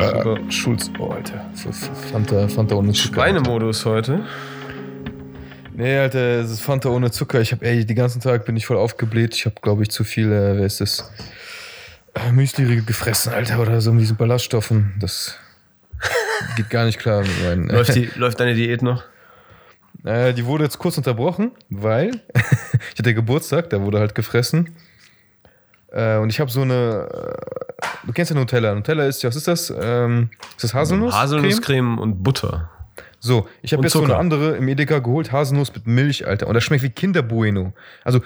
Äh, Schulz, oh Alter, Fanta, Fanta ohne Zucker. Schweinemodus heute. Nee, Alter, es ist Fanta ohne Zucker. Ich habe, ey, den ganzen Tag bin ich voll aufgebläht. Ich habe, glaube ich, zu viel, äh, wer ist das? Äh, Müsli gefressen, Alter, oder so mit diesen Ballaststoffen. Das geht gar nicht klar mit meinen. Läuft, die, läuft deine Diät noch? Äh, die wurde jetzt kurz unterbrochen, weil ich hatte Geburtstag, da wurde halt gefressen. Äh, und ich habe so eine. Äh, du kennst ja Nutella. Nutella ist ja, was ist das? Ähm, ist das Haselnuss? Haselnusscreme und Butter. So, ich habe jetzt so Zucker. eine andere im Edeka geholt, Haselnuss mit Milch, Alter. Und das schmeckt wie Kinder Bueno. Also,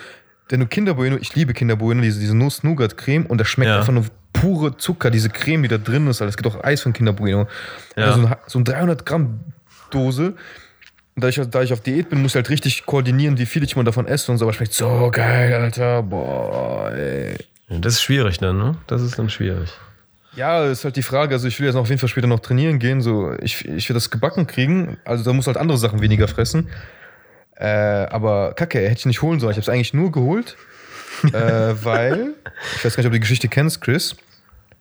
wenn du Kinder Bueno, ich liebe Kinder Bueno, diese, diese Nuss-Nougat-Creme und das schmeckt Ja. einfach nur pure Zucker, diese Creme, die da drin ist, Alter. Es gibt auch Eis von Kinder Bueno. Ja. Also so, ein, so ein 300 Gramm Dose. Und da ich, da ich auf Diät bin, muss ich halt richtig koordinieren, wie viel ich mal davon esse und so. Aber schmeckt so geil, Alter. Boah, ey. Das ist schwierig dann, ne? Das ist dann schwierig. Ja, ist halt die Frage. Also, ich will jetzt auf jeden Fall später noch trainieren gehen. So, ich, ich will das gebacken kriegen. Also, da muss halt andere Sachen weniger fressen. Äh, aber Kacke, hätte ich nicht holen sollen. Ich habe es eigentlich nur geholt, äh, weil ich weiß gar nicht, ob du die Geschichte kennst, Chris.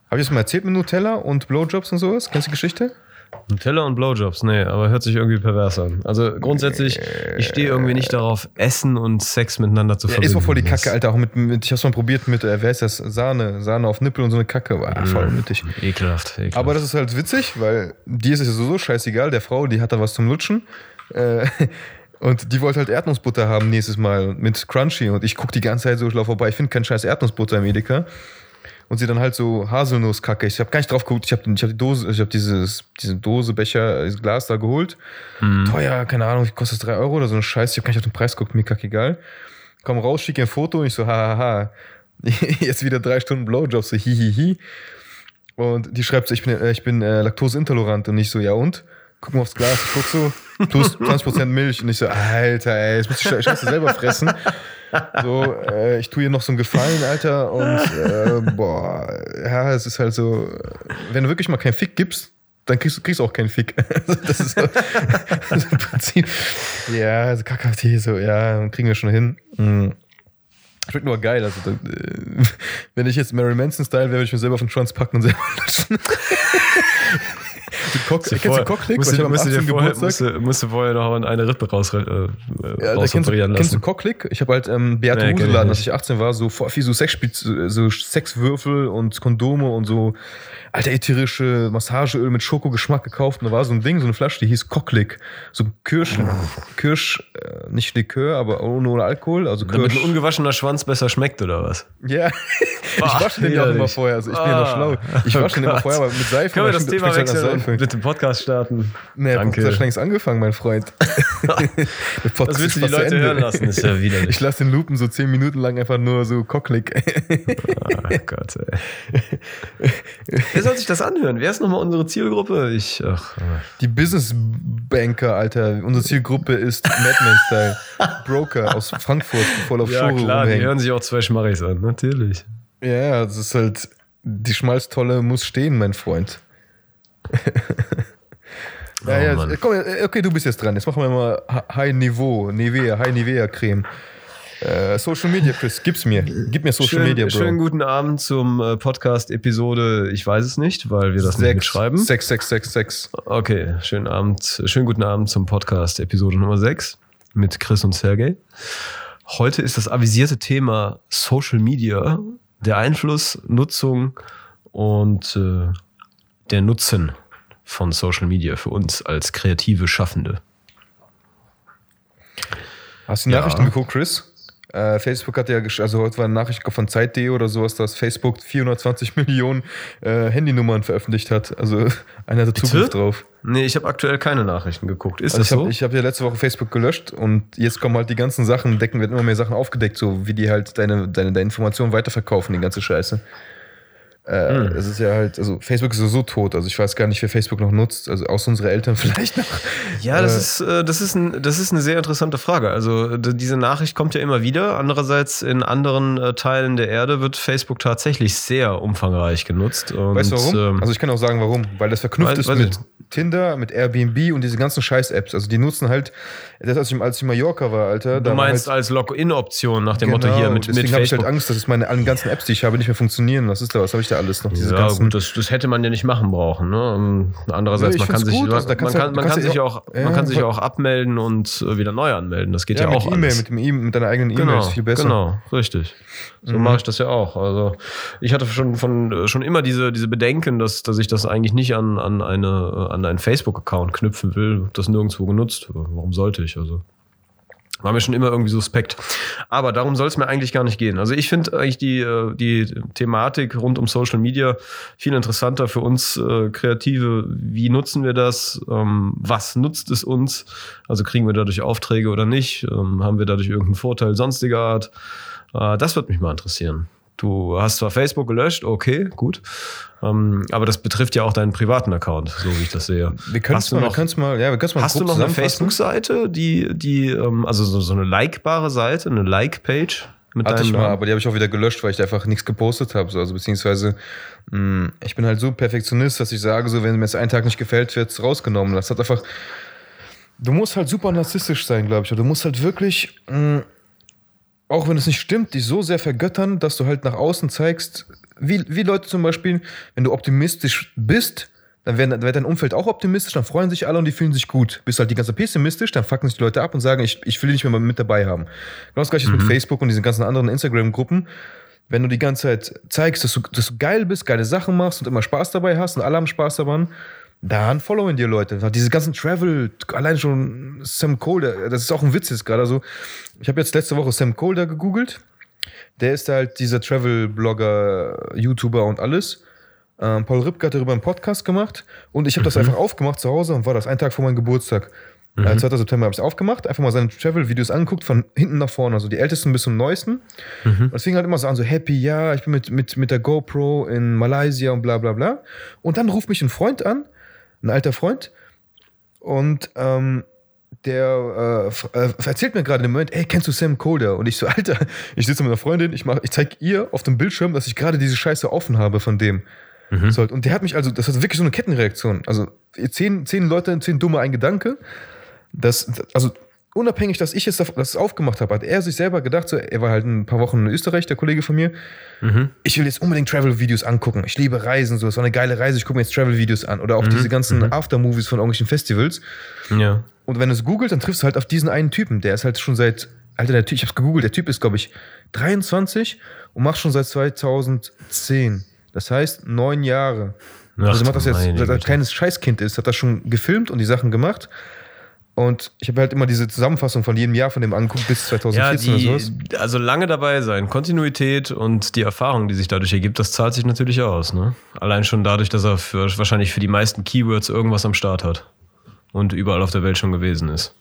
Habe ich das mal erzählt mit Nutella und Blowjobs und sowas? Kennst du die Geschichte? Nutella und Blowjobs, nee, aber hört sich irgendwie pervers an. Also grundsätzlich, ich stehe irgendwie nicht darauf, Essen und Sex miteinander zu Ja, verbinden. ist auch voll die Kacke, Alter. Auch mit, mit ich hab's mal probiert mit, äh, wer ist das? Sahne. Sahne auf Nippel und so eine Kacke. War voll nötig. Ekelhaft, ekelhaft. Aber das ist halt witzig, weil dir ist es ja so scheißegal. Der Frau, die hat da was zum Lutschen. Äh, und die wollte halt Erdnussbutter haben nächstes Mal mit Crunchy. Und ich guck die ganze Zeit so, ich laufe vorbei, ich finde kein scheiß Erdnussbutter im Edeka. Und sie dann halt so Haselnusskacke. Ich habe gar nicht drauf geguckt. Ich habe ich hab die Dose, ich habe dieses diese Dose, Becher, dieses Glas da geholt. Teuer, keine Ahnung, wie kostet das 3 Euro oder so ein Scheiß. Ich habe gar nicht auf den Preis geguckt, mir kacke egal. Komm raus, schicke ihr ein Foto und ich so, hahaha. Jetzt wieder drei Stunden Blowjobs, so hihihi. Und die schreibt so, ich bin, äh, ich bin äh, laktoseintolerant und ich so, ja und? Guck mal aufs Glas, ich guck so, tust 20% Milch und ich so, Alter, ey, jetzt musst du die Scheiße selber fressen. So, äh, ich tue ihr noch so einen Gefallen, Alter, und äh, boah, ja, es ist halt so, wenn du wirklich mal keinen Fick gibst, dann kriegst du kriegst auch keinen Fick. Also das ist so, also im Prinzip, ja, also Kakaotee, so, ja, kriegen wir schon hin. Mhm. Schmeckt nur geil. Also, äh, wenn ich jetzt Mary Manson-Style wäre, würde ich mir selber auf den Schwanz packen und selber lutschen. Cock, kennst du? Musst Ich musst, dir 18. vorher, musst, musst du vorher noch eine Rippe raus, äh, Ja, da kennst, du- kennst du lassen. Cocklick? Ich habe halt ähm, Beate Nee, kenn Huse ich geladen, nicht. als ich 18 war, so viel so, Sexspiel, so Sexwürfel und Kondome und so alter ätherische Massageöl mit Schokogeschmack gekauft. Und da war so ein Ding, so eine Flasche, die hieß Cocklick. So Kirsch, Kirsch, äh, nicht Likör, aber ohne, ohne Alkohol. Also Damit Kirsch. ein ungewaschener Schwanz besser schmeckt, oder was? Ja, ich wasche den ja auch immer vorher. Also ich bin ja noch Ah. schlau. Ich Oh wasche den immer Gott. vorher, aber mit Seife. Können wir das Thema wechseln mit dem Podcast starten? Nee, Danke. das hat schon längst angefangen, mein Freund. Das willst du die Leute hören lassen, ist ja widerlich. Ich lasse den Loopen so zehn Minuten lang einfach nur so Cocklick. Oh Gott, ey. Wer soll sich das anhören? Wer ist nochmal unsere Zielgruppe? Ich, ach, äh. Die Business Banker, Alter. Unsere Zielgruppe ist Madman-Style. Broker aus Frankfurt, die voll auf ja Show klar, die rumhängen. hören sich auch zwei Schmarris an, natürlich. Ja, ja, das ist halt, die Schmalztolle muss stehen, mein Freund. Ja, Oh, ja, Mann. komm, äh, okay, du bist jetzt dran. Jetzt machen wir mal Hi- High Niveau, Nivea, High Nivea Creme. Äh, Social Media, Chris, gib's mir. Gib mir Social Schön, Media, Bro. schönen guten Abend zum äh, Podcast-Episode. Ich weiß es nicht, weil wir das nicht mitschreiben. 6, 6, 6, 6. Okay, schönen Abend, schönen guten Abend zum Podcast Episode Nummer 6 mit Chris und Sergey. Heute ist das avisierte Thema Social Media, der Einfluss, Nutzung und äh, der Nutzen von Social Media für uns als kreative Schaffende. Hast du die Ja. Nachrichten geguckt, Chris? Äh, Facebook hat ja, also heute war eine Nachricht von Zeit.de oder sowas, dass Facebook 420 Millionen äh, Handynummern veröffentlicht hat. Also einer hat Zugriff drauf. Nee, ich habe aktuell keine Nachrichten geguckt. Ist Also das ich habe so? ich hab ja letzte Woche Facebook gelöscht und jetzt kommen halt die ganzen Sachen, decken wird immer mehr Sachen aufgedeckt, so wie die halt deine, deine, deine Informationen weiterverkaufen, die ganze Scheiße. Äh, Hm. Es ist ja halt, also Facebook ist so tot, also ich weiß gar nicht, wer Facebook noch nutzt, also außer unsere Eltern vielleicht noch. Ja, das Äh, ist, äh, das, ist ein, das ist eine sehr interessante Frage. Also diese Nachricht kommt ja immer wieder. Andererseits in anderen äh, Teilen der Erde wird Facebook tatsächlich sehr umfangreich genutzt. Und, Weißt du warum? ähm, also ich kann auch sagen, warum. Weil das verknüpft Weiß- ist mit ich. Tinder, mit Airbnb und diese ganzen Scheiß-Apps. Also die nutzen halt, das als ich, als ich in Mallorca war, Alter. du da meinst halt, als Login-Option nach dem Motto hier mit, mit deswegen habe ich halt Facebook. Angst, dass meine allen ganzen Apps, die ich habe, nicht mehr funktionieren. Was ist da? Was habe ich ja alles noch. Diese ja, ganzen, gut, das, das hätte man ja nicht machen brauchen. Ne? Ähm, Andererseits, Nee, man kann sich, gut, man, man kann, man kann sich auch- auch, man ja, kann sich auch abmelden und äh, wieder neu anmelden. Das geht ja, ja, auch E-Mail, alles. mit, dem E- mit deiner eigenen E-Mail Genau, ist viel besser. genau, richtig. So Mhm. mache ich das ja auch. Also ich hatte schon von schon immer diese, diese Bedenken, dass, dass ich das eigentlich nicht an, an, eine, an einen Facebook-Account knüpfen will. Das nirgendwo genutzt. Warum sollte ich? Also war mir schon immer irgendwie suspekt. Aber darum soll es mir eigentlich gar nicht gehen. Also ich finde eigentlich die, äh, die Thematik rund um Social Media viel interessanter für uns äh, Kreative. Wie nutzen wir das? Ähm, was nutzt es uns? Also kriegen wir dadurch Aufträge oder nicht? Ähm, haben wir dadurch irgendeinen Vorteil sonstiger Art? Äh, das wird mich mal interessieren. Du hast zwar Facebook gelöscht, okay, gut. Ähm, aber das betrifft ja auch deinen privaten Account, so wie ich das sehe. Wir können Hast es du mal, noch- mal, ja, wir mal Hast du noch eine. Facebook-Seite, die, die, ähm, also so, so eine likebare Seite, eine Like-Page mit Hatte ich mal, aber die habe ich auch wieder gelöscht, weil ich da einfach nichts gepostet habe. So. Also beziehungsweise, mh, ich bin halt so Perfektionist, dass ich sage, so, wenn mir es einen Tag nicht gefällt, wird es rausgenommen. Das hat einfach. Du musst halt super narzisstisch sein, glaube ich. Du musst halt wirklich, mh, auch wenn es nicht stimmt, dich so sehr vergöttern, dass du halt nach außen zeigst, wie, wie Leute zum Beispiel, wenn du optimistisch bist, dann werden, dann wird dein Umfeld auch optimistisch, dann freuen sich alle und die fühlen sich gut. Bist halt die ganze Zeit pessimistisch, dann fucken sich die Leute ab und sagen, ich, ich will dich nicht mehr mit dabei haben. Genau das gleiche ist mit Facebook und diesen ganzen anderen Instagram-Gruppen. Wenn du die ganze Zeit zeigst, dass du, dass du geil bist, geile Sachen machst und immer Spaß dabei hast und alle haben Spaß daran, dann followen dir Leute. Diese ganzen Travel, allein schon Sam Colder, das ist auch ein Witz jetzt gerade. Also, ich habe jetzt letzte Woche Sam Colder gegoogelt. Der ist halt dieser Travel-Blogger, YouTuber und alles. Ähm, Paul Ripke hat darüber einen Podcast gemacht und ich habe das einfach aufgemacht zu Hause und war das ein Tag vor meinem Geburtstag. Äh, 2. September habe ich es aufgemacht, einfach mal seine Travel-Videos angeguckt, von hinten nach vorne, also die ältesten bis zum neuesten. Und es fing halt immer so an, so happy, ja, ich bin mit, mit, mit der GoPro in Malaysia und bla bla bla. Und dann ruft mich ein Freund an, ein alter Freund, und ähm, der äh, äh, erzählt mir gerade im Moment, ey, kennst du Sam Colder? Und ich so, Alter, ich sitze mit einer Freundin, ich, mach, ich zeig ihr auf dem Bildschirm, dass ich gerade diese Scheiße offen habe von dem. So, und der hat mich also, das hat wirklich so eine Kettenreaktion. Also zehn, zehn Leute, zehn dumme, ein Gedanke. Das, also unabhängig, dass ich jetzt das aufgemacht habe, hat er sich selber gedacht, so, er war halt ein paar Wochen in Österreich, der Kollege von mir. Ich will jetzt unbedingt Travel-Videos angucken. Ich liebe Reisen, so, es war eine geile Reise, ich gucke mir jetzt Travel-Videos an. Oder auch diese ganzen After-Movies von irgendwelchen Festivals. Ja. Und wenn du es googelt, dann triffst du halt auf diesen einen Typen. Der ist halt schon seit, Alter, der Typ, ich hab's gegoogelt, der Typ ist, glaube ich, 23 und macht schon seit 2010. Das heißt, neun Jahre. Ach, also macht das jetzt, seit er ein kleines Scheißkind ist, hat das schon gefilmt und die Sachen gemacht. Und ich habe halt immer diese Zusammenfassung von jedem Jahr von dem angeguckt bis Ja, 2014 oder sowas. die, also lange dabei sein, Kontinuität und die Erfahrung, die sich dadurch ergibt, das zahlt sich natürlich aus. Ne? Allein schon dadurch, dass er für, wahrscheinlich für die meisten Keywords irgendwas am Start hat und überall auf der Welt schon gewesen ist.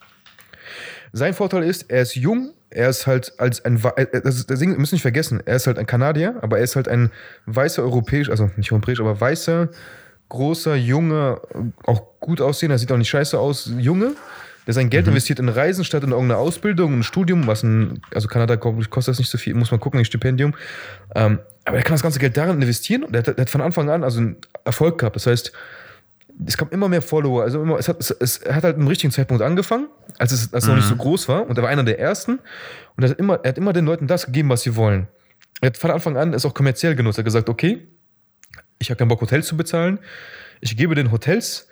Sein Vorteil ist, er ist jung, er ist halt als ein, äh, das Ding, wir müssen nicht vergessen, er ist halt ein Kanadier, aber er ist halt ein weißer europäisch, also nicht europäisch, aber weißer, großer, junger, auch gut aussehender, sieht auch nicht scheiße aus, Junge, der sein Geld investiert in Reisen statt in irgendeine Ausbildung, ein Studium, was ein, also Kanada kostet das nicht so viel, muss man gucken, ein Stipendium. Ähm, aber er kann das ganze Geld darin investieren und er hat, er hat von Anfang an also einen Erfolg gehabt. Das heißt, es kam immer mehr Follower. Also immer, es, hat, es, es hat halt im richtigen Zeitpunkt angefangen, als es, als es noch nicht so groß war. Und er war einer der ersten. Und er hat, immer, er hat immer den Leuten das gegeben, was sie wollen. Er hat von Anfang an es auch kommerziell genutzt. Er hat gesagt, okay, ich habe keinen Bock, Hotels zu bezahlen. Ich gebe den Hotels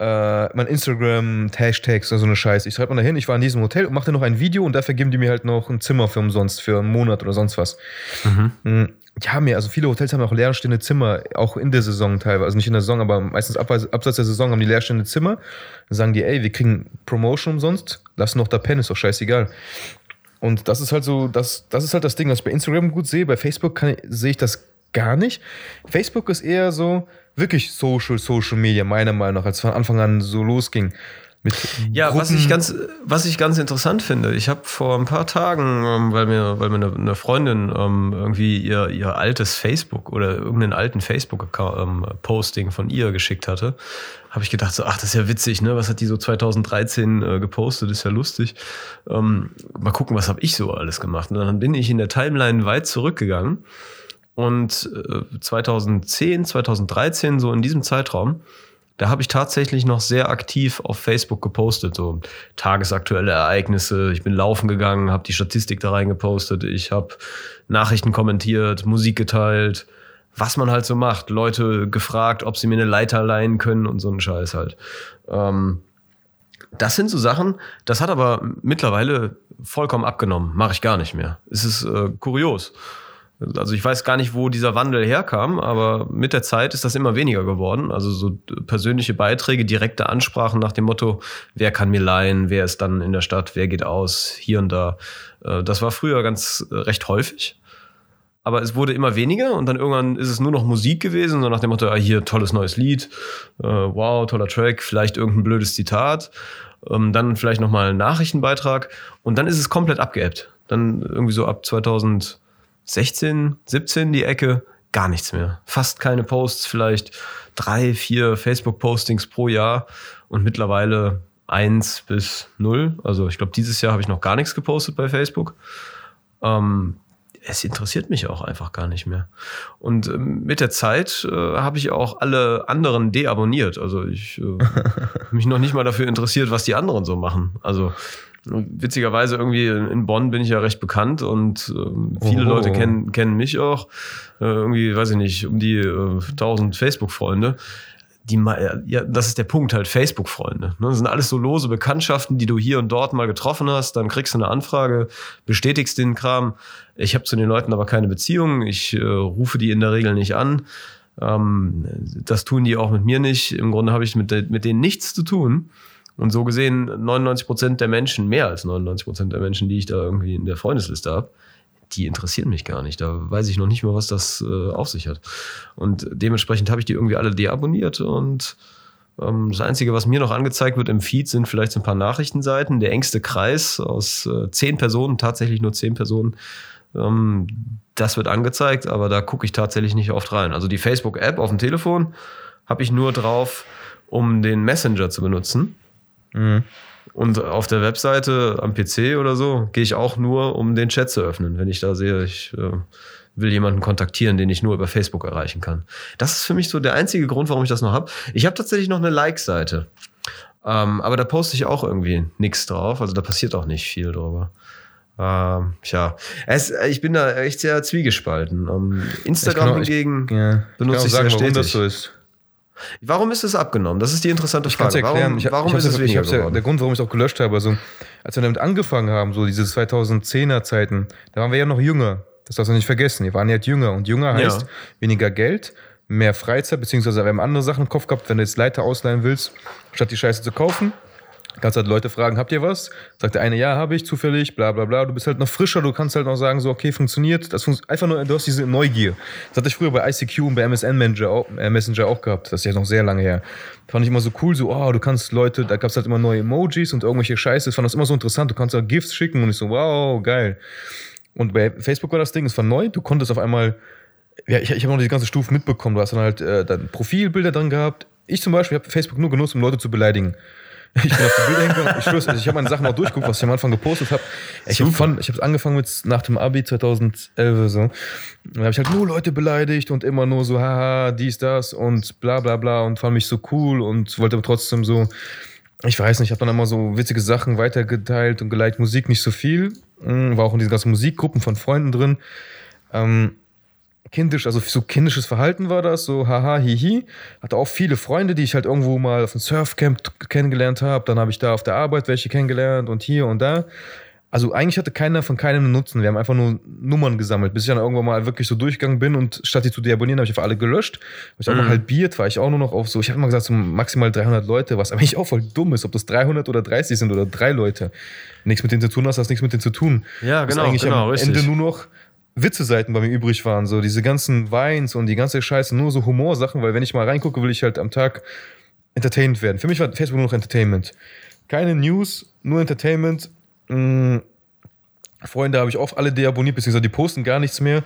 äh, mein Instagram, Hashtags oder so eine Scheiße. Ich schreibe mal dahin, ich war in diesem Hotel und mache dann noch ein Video und dafür geben die mir halt noch ein Zimmer für umsonst, für einen Monat oder sonst was. Mhm. Ja, mir, also viele Hotels haben auch leerstehende Zimmer, auch in der Saison teilweise. Also nicht in der Saison, aber meistens abseits, abseits der Saison haben die leerstehende Zimmer. Dann sagen die, ey, wir kriegen Promotion umsonst, lass noch da pennen, ist doch scheißegal. Und das ist halt so, das, das ist halt das Ding, was ich bei Instagram gut sehe. Bei Facebook kann, sehe ich das gar nicht. Facebook ist eher so wirklich Social, Social Media, meiner Meinung nach, als es von Anfang an so losging. Mit Ja, was ich ganz, was ich ganz interessant finde, ich habe vor ein paar Tagen, ähm, weil mir, weil mir eine, eine Freundin ähm, irgendwie ihr, ihr altes Facebook oder irgendeinen alten Facebook-Posting von ihr geschickt hatte, habe ich gedacht so, ach, das ist ja witzig, ne? Was hat die so 2013 äh, gepostet? Ist ja lustig. Ähm, mal gucken, was habe ich so alles gemacht. Und dann bin ich in der Timeline weit zurückgegangen und äh, 2010, 2013 so in diesem Zeitraum da habe ich tatsächlich noch sehr aktiv auf Facebook gepostet, so tagesaktuelle Ereignisse. Ich bin laufen gegangen, habe die Statistik da reingepostet, ich habe Nachrichten kommentiert, Musik geteilt, was man halt so macht. Leute gefragt, ob sie mir eine Leiter leihen können und so ein Scheiß halt. Ähm, das sind so Sachen, das hat aber mittlerweile vollkommen abgenommen. Mache ich gar nicht mehr. Es ist äh, kurios. Also ich weiß gar nicht, wo dieser Wandel herkam, aber mit der Zeit ist das immer weniger geworden. Also so persönliche Beiträge, direkte Ansprachen nach dem Motto, wer kann mir leihen, wer ist dann in der Stadt, wer geht aus, hier und da. Äh, das war früher ganz äh, recht häufig. Aber es wurde immer weniger und dann irgendwann ist es nur noch Musik gewesen, so nach dem Motto, ah, hier tolles neues Lied, äh, wow, toller Track, vielleicht irgendein blödes Zitat, ähm, dann vielleicht nochmal ein Nachrichtenbeitrag und dann ist es komplett abgeebbt. Dann irgendwie so ab 2000 16, 17 die Ecke, gar nichts mehr. Fast keine Posts, vielleicht drei, vier Facebook-Postings pro Jahr und mittlerweile eins bis null. Also ich glaube, dieses Jahr habe ich noch gar nichts gepostet bei Facebook. Ähm, es interessiert mich auch einfach gar nicht mehr. Und ähm, mit der Zeit äh, habe ich auch alle anderen deabonniert. Also ich äh, mich noch nicht mal dafür interessiert, was die anderen so machen. Also Witzigerweise irgendwie in Bonn bin ich ja recht bekannt und äh, viele oh. Leute kennen, kennen mich auch. Äh, irgendwie, weiß ich nicht, um die äh, 1000 Facebook-Freunde. Die, ja, das ist der Punkt halt, Facebook-Freunde. Ne? Das sind alles so lose Bekanntschaften, die du hier und dort mal getroffen hast. Dann kriegst du eine Anfrage, bestätigst den Kram. Ich habe zu den Leuten aber keine Beziehung. Ich äh, rufe die in der Regel nicht an. Ähm, das tun die auch mit mir nicht. Im Grunde habe ich mit, mit denen nichts zu tun. Und so gesehen 99 Prozent der Menschen, mehr als 99 Prozent der Menschen, die ich da irgendwie in der Freundesliste habe, die interessieren mich gar nicht. Da weiß ich noch nicht mal, was das äh, auf sich hat. Und dementsprechend habe ich die irgendwie alle deabonniert und ähm, das Einzige, was mir noch angezeigt wird im Feed, sind vielleicht so ein paar Nachrichtenseiten. Der engste Kreis aus äh, zehn Personen, tatsächlich nur zehn Personen, ähm, das wird angezeigt, aber da gucke ich tatsächlich nicht oft rein. Also die Facebook-App auf dem Telefon habe ich nur drauf, um den Messenger zu benutzen. Mhm. Und auf der Webseite am PC oder so gehe ich auch nur, um den Chat zu öffnen, wenn ich da sehe, ich äh, will jemanden kontaktieren, den ich nur über Facebook erreichen kann. Das ist für mich so der einzige Grund, warum ich das noch habe. Ich habe tatsächlich noch eine Like-Seite. Ähm, aber da poste ich auch irgendwie nichts drauf. Also da passiert auch nicht viel drüber. Ähm, tja, es, ich bin da echt sehr zwiegespalten. Ähm, Instagram hingegen ja, benutze ich, ich sagen, sehr stetig. Warum das so ist. Warum ist es abgenommen? Das ist die interessante ich Frage. Erklären. Ich, warum ich ist es weniger ja, Der Grund, warum ich es auch gelöscht habe, also als wir damit angefangen haben, so diese 2010er Zeiten, da waren wir ja noch jünger. Das darfst du nicht vergessen. Wir waren ja jünger. Und jünger heißt ja. weniger Geld, mehr Freizeit, beziehungsweise wir haben andere Sachen im Kopf gehabt, wenn du jetzt Leiter ausleihen willst, statt die Scheiße zu kaufen, Kannst halt Leute fragen, habt ihr was? Sagt der eine, ja, habe ich, zufällig, bla bla bla. Du bist halt noch frischer, du kannst halt noch sagen, so, okay, funktioniert. Das funkt einfach nur, du hast diese Neugier. Das hatte ich früher bei ICQ und bei MSN Messenger auch, äh, Messenger auch gehabt. Das ist ja noch sehr lange her. Fand ich immer so cool, so, oh, du kannst Leute, da gab es halt immer neue Emojis und irgendwelche Scheiße. Ich fand das immer so interessant. Du kannst halt GIFs schicken und ich so, wow, geil. Und bei Facebook war das Ding, es war neu. Du konntest auf einmal, ja, ich, ich habe noch diese ganze Stufe mitbekommen. Du hast dann halt äh, dann Profilbilder dran gehabt. Ich zum Beispiel habe Facebook nur genutzt, um Leute zu beleidigen. Ich bin auf die Bilder hingegangen. Ich schwör's, also ich habe meine Sachen auch durchgeguckt, was ich am Anfang gepostet habe. Ich habe ich hab angefangen mit nach dem Abi 2011 so. Da habe ich halt nur Leute beleidigt und immer nur so, haha, dies, das und bla bla bla und fand mich so cool und wollte aber trotzdem so, ich weiß nicht, ich habe dann immer so witzige Sachen weitergeteilt und geliked, Musik nicht so viel. Hm, war auch in diesen ganzen Musikgruppen von Freunden drin. Ähm, kindisch, also so kindisches Verhalten war das, so haha, hihi. Hatte auch viele Freunde, die ich halt irgendwo mal auf dem Surfcamp kennengelernt habe. Dann habe ich da auf der Arbeit welche kennengelernt und hier und da. Also eigentlich hatte keiner von keinem einen Nutzen. Wir haben einfach nur Nummern gesammelt, bis ich dann irgendwann mal wirklich so durchgegangen bin und statt die zu deabonnieren, habe ich einfach alle gelöscht. Habe ich auch mhm. noch halbiert, war ich auch nur noch auf so, ich habe mal gesagt, so maximal 300 Leute, was eigentlich auch voll dumm ist, ob das 300 oder 30 sind oder drei Leute. Nichts mit denen zu tun hast, hast nichts mit denen zu tun. Ja, genau, eigentlich genau, am richtig. Ende nur noch Witze-Seiten bei mir übrig waren, so diese ganzen Weins und die ganze Scheiße, nur so Humorsachen, weil wenn ich mal reingucke, will ich halt am Tag entertained werden. Für mich war Facebook nur noch Entertainment. Keine News, nur Entertainment. Hm, Freunde habe ich oft alle deabonniert, beziehungsweise die posten gar nichts mehr.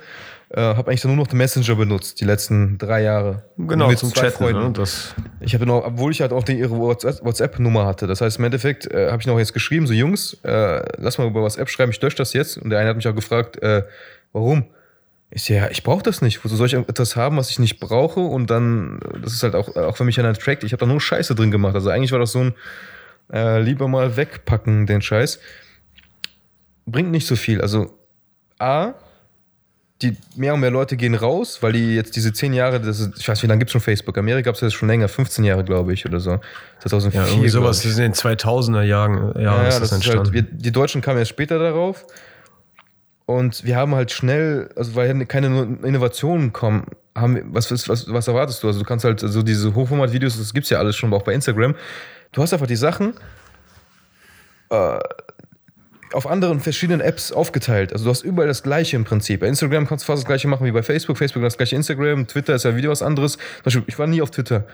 Äh, habe eigentlich dann nur noch den Messenger benutzt, die letzten drei Jahre. Genau, mit zum Chatten. Ne? Das ich habe noch, obwohl ich halt auch die, ihre WhatsApp-Nummer hatte. Das heißt, im Endeffekt äh, habe ich noch jetzt geschrieben, so Jungs, äh, lass mal über WhatsApp schreiben, ich lösche das jetzt. Und der eine hat mich auch gefragt, äh, Warum? Ich sehe, ja, ich brauche das nicht. Wozu soll ich etwas haben, was ich nicht brauche? Und dann, das ist halt auch, auch für mich ein Attract. Ich habe da nur Scheiße drin gemacht. Also eigentlich war das so ein äh, lieber mal wegpacken, den Scheiß. Bringt nicht so viel. Also, A, die mehr und mehr Leute gehen raus, weil die jetzt diese zehn Jahre, das ist, ich weiß nicht, wie lange gibt es schon Facebook? Amerika gab es das schon länger, 15 Jahre, glaube ich, oder so. 2004. Ja, irgendwie sowas, das ich. in den 2000er Jahren, ja, Ja, ist das das ist entstanden. halt, wir, die Deutschen kamen erst später darauf. Und wir haben halt schnell, also weil keine Innovationen kommen, haben, was, was, was, erwartest du? Also du kannst halt so diese Hochformat-Videos, das gibt's ja alles schon, auch bei Instagram. Du hast einfach die Sachen äh, auf anderen verschiedenen Apps aufgeteilt. Also du hast überall das gleiche im Prinzip. Bei Instagram kannst du fast das gleiche machen wie bei Facebook. Facebook das gleiche Instagram. Twitter ist ja wieder was anderes. Ich war nie auf Twitter.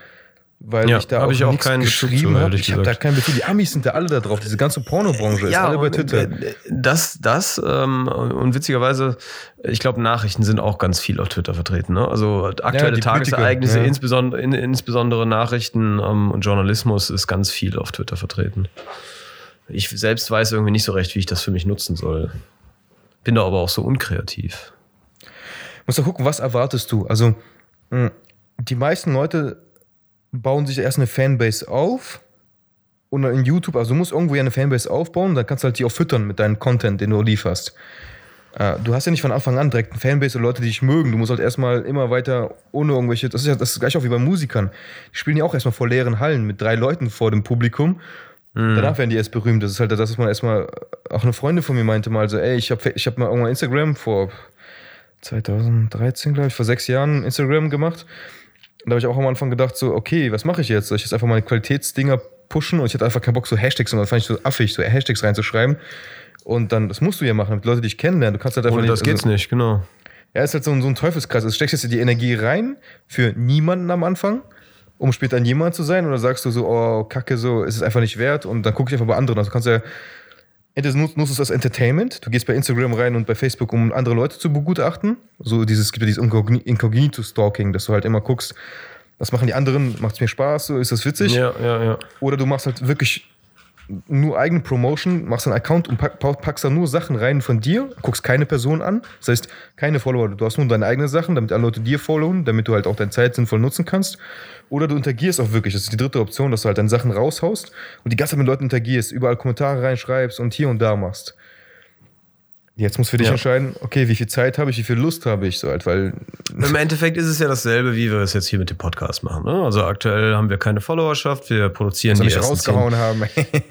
Weil Ja, ich da auch, ich auch nichts keinen geschrieben habe. Ich habe da keinen Bezug. Die Amis sind da alle da drauf. Diese ganze Pornobranche ist alle bei Twitter. äh, Das, das ähm, und witzigerweise, ich glaube, Nachrichten sind auch ganz viel auf Twitter vertreten. Ne? Also aktuelle die Tagesereignisse, ja. insbesondere, in, insbesondere Nachrichten ähm, und Journalismus ist ganz viel auf Twitter vertreten. Ich selbst weiß irgendwie nicht so recht, wie ich das für mich nutzen soll. Bin da aber auch so unkreativ. Musst du gucken, was erwartest du? Also, mh, die meisten Leute bauen sich erst eine Fanbase auf und dann in YouTube, also du musst irgendwo ja eine Fanbase aufbauen, dann kannst du halt die auch füttern mit deinem Content, den du lieferst. Äh, Du hast ja nicht von Anfang an direkt eine Fanbase oder Leute, die dich mögen. Du musst halt erstmal immer weiter ohne irgendwelche. Das ist ja das ist gleich auch wie bei Musikern. Die spielen ja auch erstmal vor leeren Hallen mit drei Leuten vor dem Publikum. Danach werden die erst berühmt. Das ist halt das, was man erstmal. Auch eine Freundin von mir meinte mal so: Ey, ich habe ich hab mal irgendwann Instagram vor 2013, glaube ich, vor sechs Jahren Instagram gemacht. Und da habe ich auch am Anfang gedacht, so, okay, was mache ich jetzt? Soll ich jetzt einfach meine Qualitätsdinger pushen? Und ich hatte einfach keinen Bock, so Hashtags, und dann fand ich so affig, so Hashtags reinzuschreiben. Und dann, das musst du ja machen, damit Leute dich kennenlernen. Du kannst halt einfach Ohne das also- geht's nicht, genau. ja, ist halt so ein, so ein Teufelskreis. Also steckst jetzt die Energie rein für niemanden am Anfang, um später ein jemand zu sein, oder sagst du so, oh, Kacke, so, ist es einfach nicht wert und dann gucke ich einfach bei anderen. Also du kannst ja, entweder nutzt, es als Entertainment, du gehst bei Instagram rein und bei Facebook, um andere Leute zu begutachten. So dieses, es gibt ja dieses Incognito-Stalking, dass du halt immer guckst, was machen die anderen, macht es mir Spaß, so, ist das witzig? Ja, ja, ja. Oder du machst halt wirklich nur eigene Promotion, machst einen Account und pack, pack- packst da nur Sachen rein von dir, guckst keine Person an. Das heißt, keine Follower. Du hast nur deine eigenen Sachen, damit alle Leute dir followen, damit du halt auch deine Zeit sinnvoll nutzen kannst. Oder du interagierst auch wirklich. Das ist die dritte Option, dass du halt deine Sachen raushaust und die ganze Zeit mit Leuten interagierst, überall Kommentare reinschreibst und hier und da machst. Jetzt musst du für dich Ja. entscheiden, okay, wie viel Zeit habe ich, wie viel Lust habe ich so halt, weil Im Endeffekt ist es ja dasselbe, wie wir es jetzt hier mit dem Podcast machen. Ne? Also aktuell haben wir keine Followerschaft, wir produzieren soll die ersten zehn, rausgehauen haben.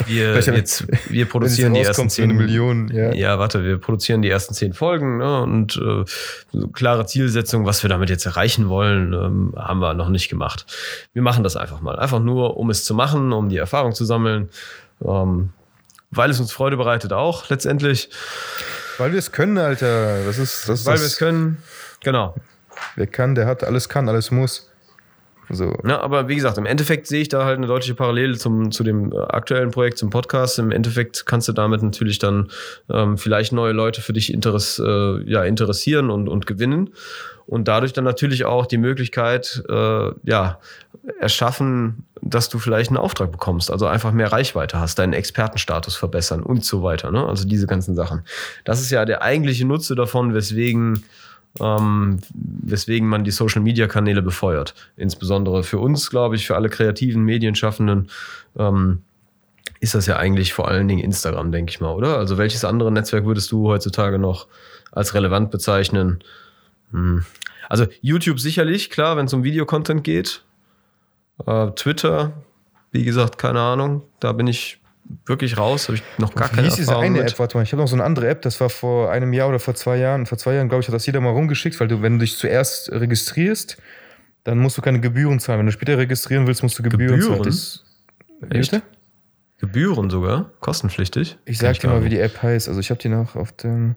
wir, jetzt, wir produzieren die ersten zehn Million, ja. Ja, warte, wir produzieren die ersten zehn Folgen ne? und äh, so klare Zielsetzung, was wir damit jetzt erreichen wollen, ähm, haben wir noch nicht gemacht. Wir machen das einfach mal. Einfach nur, um es zu machen, um die Erfahrung zu sammeln. Ähm, weil es uns Freude bereitet auch letztendlich. Weil wir es können, Alter. Das ist, das Weil wir es können. Genau. Wer kann, der hat, alles kann, alles muss. So. Ja, aber wie gesagt, im Endeffekt sehe ich da halt eine deutliche Parallele zum, zu dem äh, aktuellen Projekt, zum Podcast. Im Endeffekt kannst du damit natürlich dann ähm, vielleicht neue Leute für dich interess, äh, ja, interessieren und, und gewinnen. Und dadurch dann natürlich auch die Möglichkeit, äh, ja, erschaffen, dass du vielleicht einen Auftrag bekommst, also einfach mehr Reichweite hast, deinen Expertenstatus verbessern und so weiter. Ne? Also diese ganzen Sachen. Das ist ja der eigentliche Nutze davon, weswegen ähm, weswegen man die Social Media Kanäle befeuert. Insbesondere für uns, glaube ich, für alle kreativen Medienschaffenden, ähm, ist das ja eigentlich vor allen Dingen Instagram, denke ich mal, oder? Also welches andere Netzwerk würdest du heutzutage noch als relevant bezeichnen? Hm. Also YouTube sicherlich, klar, wenn es um Videocontent geht. Äh, Twitter, wie gesagt, keine Ahnung. Da bin ich wirklich raus, habe ich noch gar Wie keine hieß diese eine mit. App? Warte mal, ich habe noch so eine andere App, das war vor einem Jahr oder vor zwei Jahren. Vor zwei Jahren, glaube ich, hat das jeder mal rumgeschickt, weil du, wenn du dich zuerst registrierst, dann musst du keine Gebühren zahlen. Wenn du später registrieren willst, musst du Gebühren, zahlen. Gebühren? Das, Echt? Bitte? Gebühren sogar, kostenpflichtig. Ich sag dir gar mal, wie die App heißt. Also ich habe die noch auf dem.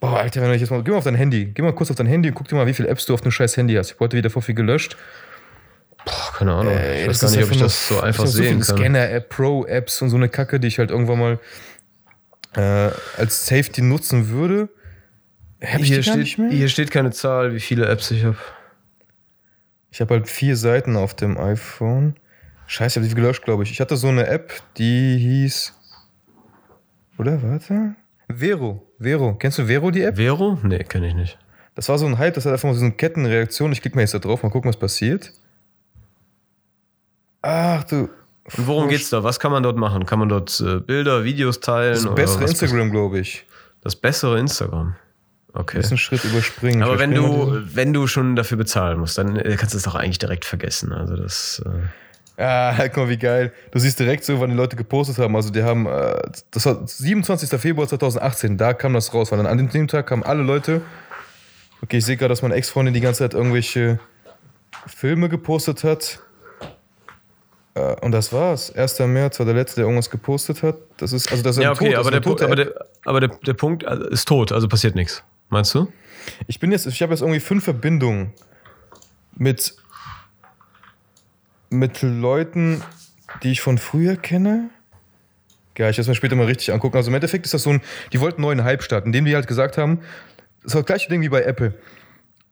Boah, Alter, wenn ich jetzt mal. Geh mal auf dein Handy. Geh mal kurz auf dein Handy und guck dir mal, wie viele Apps du auf dem scheiß Handy hast. Ich habe heute wieder vor viel gelöscht. Keine Ahnung. Ey, ich weiß das gar nicht, ob ich das so einfach sehen so kann. Scanner-App, Pro-Apps und so eine Kacke, die ich halt irgendwann mal äh, als Safety nutzen würde. Hab ich Hier steht, nicht mehr? hier steht keine Zahl, wie viele Apps ich habe. Ich habe halt vier Seiten auf dem iPhone. Scheiße, ich habe die gelöscht, glaube ich. Ich hatte so eine App, die hieß. Oder warte? Vero. Vero. Kennst du Vero, die App? Vero? Nee, kenne ich nicht. Das war so ein Hype, das hat einfach mal so eine Kettenreaktion. Ich klicke mal jetzt da drauf, mal gucken, was passiert. Ach du. Und worum geht's da? Was kann man dort machen? Kann man dort äh, Bilder, Videos teilen? Das bessere Instagram, glaube ich. Das bessere Instagram. Okay. Musst einen Schritt überspringen. Aber wenn du, wenn du schon dafür bezahlen musst, dann äh, kannst du es doch eigentlich direkt vergessen. Also das. Äh, Ah, guck mal, wie geil. Du siehst direkt so, wann die Leute gepostet haben. Also, die haben, äh, das war 27. Februar 2018, da kam das raus. Weil dann an dem Tag kamen alle Leute. Okay, ich sehe gerade, dass meine Ex-Freundin die ganze Zeit irgendwelche Filme gepostet hat. Äh, Und das war's. 1. März war der letzte, der irgendwas gepostet hat. Das ist, also das ist ja, okay, das aber, ist der, eine Pu- tote aber, der, aber der, der Punkt also, ist tot, also passiert nichts. Meinst du? Ich bin jetzt, ich habe jetzt irgendwie fünf Verbindungen mit, mit Leuten, die ich von früher kenne. Ja, ich werde es mir später mal richtig angucken. Also im Endeffekt ist das so ein, die wollten einen neuen Hype starten, indem die halt gesagt haben, das war das gleiche Ding wie bei Apple.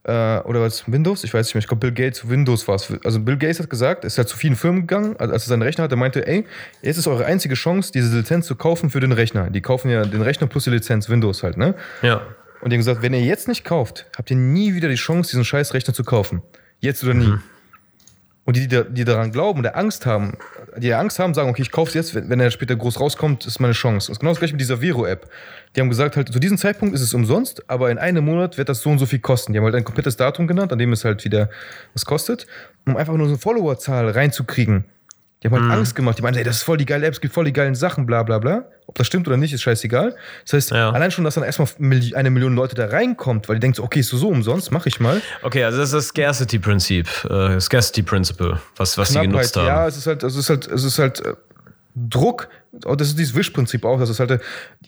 Äh, oder was, Windows? Ich weiß nicht mehr. Ich glaube, Bill Gates, Windows war es. Also Bill Gates hat gesagt, er ist halt zu vielen Firmen gegangen, also als er seinen Rechner hatte, er meinte, ey, jetzt ist eure einzige Chance, diese Lizenz zu kaufen für den Rechner. Die kaufen ja den Rechner plus die Lizenz Windows halt, ne? Ja. Und die haben gesagt, wenn ihr jetzt nicht kauft, habt ihr nie wieder die Chance, diesen scheiß Rechner zu kaufen. Jetzt oder nie. Und die, die daran glauben oder Angst haben, die Angst haben, sagen, okay, ich kaufe es jetzt, wenn, wenn er später groß rauskommt, ist meine Chance. Das ist genau das gleiche mit dieser Vero-App. Die haben gesagt, halt, zu diesem Zeitpunkt ist es umsonst, aber in einem Monat wird das so und so viel kosten. Die haben halt ein komplettes Datum genannt, an dem es halt wieder was kostet, um einfach nur so eine Followerzahl reinzukriegen. Die haben halt Angst gemacht. Die meinen, ey, das ist voll die geile App, es gibt voll die geilen Sachen, bla bla bla. Ob das stimmt oder nicht, ist scheißegal. Das heißt, Ja. allein schon, dass dann erstmal eine Million Leute da reinkommt, weil die denkt so, okay, ist so, so umsonst, mach ich mal. Okay, also das ist das Scarcity-Prinzip, äh, Scarcity-Principle, was, was sie genutzt haben. Ja, es ist halt, es ist halt, es ist halt äh, Druck. Das ist dieses Wischprinzip auch. Das ist halt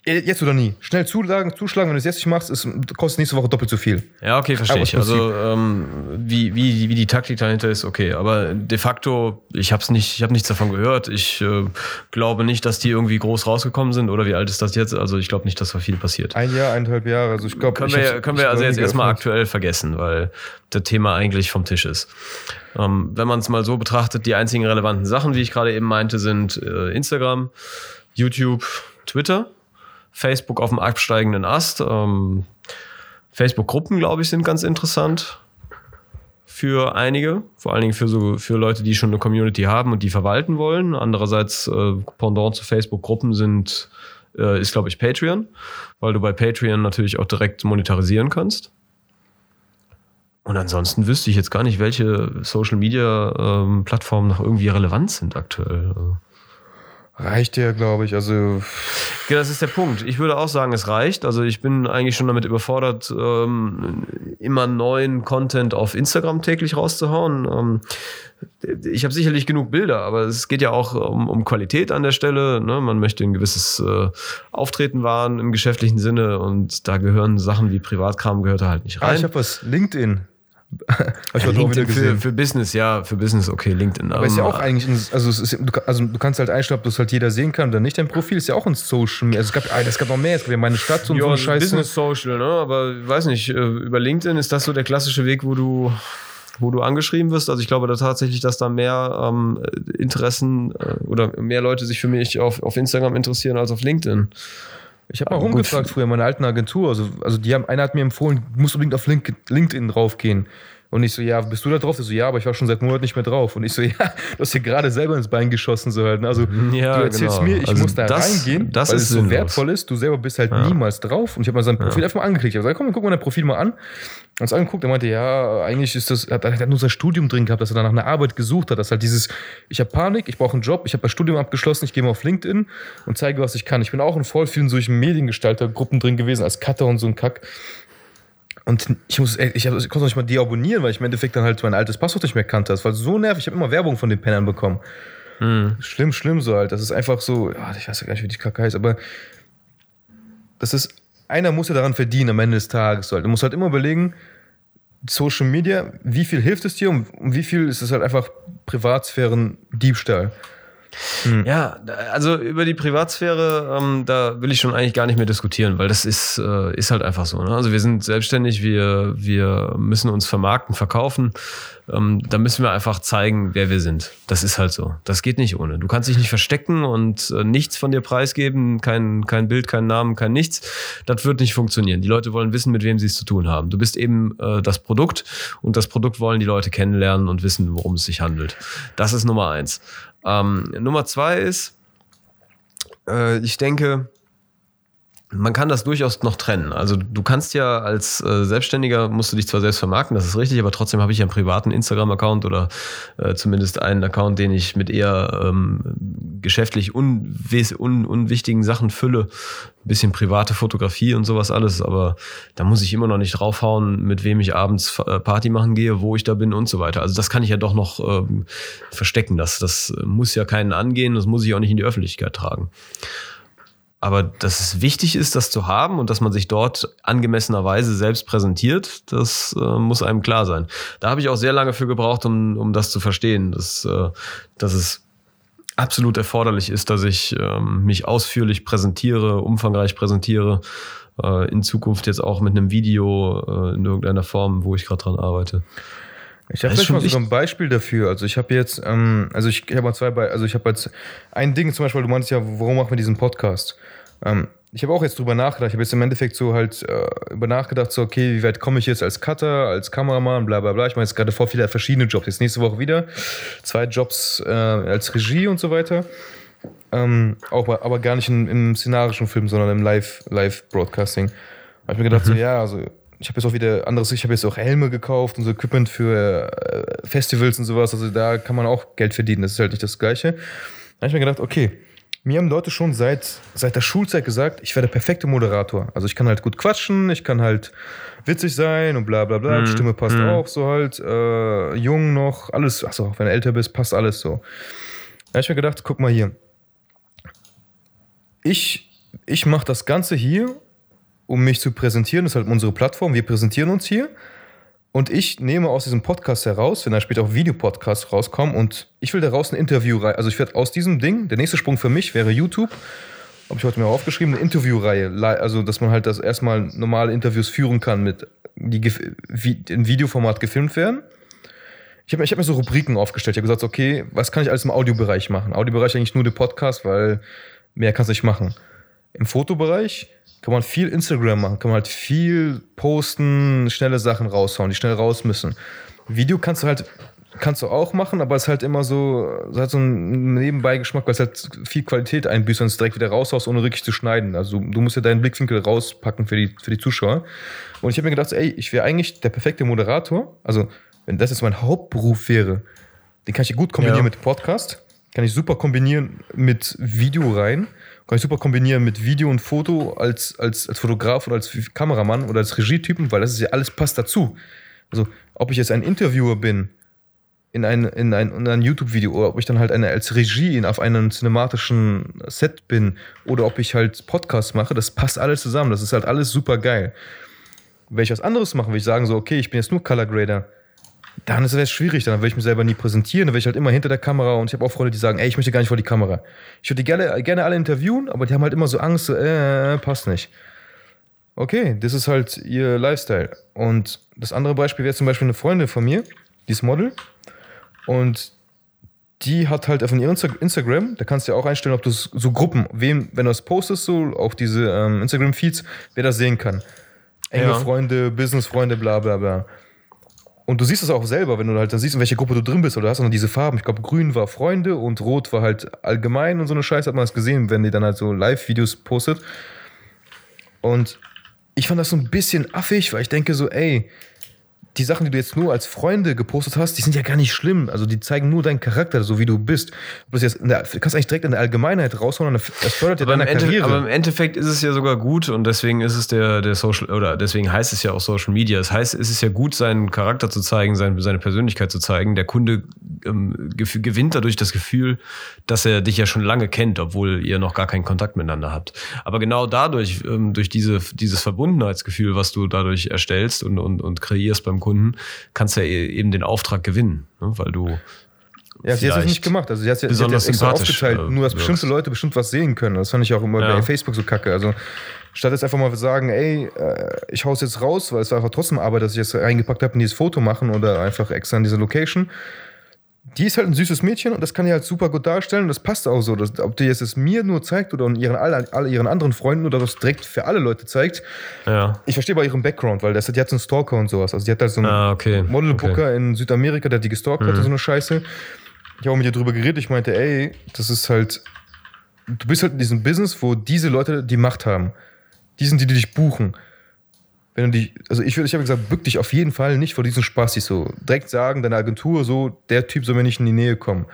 äh, jetzt oder nie. Schnell zuschlagen, zuschlagen. Wenn du es jetzt nicht machst, es kostet nächste Woche doppelt so viel. Ja, okay, verstehe ich. Also ähm, wie, wie, wie die Taktik dahinter ist, okay. Aber de facto, ich habe nicht, ich habe nichts davon gehört. Ich äh, glaube nicht, dass die irgendwie groß rausgekommen sind. Oder wie alt ist das jetzt? Also ich glaube nicht, dass da viel passiert. Ein Jahr, eineinhalb Jahre. Also ich glaube, Können wir, können wir also jetzt erstmal aktuell vergessen, weil das Thema eigentlich vom Tisch ist. Ähm, wenn man es mal so betrachtet, die einzigen relevanten Sachen, wie ich gerade eben meinte, sind äh, Instagram, YouTube, Twitter, Facebook auf dem absteigenden Ast. Ähm, Facebook-Gruppen, glaube ich, sind ganz interessant für einige, vor allen Dingen für so für Leute, die schon eine Community haben und die verwalten wollen. Andererseits äh, Pendant zu Facebook-Gruppen sind äh, ist glaube ich Patreon, weil du bei Patreon natürlich auch direkt monetarisieren kannst. Und ansonsten wüsste ich jetzt gar nicht, welche Social Media ähm, Plattformen noch irgendwie relevant sind aktuell. Reicht ja, glaube ich. Also Ja, das ist der Punkt. Ich würde auch sagen, es reicht. Also ich bin eigentlich schon damit überfordert, ähm, immer neuen Content auf Instagram täglich rauszuhauen. Ähm, ich habe sicherlich genug Bilder, aber es geht ja auch um, um Qualität an der Stelle. Ne? Man möchte ein gewisses äh, Auftreten wahren im geschäftlichen Sinne und da gehören Sachen wie Privatkram gehört da halt nicht ah, rein. ich habe was. LinkedIn. Ich Ja, LinkedIn für, für Business, ja, für Business, okay, LinkedIn. Aber ist ja auch eigentlich, ein, also, ist, also du kannst halt einstellen, ob das halt jeder sehen kann oder nicht. Dein Profil ist ja auch ein Social Media. Also es gab, ah, es gab noch mehr. Es gab ja meine Stadt und ja, so eine Scheiße. Business Social, ne? Aber ich weiß nicht, äh, über LinkedIn ist das so der klassische Weg, wo du, wo du angeschrieben wirst. Also ich glaube da tatsächlich, dass da mehr ähm, Interessen äh, oder mehr Leute sich für mich auf, auf Instagram interessieren als auf LinkedIn. Ich habe mal rumgefragt früher in meiner alten Agentur. Also, also die haben, einer hat mir empfohlen, du musst unbedingt auf Link, LinkedIn draufgehen. Und ich so, ja, bist du da drauf? Der so, ja, aber ich war schon seit Monaten nicht mehr drauf. Und ich so, ja, du hast dir gerade selber ins Bein geschossen, so halt. ne? Also Ja, du erzählst genau. mir, ich Also muss da das- reingehen, das weil es so wertvoll ist. Du selber bist halt niemals drauf. Und ich habe mal sein Profil einfach mal angeklickt. Ich habe gesagt, komm, guck mal dein Profil mal an. Und es angeguckt, er meinte, ja, eigentlich ist das, er hat, er hat nur sein Studium drin gehabt, dass er danach eine Arbeit gesucht hat. Das ist halt dieses, ich habe Panik, ich brauche einen Job, ich habe das Studium abgeschlossen, ich gehe mal auf LinkedIn und zeige, was ich kann. Ich bin auch in voll vielen solchen Mediengestaltergruppen drin gewesen, als Cutter und so ein Kack. Und ich muss, ich, hab, ich konnte noch nicht mal deabonnieren, weil ich im Endeffekt dann halt mein altes Passwort nicht mehr kannte. Das war so nervig. Ich habe immer Werbung von den Pennern bekommen. Schlimm, schlimm so halt. Das ist einfach so, ja, ich weiß ja gar nicht, wie die Kacke heißt, aber das ist, einer muss ja daran verdienen am Ende des Tages. Halt. Du musst halt immer überlegen, Social Media, wie viel hilft es dir und wie viel ist es halt einfach Privatsphären-Diebstahl. Ja, da- also über die Privatsphäre, ähm, da will ich schon eigentlich gar nicht mehr diskutieren, weil das ist, äh, ist halt einfach so. Ne? Also wir sind selbstständig, wir, wir müssen uns vermarkten, verkaufen. Ähm, da müssen wir einfach zeigen, wer wir sind. Das ist halt so. Das geht nicht ohne. Du kannst dich nicht verstecken und äh, nichts von dir preisgeben, kein, kein Bild, kein Namen, kein nichts. Das wird nicht funktionieren. Die Leute wollen wissen, mit wem sie es zu tun haben. Du bist eben äh, das Produkt und das Produkt wollen die Leute kennenlernen und wissen, worum es sich handelt. Das ist Nummer eins. Ähm, Nummer zwei ist, äh, ich denke, man kann das durchaus noch trennen. Also du kannst ja als äh, Selbstständiger, musst du dich zwar selbst vermarkten, das ist richtig, aber trotzdem habe ich ja einen privaten Instagram-Account oder äh, zumindest einen Account, den ich mit eher ähm, geschäftlich un un unwichtigen Sachen fülle. Ein bisschen private Fotografie und sowas alles, aber da muss ich immer noch nicht draufhauen, mit wem ich abends äh, Party machen gehe, wo ich da bin und so weiter. Also das kann ich ja doch noch ähm, verstecken. Das, das muss ja keinen angehen, das muss ich auch nicht in die Öffentlichkeit tragen. Aber dass es wichtig ist, das zu haben und dass man sich dort angemessenerweise selbst präsentiert, das äh, muss einem klar sein. Da habe ich auch sehr lange für gebraucht, um, um das zu verstehen, dass, äh, dass es absolut erforderlich ist, dass ich ähm, mich ausführlich präsentiere, umfangreich präsentiere, äh, in Zukunft jetzt auch mit einem Video äh, in irgendeiner Form, wo ich gerade dran arbeite. Ich habe vielleicht mal so ein Beispiel dafür. Also ich habe jetzt, ähm, also ich, ich habe mal zwei, Be also ich habe jetzt ein Ding zum Beispiel, du meinst ja, warum machen wir diesen Podcast? Ähm, ich habe auch jetzt drüber nachgedacht. Ich habe jetzt im Endeffekt so halt äh, über nachgedacht, so, okay, wie weit komme ich jetzt als Cutter, als Kameramann, bla bla bla. Ich meine jetzt gerade vor viele verschiedene Jobs. Jetzt nächste Woche wieder zwei Jobs äh, als Regie und so weiter. Ähm, auch, aber gar nicht in, im szenarischen Film, sondern im Live-Broadcasting. Live habe ich mir gedacht, mhm. so, ja, also ich habe jetzt auch wieder anderes, ich habe jetzt auch Helme gekauft und so Equipment für äh, Festivals und sowas. Also da kann man auch Geld verdienen. Das ist halt nicht das Gleiche. Da habe ich mir gedacht, okay, mir haben Leute schon seit, seit der Schulzeit gesagt, ich werde der perfekte Moderator. Also ich kann halt gut quatschen, ich kann halt witzig sein und bla bla bla. Mhm. Die Stimme passt mhm. auch so halt. Äh, jung noch, alles, achso, wenn du älter bist, passt alles so. Da habe ich mir gedacht, guck mal hier. Ich, ich mache das Ganze hier um mich zu präsentieren. Das ist halt unsere Plattform. Wir präsentieren uns hier. Und ich nehme aus diesem Podcast heraus, wenn da später auch Videopodcasts rauskommen, und ich will daraus ein Interview rein. Also ich werde aus diesem Ding, der nächste Sprung für mich wäre YouTube. Habe ich heute mir aufgeschrieben, eine Interviewreihe. Also, dass man halt das erstmal normale Interviews führen kann, mit die in Videoformat gefilmt werden. Ich habe hab mir so Rubriken aufgestellt. Ich habe gesagt, okay, was kann ich alles im Audiobereich machen? Audiobereich eigentlich nur der Podcast, weil mehr kannst du nicht machen. Im Fotobereich kann man viel Instagram machen, kann man halt viel posten, schnelle Sachen raushauen, die schnell raus müssen. Video kannst du halt kannst du auch machen, aber es ist halt immer so, es hat so einen Nebenbeigeschmack, weil es halt viel Qualität einbüßt und es direkt wieder raushaust, ohne wirklich zu schneiden. Also du musst ja deinen Blickwinkel rauspacken für die, für die Zuschauer. Und ich habe mir gedacht, ey, ich wäre eigentlich der perfekte Moderator. Also, wenn das jetzt mein Hauptberuf wäre, den kann ich gut kombinieren ja. mit Podcast, kann ich super kombinieren mit Video rein kann ich super kombinieren mit Video und Foto als, als, als Fotograf oder als Kameramann oder als Regietypen, weil das ist ja alles passt dazu. Also, ob ich jetzt ein Interviewer bin in ein, in ein, in ein YouTube-Video oder ob ich dann halt eine, als Regie auf einem cinematischen Set bin oder ob ich halt Podcasts mache, das passt alles zusammen. Das ist halt alles super geil. Wenn ich was anderes mache, will ich sagen so, okay, ich bin jetzt nur Color Grader dann ist es schwierig, dann würde ich mich selber nie präsentieren, dann wäre ich halt immer hinter der Kamera und ich habe auch Freunde, die sagen, ey, ich möchte gar nicht vor die Kamera. Ich würde die gerne, gerne alle interviewen, aber die haben halt immer so Angst, so, äh, passt nicht. Okay, das ist halt ihr Lifestyle. Und das andere Beispiel wäre zum Beispiel eine Freundin von mir, die ist Model und die hat halt auf ihrem Instagram, da kannst du ja auch einstellen, ob du so Gruppen, wem, wenn du es postest, so auf diese ähm, Instagram-Feeds, wer das sehen kann. Enge ja. Freunde, Business-Freunde, bla bla bla. Und du siehst es auch selber, wenn du halt dann siehst, in welcher Gruppe du drin bist, oder hast dann diese Farben. Ich glaube, grün war Freunde und rot war halt allgemein und so eine Scheiße hat man das gesehen, wenn die dann halt so Live-Videos postet. Und ich fand das so ein bisschen affig, weil ich denke so, ey, die Sachen, die du jetzt nur als Freunde gepostet hast, die sind ja gar nicht schlimm. Also die zeigen nur deinen Charakter, so wie du bist. Du, bist jetzt der, du kannst eigentlich direkt in der Allgemeinheit raushauen und das fördert ja deine Karriere. Aber im Endeffekt ist es ja sogar gut und deswegen ist es der, der Social, oder deswegen heißt es ja auch Social Media. Das heißt, es ist ja gut, seinen Charakter zu zeigen, seine, seine Persönlichkeit zu zeigen. Der Kunde ähm, gewinnt dadurch das Gefühl, dass er dich ja schon lange kennt, obwohl ihr noch gar keinen Kontakt miteinander habt. Aber genau dadurch, ähm, durch diese, dieses Verbundenheitsgefühl, was du dadurch erstellst und, und, und kreierst beim Kunden, kannst du ja e-, eben den Auftrag gewinnen, ne? weil du ja, sie hat es nicht gemacht. Also sie hat es extra aufgeteilt, äh, nur dass bestimmte Leute bestimmt was sehen können. Das fand ich auch immer ja. bei Facebook so kacke. Also statt jetzt einfach mal sagen, ey, äh, ich hau's jetzt raus, weil es war einfach trotzdem Arbeit, dass ich jetzt reingepackt habe in dieses Foto machen oder einfach extra in diese Location, die ist halt ein süßes Mädchen und das kann die halt super gut darstellen und das passt auch so. Dass, ob die jetzt es mir nur zeigt oder ihren, all, all ihren anderen Freunden oder das direkt für alle Leute zeigt. Ja. Ich verstehe bei ihrem Background, weil das, die hat so einen Stalker und sowas. Also die hat halt so einen ah, okay. Model-Booker okay. in Südamerika, der hat die gestalkt mhm. hat und so eine Scheiße. Ich habe auch mit ihr drüber geredet. Ich meinte, ey, das ist halt, du bist halt in diesem Business, wo diese Leute die Macht haben. Die sind die, die dich buchen. Wenn du dich, also ich würde, ich habe gesagt, bück dich auf jeden Fall nicht vor diesen Spastis so. Direkt sagen, deine Agentur, so, der Typ soll mir nicht in die Nähe kommen.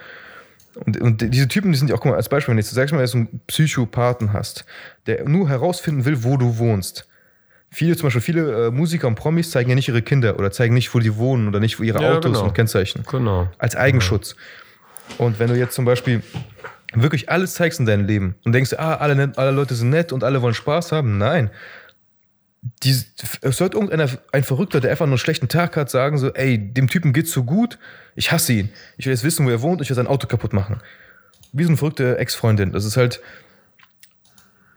Und, und diese Typen, die sind ja auch, guck mal, als Beispiel, wenn du jetzt, sag mal, dass du einen Psychopathen hast, der nur herausfinden will, wo du wohnst. Viele, zum Beispiel viele äh, Musiker und Promis zeigen ja nicht ihre Kinder oder zeigen nicht, wo die wohnen oder nicht, wo ihre Ja, Autos genau. und Kennzeichen. Genau. Als Eigenschutz. Und wenn du jetzt zum Beispiel wirklich alles zeigst in deinem Leben und denkst, ah, alle, alle Leute sind nett und alle wollen Spaß haben, nein. Die, es sollte irgendeiner, ein Verrückter, der einfach nur einen schlechten Tag hat, sagen so, ey, dem Typen geht's so gut, ich hasse ihn. Ich will jetzt wissen, wo er wohnt, ich will sein Auto kaputt machen. Wie so eine verrückte Ex-Freundin. Das ist halt,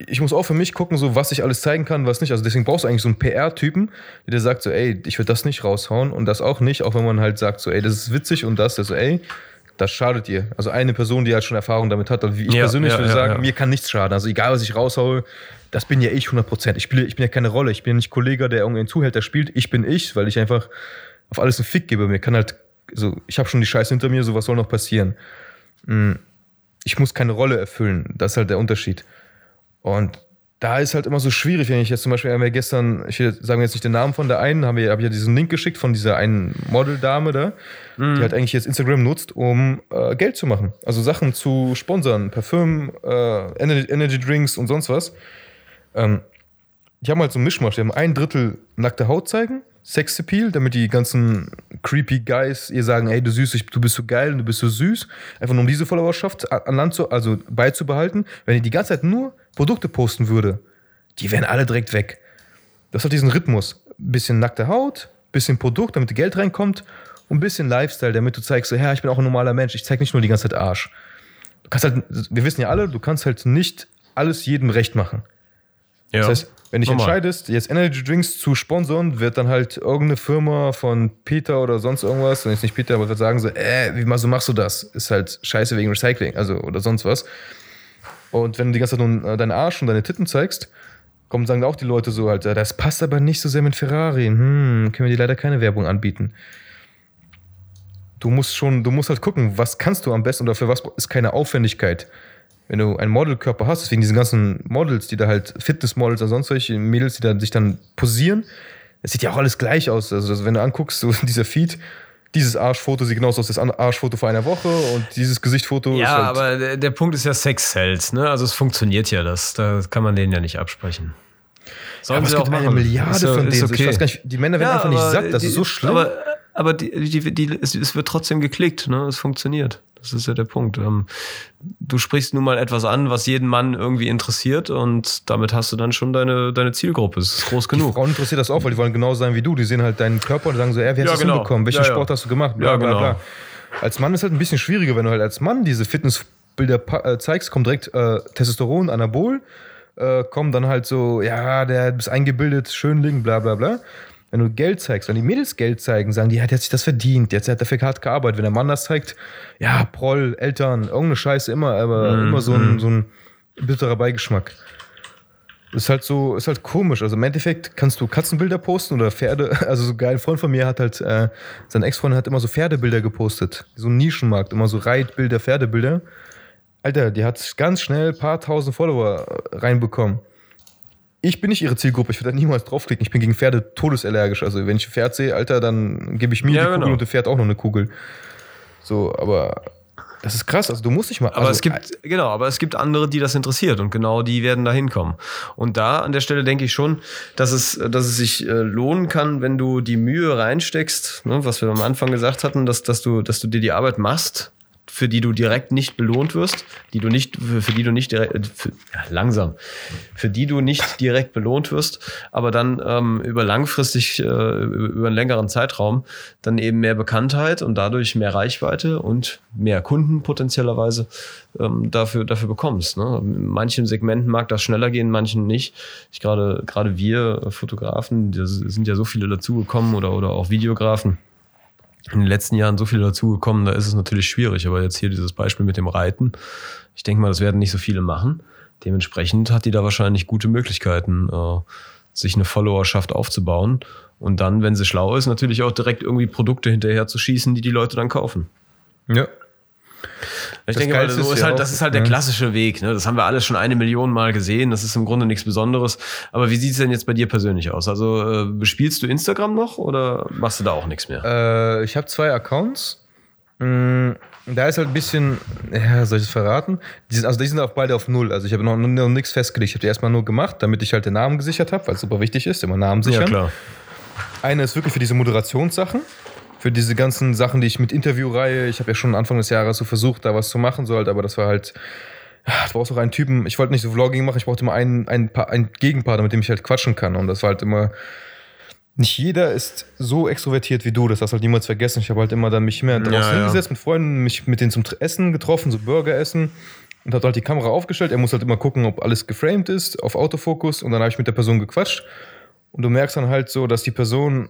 ich muss auch für mich gucken, so was ich alles zeigen kann, was nicht. Also deswegen brauchst du eigentlich so einen PR-Typen, der dir sagt so, ey, ich will das nicht raushauen und das auch nicht, auch wenn man halt sagt so, ey, das ist witzig und das, so, ey, das schadet dir. Also eine Person, die halt schon Erfahrung damit hat, und wie ich Ja, persönlich ja, würde ja, sagen, mir kann nichts schaden. Also egal, was ich raushaue, das bin ja ich 100%. Ich, spiele, ich bin ja keine Rolle. Ich bin ja nicht Kollege, der irgendeinen Zuhälter spielt. Ich bin ich, weil ich einfach auf alles einen Fick gebe. Mir kann halt, so, ich habe schon die Scheiße hinter mir, so was soll noch passieren? Mm, Ich muss keine Rolle erfüllen. Das ist halt der Unterschied. Und da ist halt immer so schwierig, wenn ich jetzt zum Beispiel, haben wir gestern, ich will- sagen wir jetzt nicht den Namen von der einen, haben wir, habe ich ja diesen Link geschickt von dieser einen Modeldame da, die halt eigentlich jetzt Instagram nutzt, um äh, Geld zu machen. Also Sachen zu sponsern, Parfüm, äh, Energy, Energy Drinks und sonst was. Ähm, die haben halt so einen Mischmasch. Die haben ein Drittel nackte Haut zeigen, Sexappeal, damit die ganzen creepy Guys ihr sagen, ey, du süß, ich- du bist so geil und du bist so süß. Einfach nur um diese Followerschaft an Land zu, also beizubehalten. Wenn die die ganze Zeit nur Produkte posten würde, die wären alle direkt weg. Das hat diesen Rhythmus. Bisschen nackte Haut, bisschen Produkt, damit Geld reinkommt und ein bisschen Lifestyle, damit du zeigst, so, ja, ich bin auch ein normaler Mensch, ich zeig nicht nur die ganze Zeit Arsch. Du kannst halt, wir wissen ja alle, du kannst halt nicht alles jedem recht machen. Ja. Das heißt, wenn dich entscheidest, jetzt Energy Drinks zu sponsern, wird dann halt irgendeine Firma von Peter oder sonst irgendwas, und jetzt nicht Peter, aber wird sagen so, äh, wie machst du das? Ist halt scheiße wegen Recycling, also oder sonst was. Und wenn du die ganze Zeit nur äh, deinen Arsch und deine Titten zeigst, kommen sagen auch die Leute so halt, äh, das passt aber nicht so sehr mit Ferrari. Hm, können wir dir leider keine Werbung anbieten. Du musst schon, du musst halt gucken, was kannst du am besten oder für was ist keine Aufwendigkeit wenn du einen Modelkörper hast, deswegen diese ganzen Models, die da halt Fitnessmodels oder sonst welche Mädels, die da sich dann posieren, das sieht ja auch alles gleich aus. Also wenn du anguckst, so dieser Feed, dieses Arschfoto sieht genauso aus als das Arschfoto vor einer Woche und dieses Gesichtfoto ist Ja, halt. aber der, der Punkt ist ja Sex sells, ne? Also es funktioniert ja das. Da kann man denen ja nicht absprechen. Sollen es sie auch eine machen. Milliarde Ist ja- von ist denen. okay. nicht, die Männer werden Ja, einfach nicht satt. Das die- ist so schlimm. Aber, aber die, die, die, es, es wird trotzdem geklickt, ne? Es funktioniert. Das ist ja der Punkt. Ähm, Du sprichst nun mal etwas an, was jeden Mann irgendwie interessiert und damit hast du dann schon deine, deine Zielgruppe. Es ist groß die genug. Frauen interessiert das auch, weil die wollen genau sein wie du. Die sehen halt deinen Körper und sagen so, ey, wie hast Ja, du das genau. hinbekommen? Welchen Ja, ja. Sport hast du gemacht? Bla, Ja, bla, genau. bla. Als Mann ist halt ein bisschen schwieriger, wenn du halt als Mann diese Fitnessbilder äh, zeigst, kommt direkt äh, Testosteron, Anabol, äh, kommen dann halt so, ja, der ist eingebildet, Schönling, bla bla bla. Wenn du Geld zeigst, wenn die Mädels Geld zeigen, sagen die, ja, der hat sich das verdient, jetzt hat dafür hart gearbeitet. Wenn der Mann das zeigt, ja, Proll, Eltern, irgendeine Scheiße, immer, aber Mhm, immer so ein, so ein bitterer Beigeschmack. Ist halt so, ist halt komisch. Also im Endeffekt kannst du Katzenbilder posten oder Pferde. Also so geil, ein Freund von mir hat halt, äh, sein Ex-Freund hat immer so Pferdebilder gepostet. So ein Nischenmarkt, immer so Reitbilder, Pferdebilder. Alter, die hat ganz schnell ein paar tausend Follower reinbekommen. Ich bin nicht ihre Zielgruppe, ich würde da niemals draufklicken. Ich bin gegen Pferde todesallergisch. Also wenn ich ein Pferd sehe, Alter, dann gebe ich mir Ja, die Kugel genau. und dem Pferd auch noch eine Kugel. So, aber das ist krass. Also du musst nicht mal. Aber also, es gibt, genau, aber es gibt andere, die das interessiert und genau die werden da hinkommen. Und da an der Stelle denke ich schon, dass es, dass es sich äh, lohnen kann, wenn du die Mühe reinsteckst, ne, was wir am Anfang gesagt hatten, dass, dass du, dass du dir die Arbeit machst, für die du direkt nicht belohnt wirst, die du nicht, für, die du nicht direkt, äh, für, ja, langsam, für die du nicht direkt belohnt wirst, aber dann ähm, über langfristig, äh, über, einen längeren Zeitraum dann eben mehr Bekanntheit und dadurch mehr Reichweite und mehr Kunden potenziellerweise ähm, dafür, dafür bekommst. Ne? In manchen Segmenten mag das schneller gehen, in manchen nicht. Ich gerade, gerade wir Fotografen, da sind ja so viele dazugekommen oder, oder auch Videografen in den letzten Jahren so viele dazugekommen, da ist es natürlich schwierig. Aber jetzt hier dieses Beispiel mit dem Reiten, ich denke mal, das werden nicht so viele machen. Dementsprechend hat die da wahrscheinlich gute Möglichkeiten, äh, sich eine Followerschaft aufzubauen. Und dann, wenn sie schlau ist, natürlich auch direkt irgendwie Produkte hinterher zu schießen, die die Leute dann kaufen. Ja. Ich denke mal, so ist halt, das ist halt der klassische Weg. Ne? Das haben wir alles schon eine Million Mal gesehen. Das ist im Grunde nichts Besonderes. Aber wie sieht es denn jetzt bei dir persönlich aus? Also äh, bespielst du Instagram noch oder machst du da auch nichts mehr? Äh, ich habe zwei Accounts. Mm, da ist halt ein bisschen, ja, soll ich es verraten? Die sind, also die sind auch beide auf Null. Also ich habe noch, noch nichts festgelegt. Ich habe die erstmal nur gemacht, damit ich halt den Namen gesichert habe, weil es super wichtig ist, immer Namen sichern. Ja, klar. Eine ist wirklich für diese Moderationssachen für diese ganzen Sachen, die ich mit Interviewreihe, ich habe ja schon Anfang des Jahres so versucht, da was zu machen sollte, aber das war halt, du brauchst auch einen Typen, ich wollte nicht so Vlogging machen, ich brauchte immer einen, einen, einen Gegenpartner, mit dem ich halt quatschen kann. Und das war halt immer, nicht jeder ist so extrovertiert wie du, das hast halt niemals vergessen. Ich habe halt immer dann mich mehr draußen ja, hingesetzt ja. mit Freunden, mich mit denen zum Essen getroffen, so Burger essen und hat halt die Kamera aufgestellt. Er muss halt immer gucken, ob alles geframed ist, auf Autofokus und dann habe ich mit der Person gequatscht. Und du merkst dann halt so, dass die Person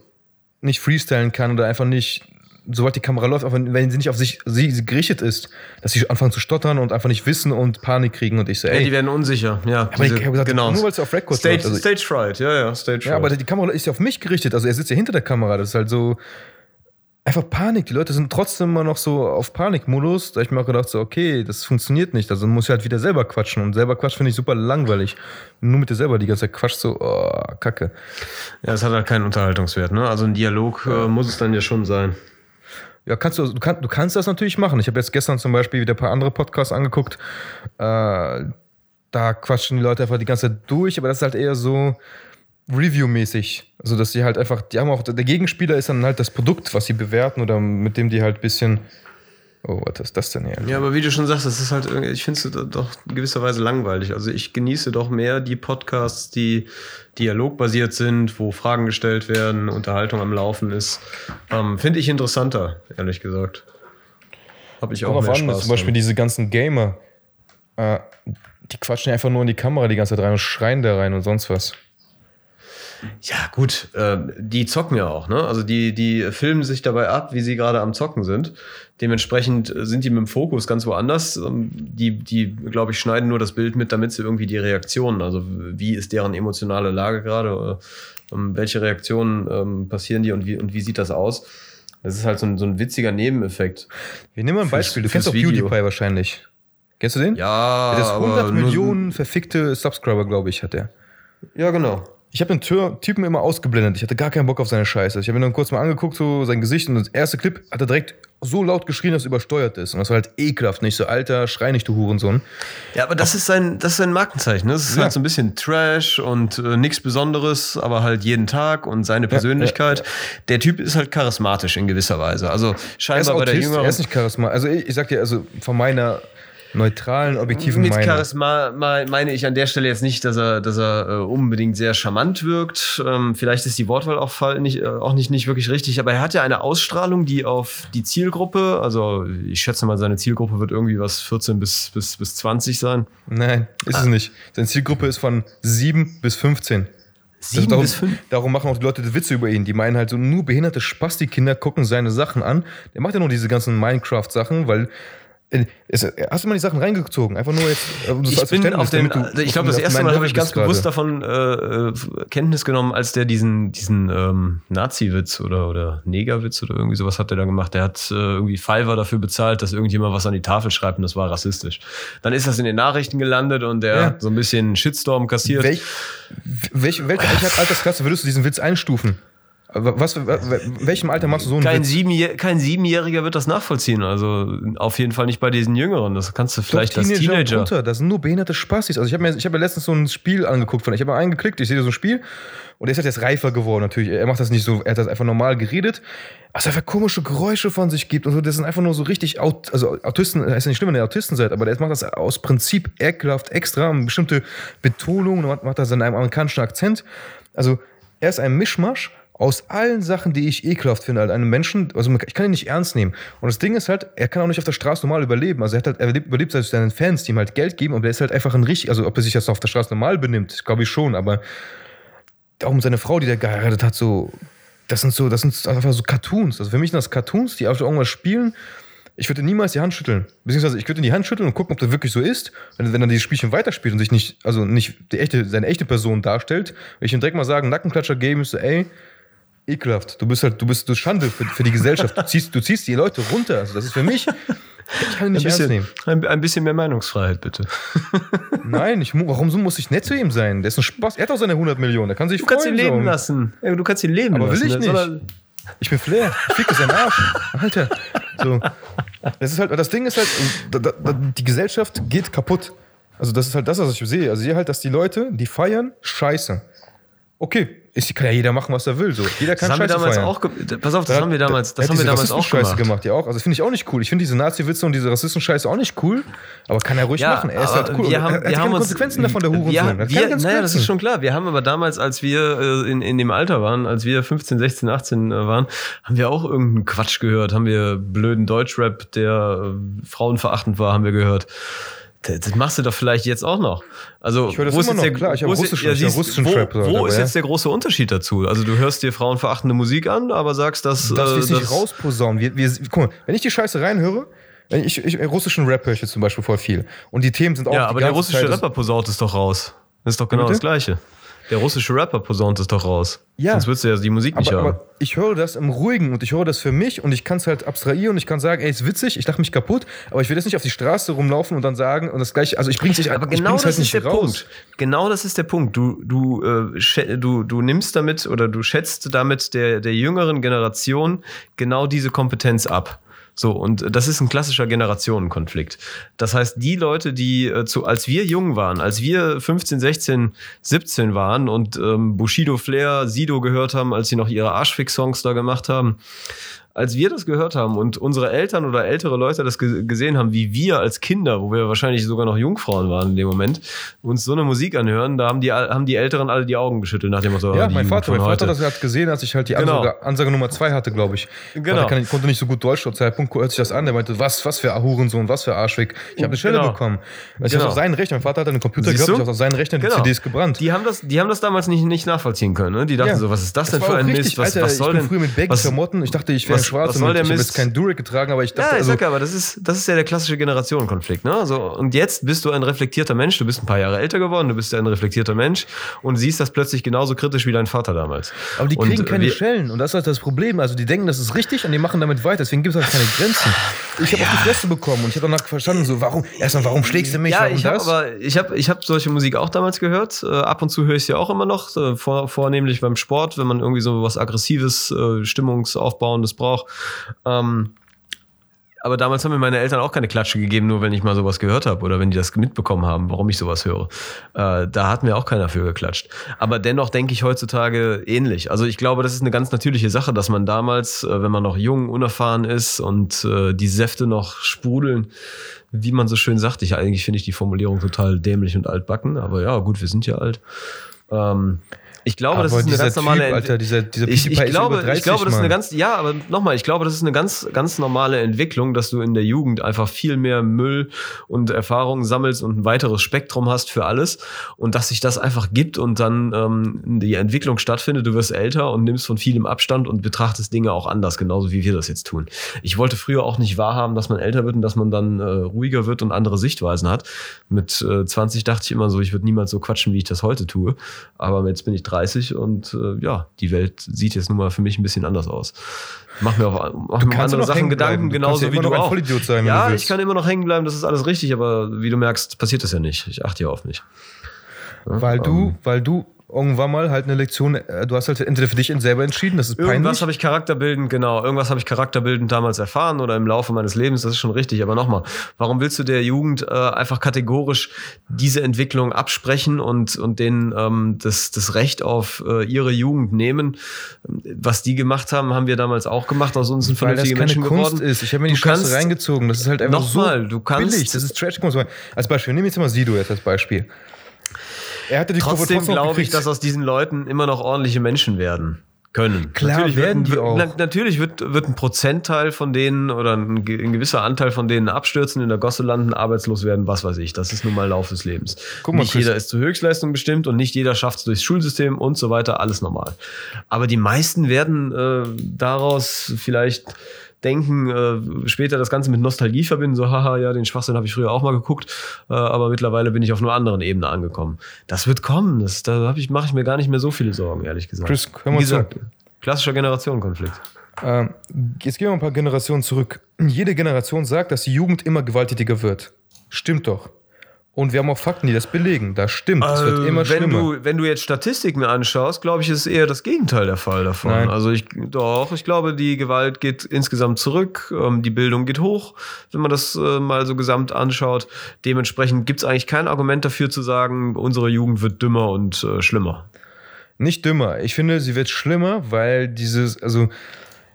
nicht freestylen kann oder einfach nicht, sobald die Kamera läuft, wenn sie nicht auf sich sie, gerichtet ist, dass sie anfangen zu stottern und einfach nicht wissen und Panik kriegen und ich so, ey. Ja, die werden unsicher, ja. Aber diese, ich habe gesagt, genau. nur weil es auf Record Stage, läuft. Also, Stage Fright, ja, ja, Stage Fright. Ja, aber die Kamera ist ja auf mich gerichtet, also er sitzt ja hinter der Kamera, das ist halt so, einfach Panik. Die Leute sind trotzdem immer noch so auf Panikmodus. Da habe ich mir auch gedacht, so, okay, das funktioniert nicht. Also muss ich halt wieder selber quatschen. Und selber quatschen finde ich super langweilig. Nur mit dir selber die ganze Zeit quatscht, so, oh, kacke. Ja, es hat halt keinen Unterhaltungswert, ne? Also ein Dialog äh, muss es dann ja schon sein. Ja, kannst du, du, kann, du kannst das natürlich machen. Ich habe jetzt gestern zum Beispiel wieder ein paar andere Podcasts angeguckt. Äh, da quatschen die Leute einfach die ganze Zeit durch, aber das ist halt eher so, Review-mäßig. Also, dass sie halt einfach, die haben auch, der Gegenspieler ist dann halt das Produkt, was sie bewerten oder mit dem die halt ein bisschen. Oh, was ist das denn hier? Ja, aber wie du schon sagst, das ist halt, ich finde es doch in gewisser Weise langweilig. Also ich genieße doch mehr die Podcasts, die dialogbasiert sind, wo Fragen gestellt werden, Unterhaltung am Laufen ist. Ähm, finde ich interessanter, ehrlich gesagt. Habe ich auch mehr an, Spaß Zum Beispiel diese ganzen Gamer, äh, die quatschen einfach nur in die Kamera die ganze Zeit rein und schreien da rein und sonst was. Ja, gut, äh, die zocken ja auch, ne? Also die, die filmen sich dabei ab, wie sie gerade am Zocken sind. Dementsprechend sind die mit dem Fokus ganz woanders. Ähm, die, die, glaube ich, schneiden nur das Bild mit, damit sie irgendwie die Reaktionen, also wie ist deren emotionale Lage gerade, ähm, welche Reaktionen ähm, passieren die und wie, und wie sieht das aus? Das ist halt so ein, so ein witziger Nebeneffekt. Wir nehmen mal ein Beispiel. Du kennst auch. PewDiePie wahrscheinlich. Kennst du den? Ja. Der ist 100 Millionen verfickte Subscriber, glaube ich, hat er. Ja, genau ich habe den Typen immer ausgeblendet. Ich hatte gar keinen Bock auf seine Scheiße. Ich habe ihn dann kurz mal angeguckt, so sein Gesicht und das erste Clip hat er direkt so laut geschrien, dass es übersteuert ist. Und das war halt ekelhaft. Nicht so, Alter, schrei nicht, du Hurensohn. Ja, aber das ist sein, das ist sein Markenzeichen. Ne? Das ist ja. halt so ein bisschen Trash und äh, nichts Besonderes, aber halt jeden Tag und seine Persönlichkeit. Ja, ja, Der Typ ist halt charismatisch in gewisser Weise. Also scheinbar bei der Jüngeren. Er ist nicht charismatisch. Also ich, ich sag dir, also von meiner neutralen, objektiven Mit Meinung. Charisma meine ich an der Stelle jetzt nicht, dass er, dass er äh, unbedingt sehr charmant wirkt. Ähm, vielleicht ist die Wortwahl auch, nicht, äh, auch nicht, nicht wirklich richtig, aber er hat ja eine Ausstrahlung, die auf die Zielgruppe, also ich schätze mal, seine Zielgruppe wird irgendwie was 14 bis, bis, bis 20 sein. Nein, ist ah. es nicht. Seine Zielgruppe ist von 7 bis 15. Sieben darum, bis fünf. darum machen auch die Leute Witze über ihn. Die meinen halt so, nur behinderte Spasti-Kinder gucken seine Sachen an. Der macht ja nur diese ganzen Minecraft-Sachen, weil hast du mal die Sachen reingezogen? Einfach nur jetzt. Um ich bin auf den. Du, ich glaube, das erste Mal habe ich ganz bewusst davon äh, äh, Kenntnis genommen, als der diesen, diesen ähm, Nazi-Witz oder, oder Neger-Witz oder irgendwie sowas hat der da gemacht. Der hat äh, irgendwie Fiverr dafür bezahlt, dass irgendjemand was an die Tafel schreibt und das war rassistisch. Dann ist das in den Nachrichten gelandet und der ja. so ein bisschen Shitstorm kassiert. Welch, welche, welche Altersklasse würdest du diesen Witz einstufen? Was, welchem Alter machst du so einen kein, Sieben, kein Siebenjähriger wird das nachvollziehen. Also auf jeden Fall nicht bei diesen Jüngeren. Das kannst du vielleicht Doch, Teenager als Teenager. Runter. Das sind nur behinderte Spastis. Also ich habe mir, ich hab mir letztens so ein Spiel angeguckt von. Ich habe mal eingeklickt, ich sehe so ein Spiel und er ist halt jetzt reifer geworden natürlich. Er macht das nicht so, er hat das einfach normal geredet. Was einfach komische Geräusche von sich gibt und so. Das sind einfach nur so richtig, Aut also Autisten, das ist ja nicht schlimm, wenn ihr Autisten seid, aber der macht das aus Prinzip ekelhaft extra, eine bestimmte Betonung, macht das in einem amerikanischen Akzent. Also er ist ein Mischmasch aus allen Sachen, die ich ekelhaft finde, halt einem Menschen, also ich kann ihn nicht ernst nehmen. Und das Ding ist halt, er kann auch nicht auf der Straße normal überleben. Also er, hat halt, er überlebt halt seinen Fans, die ihm halt Geld geben, aber er ist halt einfach ein richtig, also ob er sich das auf der Straße normal benimmt, glaube ich schon, aber auch mit seiner Frau, die der geheiratet hat, so, das sind so, das sind einfach so Cartoons. Also für mich sind das Cartoons, die auf irgendwas spielen. Ich würde niemals die Hand schütteln. Beziehungsweise ich würde in die Hand schütteln und gucken, ob das wirklich so ist. Wenn, wenn er dieses Spielchen weiterspielt und sich nicht, also nicht die echte, seine echte Person darstellt, würde ich ihm direkt mal sagen, Nackenklatscher geben, so, ey, ekelhaft. Du bist halt, du bist du Schande für, für die Gesellschaft. Du ziehst, du ziehst die Leute runter. Also das ist für mich, Ich kann ihn nicht ein bisschen, ernst nehmen. Ein, ein, bisschen mehr Meinungsfreiheit, bitte. Nein, ich, warum so muss ich nett zu ihm sein? Der ist ein Spaß. Er hat auch seine 100 Millionen. Der kann sich du freuen. kannst ihn leben so. lassen. Ja, du kannst ihn leben Aber lassen. will ich nicht. Ich bin Flair. Fick ist ein Arsch. Alter. So. Das ist halt, das Ding ist halt, die Gesellschaft geht kaputt. Also das ist halt das, was ich sehe. Also ich sehe halt, dass die Leute, die feiern, scheiße. Okay, ist, kann ja jeder machen, was er will. So. Jeder kann das haben Scheiße wir damals feiern. auch Pass auf, das da, haben wir damals, das haben wir damals auch Scheiße gemacht. gemacht. Ja auch. Also finde ich auch nicht cool. Ich finde diese Nazi-Witze und diese Rassisten-Scheiße auch nicht cool. Aber kann er ruhig ja, machen. Er ist halt cool. Wir haben, wir hat haben uns, Konsequenzen davon, der Hurensohn. Wir, wir, naja, das ist schon klar. Wir haben aber damals, als wir äh, in, in dem Alter waren, als wir 15, 16, 18 äh, waren, haben wir auch irgendeinen Quatsch gehört. Haben wir blöden Deutschrap, der äh, frauenverachtend war, haben wir gehört. Das, das machst du doch vielleicht jetzt auch noch. Also, ich höre das wo ist noch, der, klar. Ich habe russischen, ja, ich hab russischen wo, Trap. Wo aber, ist ja. jetzt der große Unterschied dazu? Also, du hörst dir frauenverachtende Musik an, aber sagst, dass. Dass äh, wir es nicht rausposaunen. Wir, wir, guck mal, wenn ich die Scheiße reinhöre, ich, ich, russischen Rap höre ich jetzt zum Beispiel voll viel. Und die Themen sind auch. Ja, aber der russische Zeit, Rapper posaunt es doch raus. Das ist doch genau Bitte? das Gleiche. Der russische Rapper posaunt es doch raus. Ja. Sonst würdest du ja die Musik nicht aber, haben. aber ich höre das im Ruhigen und ich höre das für mich und ich kann es halt abstrahieren und ich kann sagen, ey, ist witzig, ich lache mich kaputt, aber ich will jetzt nicht auf die Straße rumlaufen und dann sagen und das gleiche, also ich bring's nicht, aber genau bring's das halt ist nicht der raus. Punkt. Genau das ist der Punkt. Du, du, äh, du, du nimmst damit oder du schätzt damit der, der jüngeren Generation genau diese Kompetenz ab. So, und das ist ein klassischer Generationenkonflikt. Das heißt, die Leute, die äh, zu, als wir jung waren, als wir 15, 16, 17 waren und ähm, Bushido Flair, Sido gehört haben, als sie noch ihre Arschfix-Songs da gemacht haben, als wir das gehört haben und unsere Eltern oder ältere Leute das ge gesehen haben, wie wir als Kinder, wo wir wahrscheinlich sogar noch Jungfrauen waren in dem Moment, uns so eine Musik anhören, da haben die, haben die Älteren alle die Augen geschüttelt nach dem Motto. Ja, die mein Vater, mein Vater hat das gesehen, als ich halt die Genau. Ansage, Ansage Nummer zwei hatte, glaube ich. Genau. Kann, konnte nicht so gut Deutsch zur Zeitpunkt, hört sich das an. Der meinte, was, was für Hurensohn, was für Arschweg. Ich habe eine Stelle Genau. bekommen. Ich Genau. auf seinen Rechner, mein Vater hat einen Computer Siehst gehabt, ich auf seinen Rechner die Genau. CDs gebrannt. Die haben das, die haben das damals nicht, nicht nachvollziehen können. Ne? Die dachten Ja. so, was ist das, denn war für ein richtig, Mist? Was, Alter, was soll ich bin denn? früher mit Baggy-Klamotten, ich dachte, ich wäre was- schwarz was soll und der ich habe Mist? jetzt kein Durek getragen, aber ich dachte, Ja, ich also, sag ja, aber das ist, das ist ja der klassische Generationenkonflikt. Ne? Also, und jetzt bist du ein reflektierter Mensch, du bist ein paar Jahre älter geworden, du bist ja ein reflektierter Mensch und siehst das plötzlich genauso kritisch wie dein Vater damals. aber die Und, kriegen äh, keine wir- Schellen und das ist halt das Problem. Also die denken, das ist richtig und die machen damit weiter, deswegen gibt es halt keine Grenzen. Ich habe auf die Fresse bekommen und ich habe danach verstanden, so, warum, erstmal, warum schlägst du mich? Ja, warum ich habe aber ich habe ich habe solche Musik auch damals gehört. Äh, ab und zu höre ich sie auch immer noch, äh, vor, vornehmlich beim Sport, wenn man irgendwie so was aggressives, äh, stimmungsaufbauendes braucht. Ähm, aber damals haben mir meine Eltern auch keine Klatsche gegeben, nur wenn ich mal sowas gehört habe oder wenn die das mitbekommen haben, warum ich sowas höre. Äh, da hat mir auch keiner für geklatscht. Aber dennoch denke ich heutzutage ähnlich. Also ich glaube, das ist eine ganz natürliche Sache, dass man damals, äh, wenn man noch jung, unerfahren ist und äh, die Säfte noch sprudeln, wie man so schön sagt, ich eigentlich finde ich die Formulierung total dämlich und altbacken, aber ja, gut, wir sind ja alt. Ähm, ich glaube, das Aber ist eine ganz normale typ, Alter, dieser, dieser ich, ich glaube, über 30, ich glaube, das ist eine ganz, ja, aber nochmal, ich glaube, das ist eine ganz, ganz normale Entwicklung, dass du in der Jugend einfach viel mehr Müll und Erfahrungen sammelst und ein weiteres Spektrum hast für alles und dass sich das einfach gibt und dann ähm, die Entwicklung stattfindet. Du wirst älter und nimmst von vielem Abstand und betrachtest Dinge auch anders, genauso wie wir das jetzt tun. Ich wollte früher auch nicht wahrhaben, dass man älter wird und dass man dann äh, ruhiger wird und andere Sichtweisen hat. Mit äh, 20 dachte ich immer so, ich würde niemals so quatschen, wie ich das heute tue. Aber jetzt bin ich 30 und äh, ja, die Welt sieht jetzt nun mal für mich ein bisschen anders aus. Mach mir auf mach Du mir andere Sachen Gedanken, genauso ja wie du auch. Sein, ja, ich kann immer noch hängen bleiben, das ist alles richtig, aber wie du merkst, passiert das ja nicht. Ich achte ja auf mich. Ja, Weil ähm, du, weil du irgendwann mal halt eine Lektion, äh, du hast halt entweder für dich selber entschieden, das ist Irgendwas peinlich. habe ich charakterbildend, genau, irgendwas habe ich charakterbildend damals erfahren oder im Laufe meines Lebens, das ist schon richtig. Aber nochmal, warum willst du der Jugend äh, einfach kategorisch diese Entwicklung absprechen und, und denen ähm, das, das Recht auf äh, ihre Jugend nehmen? Was die gemacht haben, haben wir damals auch gemacht, aus uns sind weil das vernünftige keine Menschen Kunst geworden. ist. Ich habe mir die Du kannst- reingezogen. Das ist halt einfach Nochmal, so du kannst- billig. Das ist Trash. Guck mal, Als Beispiel, nehmen wir jetzt mal Sido jetzt als Beispiel. Er hatte die Trotzdem glaube ich, dass aus diesen Leuten immer noch ordentliche Menschen werden können. Klar werden wird, die auch. Na, natürlich wird, wird ein Prozentteil von denen oder ein, ein gewisser Anteil von denen abstürzen, in der Gosse landen, arbeitslos werden, was weiß ich. Das ist nun mal Lauf des Lebens. Guck mal, nicht Chris. jeder ist zur Höchstleistung bestimmt und nicht jeder schafft es durchs Schulsystem und so weiter, alles normal. Aber die meisten werden äh, daraus vielleicht denken, äh, später das Ganze mit Nostalgie verbinden, so haha, ja, den Schwachsinn habe ich früher auch mal geguckt, äh, aber mittlerweile bin ich auf einer anderen Ebene angekommen. Das wird kommen, das, da hab ich, mache ich mir gar nicht mehr so viele Sorgen, ehrlich gesagt. Chris, hör mal Wie gesagt, klassischer Generationenkonflikt. Ähm, jetzt gehen wir ein paar Generationen zurück. Jede Generation sagt, dass die Jugend immer gewalttätiger wird. Stimmt doch. Und wir haben auch Fakten, die das belegen. Das stimmt. Es wird Äh, immer wenn schlimmer. du, wenn du jetzt Statistiken anschaust, glaube ich, ist eher das Gegenteil der Fall davon. Nein. Also ich doch, ich glaube, die Gewalt geht insgesamt zurück, ähm, die Bildung geht hoch, wenn man das äh, mal so gesamt anschaut. Dementsprechend gibt es eigentlich kein Argument dafür zu sagen, unsere Jugend wird dümmer und äh, schlimmer. Nicht dümmer. Ich finde, sie wird schlimmer, weil dieses, also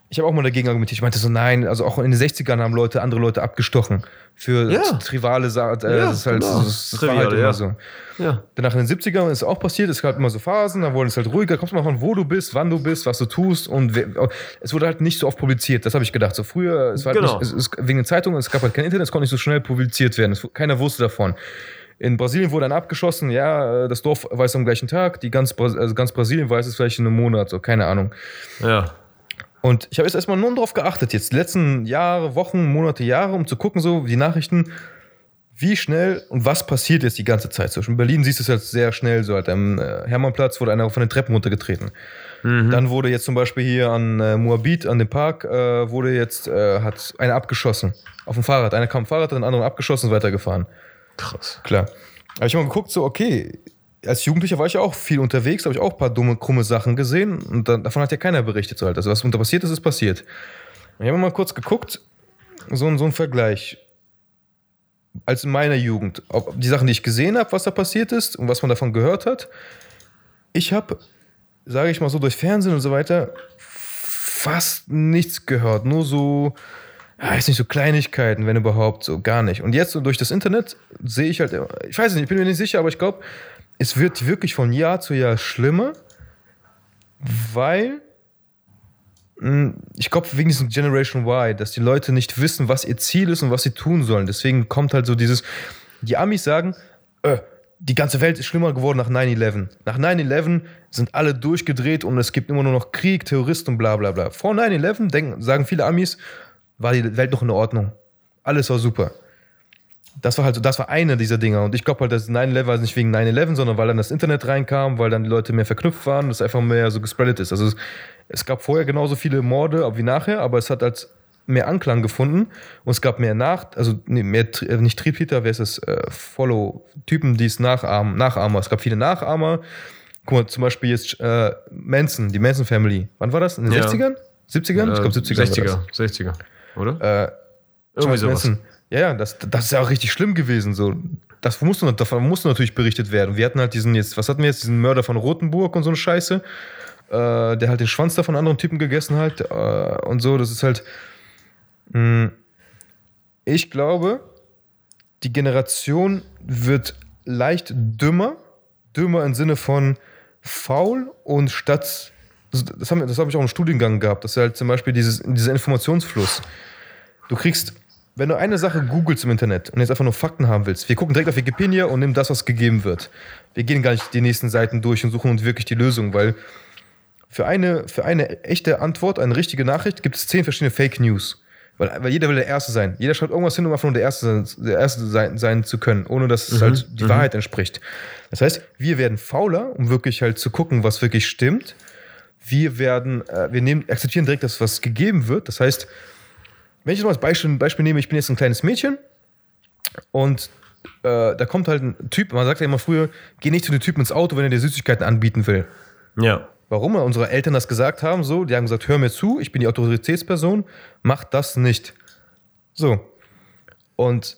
ich habe auch mal dagegen argumentiert. Ich meinte so, nein, also auch in den 60ern haben Leute andere Leute abgestochen für Ja. trivale Sachen. Äh, Ja, das ist halt, genau. das, das Trivial, war halt immer ja. so. Ja. Danach in den 70ern ist es auch passiert, es gab immer so Phasen, da wurde es halt ruhiger, kommst mal von wo du bist, wann du bist, was du tust und wer, es wurde halt nicht so oft publiziert, das habe ich gedacht. So früher, es war halt Genau. nicht, es, es, wegen den Zeitungen, es gab halt kein Internet, es konnte nicht so schnell publiziert werden, es, keiner wusste davon. In Brasilien wurde dann abgeschossen, ja, äh, das Dorf weiß am gleichen Tag, die ganz, also ganz Brasilien weiß es vielleicht in einem Monat, so keine Ahnung. Ja. Und ich habe jetzt erstmal nur darauf geachtet, jetzt die letzten Jahre, Wochen, Monate, Jahre, um zu gucken, so die Nachrichten, wie schnell und was passiert jetzt die ganze Zeit. So, in Berlin siehst du es halt sehr schnell, so halt am äh, Hermannplatz wurde einer von den Treppen runtergetreten. Dann wurde jetzt zum Beispiel hier an äh, Moabit, an dem Park, äh, wurde jetzt, äh, hat einer abgeschossen. Auf dem Fahrrad. Einer kam am Fahrrad, den anderen abgeschossen und weitergefahren. Krass. Klar. Aber ich habe mal geguckt, so, okay, als Jugendlicher war ich auch viel unterwegs, habe ich auch ein paar dumme, krumme Sachen gesehen und dann, davon hat ja keiner berichtet. So halt. Also, was unter passiert ist, ist passiert. Ich habe mal kurz geguckt, so, so ein Vergleich. Als in meiner Jugend, ob die Sachen, die ich gesehen habe, was da passiert ist und was man davon gehört hat. Ich habe, sage ich mal so, durch Fernsehen und so weiter fast nichts gehört. Nur so, ja, weiß nicht, so Kleinigkeiten, wenn überhaupt, so gar nicht. Und jetzt so durch das Internet sehe ich halt, ich weiß nicht, ich bin mir nicht sicher, aber ich glaube, es wird wirklich von Jahr zu Jahr schlimmer, weil mh, ich glaube, wegen diesem Generation Y, dass die Leute nicht wissen, was ihr Ziel ist und was sie tun sollen. Deswegen kommt halt so dieses, die Amis sagen, äh, die ganze Welt ist schlimmer geworden nach 9-11. Nach 9-11 sind alle durchgedreht und es gibt immer nur noch Krieg, Terroristen und bla bla bla. Vor 9-11 denken- sagen viele Amis, war die Welt noch in Ordnung. Alles war super. Das war halt so, das war eine dieser Dinger. Und ich glaube halt, dass 9-11 war nicht wegen 9-11, sondern weil dann das Internet reinkam, weil dann die Leute mehr verknüpft waren es einfach mehr so gespreadet ist. Also es, es gab vorher genauso viele Morde wie nachher, aber es hat als mehr Anklang gefunden und es gab mehr Nach, also nee, mehr, äh, nicht Triebtäter, wer ist es? Äh, Follow-Typen, die es nachahmen, Nachahmer. Es gab viele Nachahmer. Guck mal, zum Beispiel jetzt äh, Manson, die Manson Family. Wann war das? In den Ja. 60ern? 70ern? ich glaube 70ern. war 60er, 60er, oder? Das. Äh, Irgendwie sowas. Manson. Ja, ja, das, das ist ja auch richtig schlimm gewesen. So. Das musste, davon musste natürlich berichtet werden. Wir hatten halt diesen jetzt, was hatten wir jetzt, diesen Mörder von Rothenburg und so eine Scheiße, äh, der halt den Schwanz da von anderen Typen gegessen hat äh, und so. Das ist halt. Mh, ich glaube, die Generation wird leicht dümmer. Dümmer im Sinne von faul und statt. Das, habe ich auch im Studiengang gehabt. Das ist halt zum Beispiel dieses, dieser Informationsfluss. Du kriegst, wenn du eine Sache googelst im Internet und jetzt einfach nur Fakten haben willst, wir gucken direkt auf Wikipedia und nehmen das, was gegeben wird. Wir gehen gar nicht die nächsten Seiten durch und suchen uns wirklich die Lösung, weil für eine, für eine echte Antwort, eine richtige Nachricht, gibt es zehn verschiedene Fake News. Weil, weil jeder will der Erste sein. Jeder schreibt irgendwas hin, um einfach nur der Erste, sein- der Erste sein, sein zu können, ohne dass es halt die Wahrheit entspricht. Das heißt, wir werden fauler, um wirklich halt zu gucken, was wirklich stimmt. Wir werden, äh, wir nehmen, akzeptieren direkt das, was gegeben wird. Das heißt, wenn ich jetzt mal als Beispiel, Beispiel nehme, ich bin jetzt ein kleines Mädchen und äh, da kommt halt ein Typ, man sagt ja immer früher, geh nicht zu dem Typen ins Auto, wenn er dir Süßigkeiten anbieten will. Ja. Warum unsere Eltern das gesagt haben, so, die haben gesagt, hör mir zu, ich bin die Autoritätsperson, mach das nicht. So. Und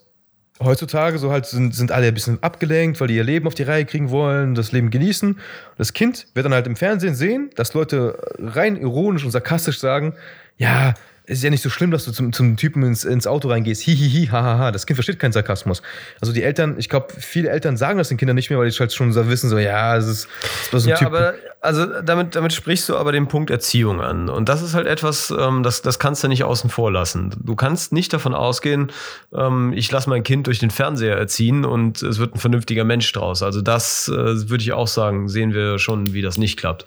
heutzutage so halt sind, sind alle ein bisschen abgelenkt, weil die ihr Leben auf die Reihe kriegen wollen, das Leben genießen. Das Kind wird dann halt im Fernsehen sehen, dass Leute rein ironisch und sarkastisch sagen, ja, es ist ja nicht so schlimm, dass du zum, zum Typen ins, ins Auto reingehst. Hihihi, hahaha. Das Kind versteht keinen Sarkasmus. Also die Eltern, ich glaube, viele Eltern sagen das den Kindern nicht mehr, weil die halt schon so wissen, so, ja, es ist, es ist bloß ein Ja, Typ. aber also damit, damit sprichst du aber den Punkt Erziehung an. Und das ist halt etwas, ähm, das, das kannst du nicht außen vor lassen. Du kannst nicht davon ausgehen, ähm, ich lasse mein Kind durch den Fernseher erziehen und es wird ein vernünftiger Mensch draus. Also das äh, würde ich auch sagen, sehen wir schon, wie das nicht klappt.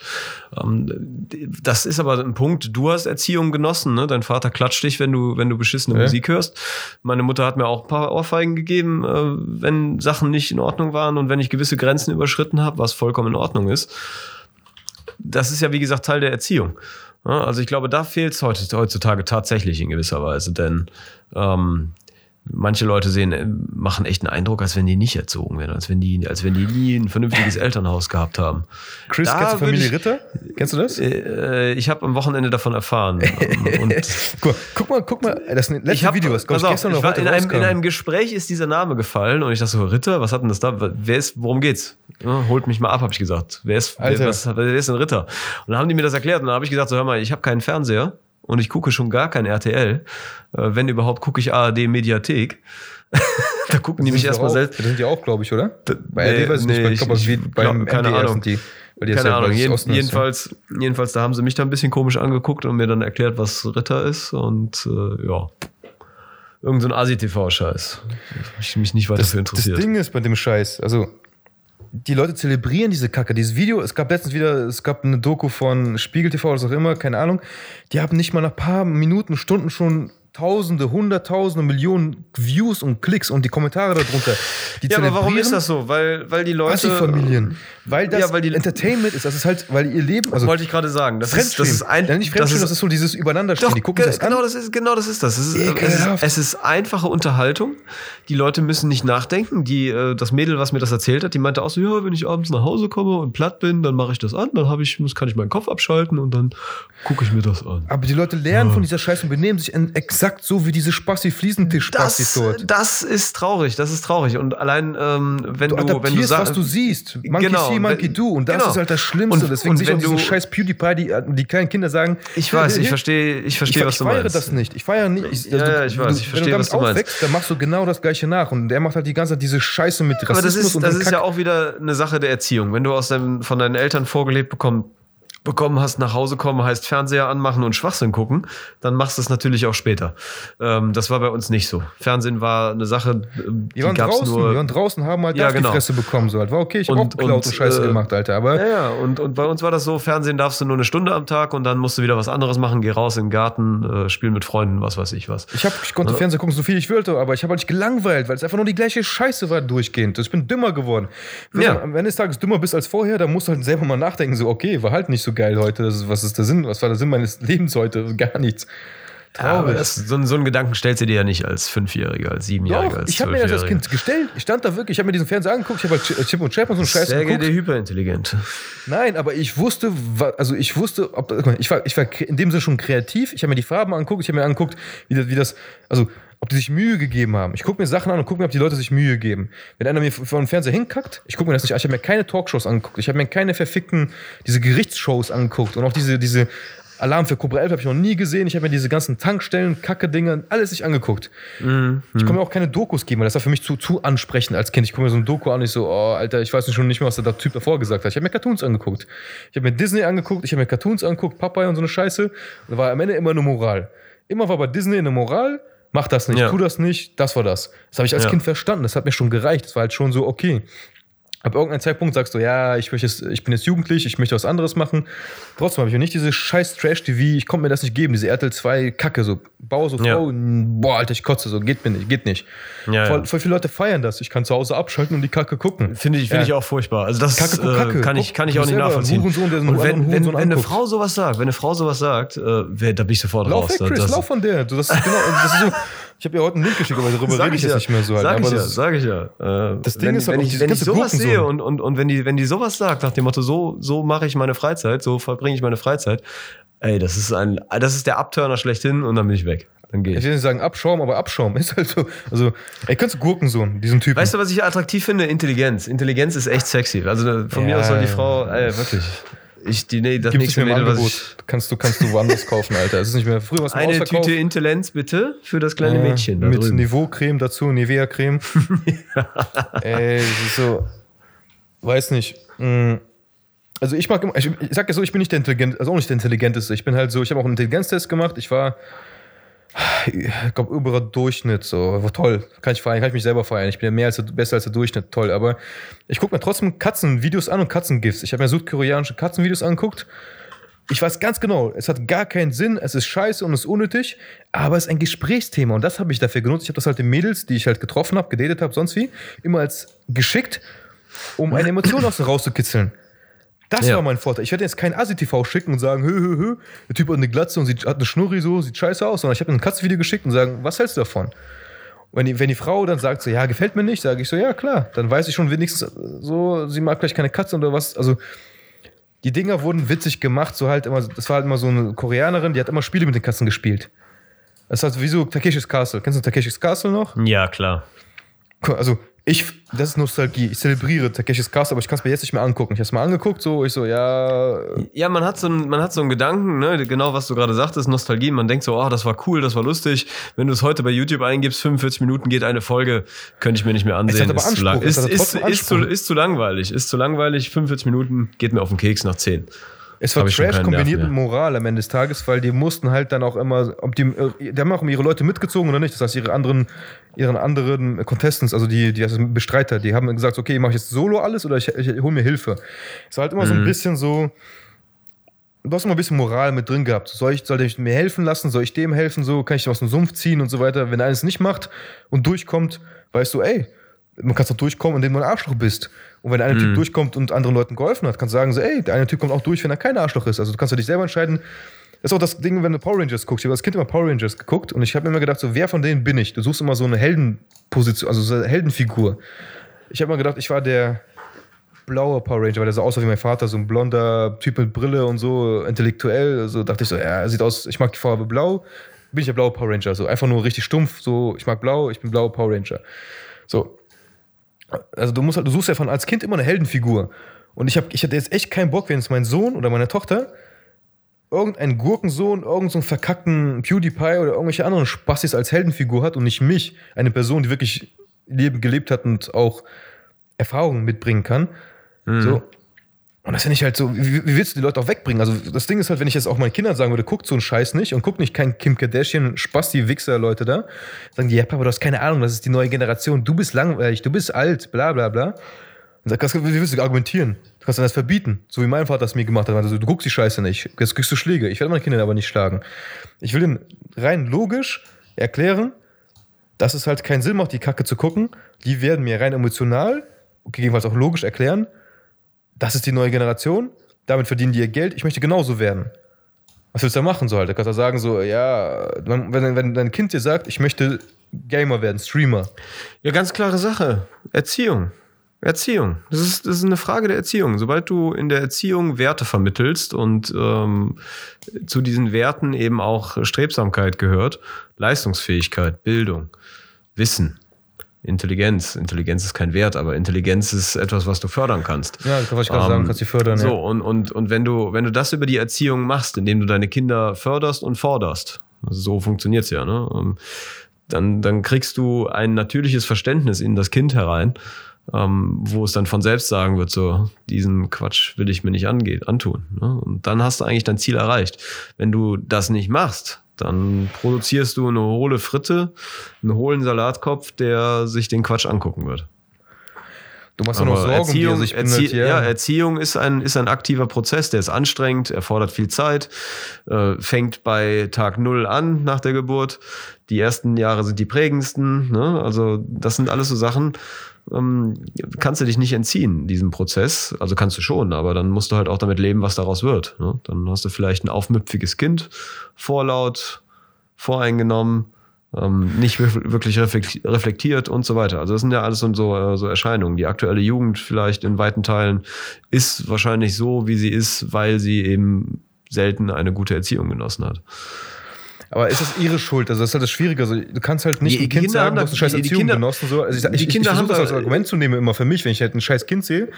Ähm, das ist aber ein Punkt, du hast Erziehung genossen, ne? Dein Vater klatscht dich, wenn du, wenn du beschissene Ja. Musik hörst. Meine Mutter hat mir auch ein paar Ohrfeigen gegeben, äh, wenn Sachen nicht in Ordnung waren und wenn ich gewisse Grenzen überschritten habe, was vollkommen in Ordnung ist das ist ja, wie gesagt, Teil der Erziehung. Ja, Also ich glaube, da fehlt es heutzutage tatsächlich in gewisser Weise, denn ähm, manche Leute sehen, äh, machen echt einen Eindruck, als wenn die nicht erzogen werden, als wenn die, als wenn die nie ein vernünftiges Elternhaus gehabt haben. Chris, Da kennst du Familie ich- Ritter? Kennst du das? Äh, ich habe am Wochenende davon erfahren. Und guck, mal, guck mal, guck mal, das letzte ich hab, Video, pass ich auf, gestern oder war in, einem, in einem Gespräch ist dieser Name gefallen und ich dachte so, Ritter, was hat denn das da? Wer ist, worum geht's? Ja, holt mich mal ab, habe ich gesagt. Wer ist, wer, was, wer ist denn Ritter? Und dann haben die mir das erklärt und dann habe ich gesagt, so hör mal, ich habe keinen Fernseher und ich gucke schon gar kein RTL. Äh, wenn überhaupt, gucke ich ARD Mediathek. da gucken die Das mich erstmal selbst. Das sind die auch, glaube ich, oder? Bei nee, RD weiß ich nicht, nee, bei, ich glaube, ich- ich beim glaub, keine MDR Ahnung. die. Die Keine ja- Ahnung. das Jeden, Osten ist, jedenfalls, jedenfalls, da haben sie mich dann ein bisschen komisch angeguckt und mir dann erklärt, was Ritter ist und äh, ja. Irgend so ein ASI-TV-Scheiß. Ich mich nicht weiter Das, für das interessiert. Ding ist bei dem Scheiß, also die Leute zelebrieren diese Kacke. Dieses Video, es gab letztens wieder, es gab eine Doku von Spiegel TV, was auch immer, keine Ahnung. Die haben nicht mal nach ein paar Minuten, Stunden schon Tausende, Hunderttausende, Millionen Views und Klicks und die Kommentare darunter. Die ja, aber warum ist das so? Weil, weil die Leute. Assi-Familien. Weil das Ja, weil die- Entertainment ist. Das ist halt, weil ihr Leben. Also wollte ich gerade sagen. Das ist, das ist ein. ja, nicht Fremdschämen, das ist so dieses Übereinanderstehen. Doch, die gucken das genau, an. das ist, genau das ist das. Es ist, es, ist, es ist einfache Unterhaltung. Die Leute müssen nicht nachdenken. Die, äh, das Mädel, was mir das erzählt hat, die meinte auch so, ja, wenn ich abends nach Hause komme und platt bin, dann mache ich das an, dann habe ich, muss, kann ich meinen Kopf abschalten und dann gucke ich mir das an. Aber die Leute lernen von dieser Scheiße und benehmen sich en- exakt so wie diese Spassi-Fliesentisch-Spassis Das, dort. das ist traurig, das ist traurig. Und allein, ähm, wenn Du du, wenn du adaptierst, sa- was du siehst. Monkey Genau, see, Monkey wenn- do. Und das genau. ist halt das Schlimmste. Und- Deswegen und sehe ich auch wenn diese du- scheiß PewDiePie, die, die kleinen Kinder sagen. Ich weiß, ich verstehe, ich verstehe, ich, was ich du feiere meinst. das nicht. Ich feiere nicht. Ich, Ja, ja, ich weiß, ich wenn verstehe, du was damit du meinst. aufwächst, dann machst du genau das Gleiche nach. Und der macht halt die ganze Zeit diese Scheiße mit Rassismus Aber das ist, das ist ja auch wieder eine Sache der Erziehung. Wenn du aus deinem, von deinen Eltern vorgelebt bekommen, bekommen hast, nach Hause kommen, heißt Fernseher anmachen und Schwachsinn gucken, dann machst du es natürlich auch später. Ähm, das war bei uns nicht so. Fernsehen war eine Sache, äh, die Wir waren gab's draußen, nur. wir waren draußen, haben halt Ja, auf genau. die Fresse bekommen. So halt. War okay, ich habe auch geklaut und, Scheiße äh, gemacht, Alter. Aber Ja, ja, und, und bei uns war das so, Fernsehen darfst du nur eine Stunde am Tag und dann musst du wieder was anderes machen, geh raus in den Garten, äh, spielen mit Freunden, was weiß ich was. Ich, hab, ich konnte Fernsehen gucken, so viel ich wollte, aber ich habe halt nicht gelangweilt, weil es einfach nur die gleiche Scheiße war durchgehend. Ich bin dümmer geworden. Wenn Ja. du am Ende des Tages dümmer bist als vorher, dann musst du halt selber mal nachdenken, so, okay, war halt nicht so geil heute. Ist, was ist der Sinn? Was war der Sinn meines Lebens heute? Gar nichts. Traurig. das, so, einen- so einen Gedanken stellst du dir ja nicht als Fünfjähriger, als Siebenjähriger, Doch, als ich habe mir das als. Kind gestellt. Ich stand da wirklich, ich habe mir diesen Fernseher angeguckt, ich habe halt Ch- Chip und Chap und so einen Scheiß Sehr geguckt. der hyperintelligent. Nein, aber ich wusste, also ich wusste, ob, ich war, ich war in dem Sinne schon kreativ. Ich habe mir die Farben angeguckt, ich habe mir angeguckt, wie das, wie das, also ob die sich Mühe gegeben haben. Ich gucke mir Sachen an und gucke mir, ob die Leute sich Mühe geben. Wenn einer mir vor den Fernseher hinkackt, ich gucke mir das nicht an. Ich habe mir keine Talkshows angeguckt. Ich habe mir keine verfickten, diese Gerichtsshows angeguckt und auch diese, diese Alarm für Cobra 11 habe ich noch nie gesehen. Ich habe mir diese ganzen Tankstellen, Kacke-Dinger, alles nicht angegukt. Mhm. Ich kann mir auch keine Dokus geben, weil das war für mich zu, zu ansprechend als Kind. Ich gucke mir so ein Doku an und ich so, oh, Alter, ich weiß nicht schon nicht mehr, was der Typ davor gesagt hat. Ich habe mir Cartoons angeguckt. Ich habe mir Disney angeguckt, ich habe mir Cartoons angeguckt, Popeye und so eine Scheiße. Und da war am Ende immer eine Moral. Immer war bei Disney eine Moral, mach das nicht, Ja. tu das nicht, das war das. Das habe ich als Ja. Kind verstanden, das hat mir schon gereicht. Das war halt schon so, okay. Ab irgendeinem Zeitpunkt sagst du, ja, ich, möchte jetzt, ich bin jetzt jugendlich, ich möchte was anderes machen. Trotzdem habe ich mir nicht diese scheiß Trash-TV, ich konnte mir das nicht geben, diese RTL 2 Kacke, so Bauer, so Ja. Frau, boah, Alter, ich kotze, so geht mir nicht, geht nicht. Ja, voll, ja. voll viele Leute feiern das. Ich kann zu Hause abschalten und die Kacke gucken. Finde ich, finde Ja. ich auch furchtbar. Also das Kacke, guck, äh, Kacke. kann ich, kann ich auch nicht nachvollziehen. Hurensohn, der so Und wenn, wenn, wenn eine. Frau sowas sagt, wenn eine Frau sowas sagt, äh, wer- da bin ich sofort Lauf raus. weg, Chris, das, lauf von der. Das ist genau, das ist so, ich habe ja heute einen Link geschickt, aber darüber rede ich jetzt ja. nicht mehr so. Halt. Sag aber ich ja, das, sag ich ja. Äh, Das Ding wenn, ist wenn ich, wenn ich sowas sehe und, und, und wenn, die, wenn die sowas sagt, nach dem Motto, so, so mache ich meine Freizeit, so verbringe ich meine Freizeit, ey, das ist ein, das ist der Abturner schlechthin und dann bin ich weg. Dann gehe ich ich. will nicht sagen Abschaum, aber Abschaum ist halt so. Also, ey, kannst du Gurkensohn, diesen Typen. Weißt du, was ich attraktiv finde? Intelligenz. Intelligenz ist echt sexy. Also von mir Ja, aus soll die. Frau, ey, wirklich. Ich, die, nee, das Gibt's nicht nächste Mädel, was ich, kannst, du, kannst du woanders kaufen, Alter. Es ist nicht mehr früher was eine Tüte Intelligenz bitte für das kleine Mädchen. Da mit. Niveau-Creme dazu, Nivea-Creme. Ey, das ist so. Weiß nicht. Mm. Also ich mag immer, ich, ich sag ja so, ich bin nicht der Intelligent, also auch nicht der Intelligenteste. Ich bin halt so, ich habe auch einen Intelligenztest gemacht. Ich war, ich glaube, überer Durchschnitt. So, toll. Kann ich feiern, kann ich mich selber feiern. Ich bin ja mehr als besser als der Durchschnitt, toll. Aber ich gucke mir trotzdem Katzenvideos an und Katzengifts. Ich habe mir südkoreanische Katzenvideos angeguckt. Ich weiß ganz genau, es hat gar keinen Sinn, es ist scheiße und es ist unnötig, aber es ist ein Gesprächsthema und das habe ich dafür genutzt. Ich habe das halt den Mädels, die ich halt getroffen habe, gedatet habe, sonst wie, immer als geschickt, um eine Emotion aus denen rauszukitzeln. Das Ja. war mein Vorteil. Ich werde jetzt kein Asi-TV schicken und sagen, hö, hö, hö, der Typ hat eine Glatze und sieht, hat eine Schnurri so, sieht scheiße aus, sondern ich habe ein Katzenvideo geschickt und sagen, was hältst du davon? Und wenn die, wenn die Frau dann sagt so, ja, gefällt mir nicht, sage ich so, ja, klar, dann weiß ich schon wenigstens so, sie mag vielleicht keine Katze oder was. Also, die Dinger wurden witzig gemacht, so halt immer, das war halt immer so eine Koreanerin, die hat immer Spiele mit den Katzen gespielt. Das ist halt wie so Takeshis Castle. Kennst du Takeshis Castle noch? Ja, klar. Also, ich, das ist Nostalgie. Ich zelebriere Takeshis Castle, aber ich kann es mir jetzt nicht mehr angucken. Ich habe es mal angeguckt, so, ich so, ja, Ja, man hat so einen, man hat so einen Gedanken, ne, genau was du gerade sagtest, Nostalgie. Man denkt so, oh, das war cool, das war lustig. Wenn du es heute bei YouTube eingibst, 45 Minuten geht eine Folge, könnte ich mir nicht mehr ansehen. ist, zu lang, ist, ist, ist, zu, ist zu langweilig. Ist zu langweilig. 45 Minuten geht mir auf den Keks nach 10. Es war ich Trash kombiniert mit Moral am Ende des Tages, weil die mussten halt dann auch immer, ob die, äh, die haben auch ihre Leute mitgezogen oder nicht. Das heißt, ihre anderen, ihren anderen Contestants, also die, die also Bestreiter, die haben gesagt, okay, mache ich jetzt solo alles oder ich, ich hole mir Hilfe. Es war halt immer so Mhm. ein bisschen so, du hast immer ein bisschen Moral mit drin gehabt. Soll ich, soll der mir helfen lassen? Soll ich dem helfen? So, kann ich aus dem Sumpf ziehen und so weiter? Wenn er eines nicht macht und durchkommt, weißt du, ey, man kann doch durchkommen, indem du ein Arschloch bist. Und wenn der eine Mhm. Typ durchkommt und anderen Leuten geholfen hat, kannst du sagen, so, ey, der eine Typ kommt auch durch, wenn er kein Arschloch ist. Also du kannst für dich selber entscheiden. Das ist auch das Ding, wenn du Power Rangers guckst. Ich habe als Kind immer Power Rangers geguckt und ich habe mir immer gedacht, so, wer von denen bin ich? Du suchst immer so eine Heldenposition, also so eine Heldenfigur. Ich habe immer gedacht, ich war der blaue Power Ranger, weil der sah aus wie mein Vater, so ein blonder Typ mit Brille und so, intellektuell. So dachte ich so, ja, er sieht aus, ich mag die Farbe blau, bin ich der blaue Power Ranger. So einfach nur richtig stumpf, so, ich mag blau, ich bin blauer Power Ranger. So. Also du musst halt, du suchst ja von als Kind immer eine Heldenfigur. Und ich, hab, ich hatte jetzt echt keinen Bock, wenn es mein Sohn oder meine Tochter irgendeinen Gurkensohn, irgendeinen so verkackten PewDiePie oder irgendwelche anderen Spassis als Heldenfigur hat und nicht mich, eine Person, die wirklich Leben gelebt hat und auch Erfahrungen mitbringen kann. So. Und das finde ich halt so, wie, wie willst du die Leute auch wegbringen? Also das Ding ist halt, wenn ich jetzt auch meinen Kindern sagen würde, guckt so einen Scheiß nicht und guckt nicht kein Kim Kardashian, Spasti, Wichser, Leute da, sagen die, ja Papa, du hast keine Ahnung, das ist die neue Generation, du bist langweilig, du bist alt, bla bla bla. Und sag, das- wie willst du argumentieren? Du kannst dann das verbieten, so wie mein Vater es mir gemacht hat. Also, du guckst die Scheiße nicht, jetzt kriegst du Schläge. Ich werde meine Kinder aber nicht schlagen. Ich will ihnen rein logisch erklären, dass es halt keinen Sinn macht, die Kacke zu gucken. Die werden mir rein emotional, gegebenenfalls auch logisch erklären, das ist die neue Generation, damit verdienen die ihr Geld, ich möchte genauso werden. Was willst du da machen so halt? Da kannst du sagen so, ja, wenn, wenn dein Kind dir sagt, ich möchte Gamer werden, Streamer. Ja, ganz klare Sache. Erziehung. Erziehung. Das ist, das ist eine Frage der Erziehung. Sobald du in der Erziehung Werte vermittelst und ähm, zu diesen Werten eben auch Strebsamkeit gehört, Leistungsfähigkeit, Bildung, Wissen, Intelligenz. Intelligenz ist kein Wert, aber Intelligenz ist etwas, was du fördern kannst. Ja, das wollte ich gerade sagen, Ähm, kannst du fördern. So, ja. und, und, und wenn du, wenn du das über die Erziehung machst, indem du deine Kinder förderst und forderst, also so funktioniert's ja, ne? ähm, Dann, dann kriegst du ein natürliches Verständnis in das Kind herein, ähm, wo es dann von selbst sagen wird, so, diesen Quatsch will ich mir nicht angehen, antun. Ne? Und dann hast du eigentlich dein Ziel erreicht. Wenn du das nicht machst, dann produzierst du eine hohle Fritte, einen hohlen Salatkopf, der sich den Quatsch angucken wird. Du machst ja noch Aber Sorgen Erziehung, ich bin Erzie ja, ja, Erziehung ist ein, ist ein aktiver Prozess, der ist anstrengend, erfordert viel Zeit, äh, fängt bei Tag Null an nach der Geburt. Die ersten Jahre sind die prägendsten. Ne? Also das sind alles so Sachen, kannst du dich nicht entziehen, diesem Prozess. Also kannst du schon, aber dann musst du halt auch damit leben, was daraus wird. Ne? Dann hast du vielleicht ein aufmüpfiges Kind, vorlaut, voreingenommen, ähm, nicht wir- wirklich reflekt- reflektiert und so weiter. Also das sind ja alles äh, so Erscheinungen. Die aktuelle Jugend vielleicht in weiten Teilen ist wahrscheinlich so, wie sie ist, weil sie eben selten eine gute Erziehung genossen hat. Aber ist das ihre Schuld? Also das ist halt das Schwierige. Also du kannst halt nicht Die- die Kind Kinder sagen, du hast eine scheiß die- die Erziehung Kinder- genossen. So. Also ich, die ich, Kinder ich haben versuche das da- als Argument zu nehmen, immer für mich, wenn ich halt ein scheiß Kind sehe.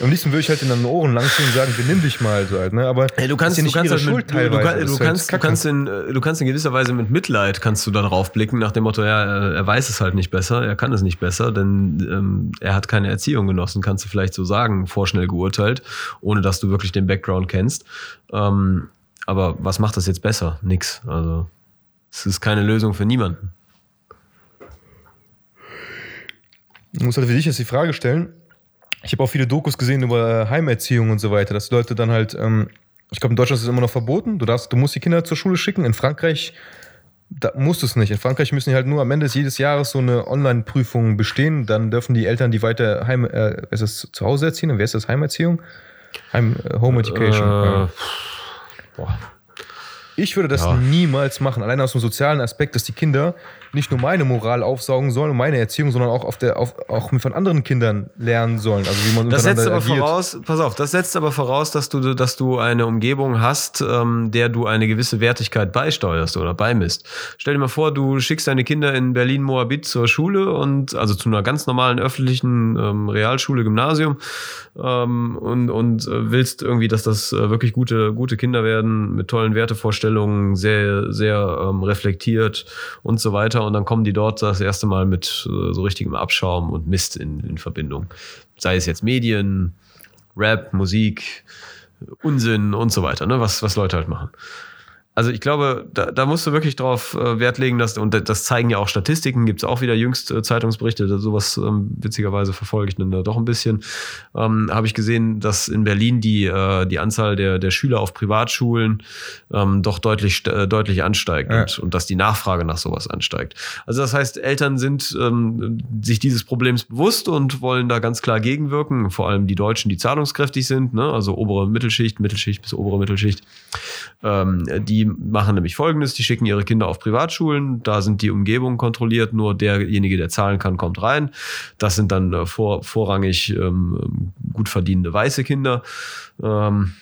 Am liebsten würde ich halt in den Ohren langziehen und sagen, benimm dich mal so halt. Ne? Aber Hey, du kannst, du ja nicht kannst, ihre halt mit, Schuld du, du, teilweise. kann- Das du, ist halt kannst, du, kannst in, äh, du kannst in gewisser Weise mit Mitleid kannst du da drauf blicken, nach dem Motto, ja, er er weiß es halt nicht besser, er kann es nicht besser, denn ähm, er hat keine Erziehung genossen, kannst du vielleicht so sagen, vorschnell geurteilt, ohne dass du wirklich den Background kennst. Ähm, aber was macht das jetzt besser? Nix. Also es ist keine Lösung für niemanden. Ich muss halt für dich jetzt die Frage stellen. Ich habe auch viele Dokus gesehen über äh, Heimerziehung und so weiter, dass Leute dann halt, ähm, ich glaube, in Deutschland ist es immer noch verboten. Du, darfst, du musst die Kinder zur Schule schicken. In Frankreich da musst du es nicht. In Frankreich müssen die halt nur am Ende des jedes Jahres so eine Online-Prüfung bestehen. Dann dürfen die Eltern die weiter heim, äh, ist das zu Hause erziehen? Und wer ist das Heimerziehung? Heim, äh, Home Education. Äh, ja. boah. Ich würde das Ja. niemals machen, allein aus dem sozialen Aspekt, dass die Kinder nicht nur meine Moral aufsaugen sollen und meine Erziehung, sondern auch, auf der, auf, auch von anderen Kindern lernen sollen. Also wie man Das setzt aber agiert. voraus, pass auf, das setzt aber voraus, dass du, dass du eine Umgebung hast, ähm, der du eine gewisse Wertigkeit beisteuerst oder beimisst. Stell dir mal vor, du schickst deine Kinder in Berlin-Moabit zur Schule und also zu einer ganz normalen öffentlichen ähm, Realschule, Gymnasium ähm, und, und äh, willst irgendwie, dass das äh, wirklich gute, gute Kinder werden mit tollen Wertevorstellungen, sehr, sehr ähm, reflektiert und so weiter. Und dann kommen die dort das erste Mal mit äh, so richtigem Abschaum und Mist in, in Verbindung. Sei es jetzt Medien, Rap, Musik, Unsinn und so weiter, ne? was, was Leute halt machen. Also ich glaube, da, da musst du wirklich drauf äh, Wert legen, dass, und das zeigen ja auch Statistiken, gibt es auch wieder jüngst äh, Zeitungsberichte, sowas ähm, witzigerweise verfolge ich dann da doch ein bisschen. Ähm, Habe ich gesehen, dass in Berlin die, äh, die Anzahl der, der Schüler auf Privatschulen ähm, doch deutlich, äh, deutlich ansteigt Ja. und, und dass die Nachfrage nach sowas ansteigt. Also das heißt, Eltern sind ähm, sich dieses Problems bewusst und wollen da ganz klar gegenwirken, vor allem die Deutschen, die zahlungskräftig sind, ne? also obere Mittelschicht, Mittelschicht bis obere Mittelschicht. Ähm, die machen nämlich folgendes: Die schicken ihre Kinder auf Privatschulen, da sind die Umgebungen kontrolliert, nur derjenige, der zahlen kann, kommt rein. Das sind dann äh, vor, vorrangig ähm, gut verdienende weiße Kinder. Ähm,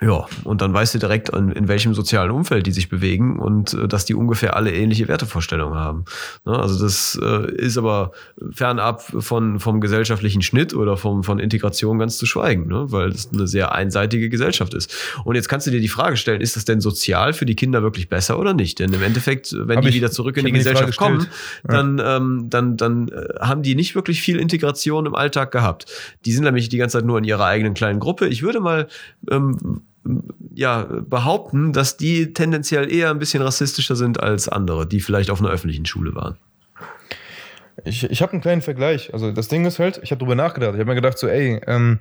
ja, und dann weißt du direkt, in, in welchem sozialen Umfeld die sich bewegen und äh, dass die ungefähr alle ähnliche Wertevorstellungen haben. Ne? Also das äh, ist aber fernab von, vom gesellschaftlichen Schnitt oder vom, von Integration ganz zu schweigen, ne? weil es eine sehr einseitige Gesellschaft ist. Und jetzt kannst du dir die Frage stellen, ist das denn sozial für die Kinder wirklich besser oder nicht? Denn im Endeffekt, wenn Hab die ich- wieder zurück in die mir die Gesellschaft kommen, dann, ähm, dann, dann äh, haben die nicht wirklich viel Integration im Alltag gehabt. Die sind nämlich die ganze Zeit nur in ihrer eigenen kleinen Gruppe. Ich würde mal ähm, ja, behaupten, dass die tendenziell eher ein bisschen rassistischer sind als andere, die vielleicht auf einer öffentlichen Schule waren. Ich, ich habe einen kleinen Vergleich. Also das Ding ist halt, ich habe drüber nachgedacht. Ich habe mir gedacht, so, ey, ähm,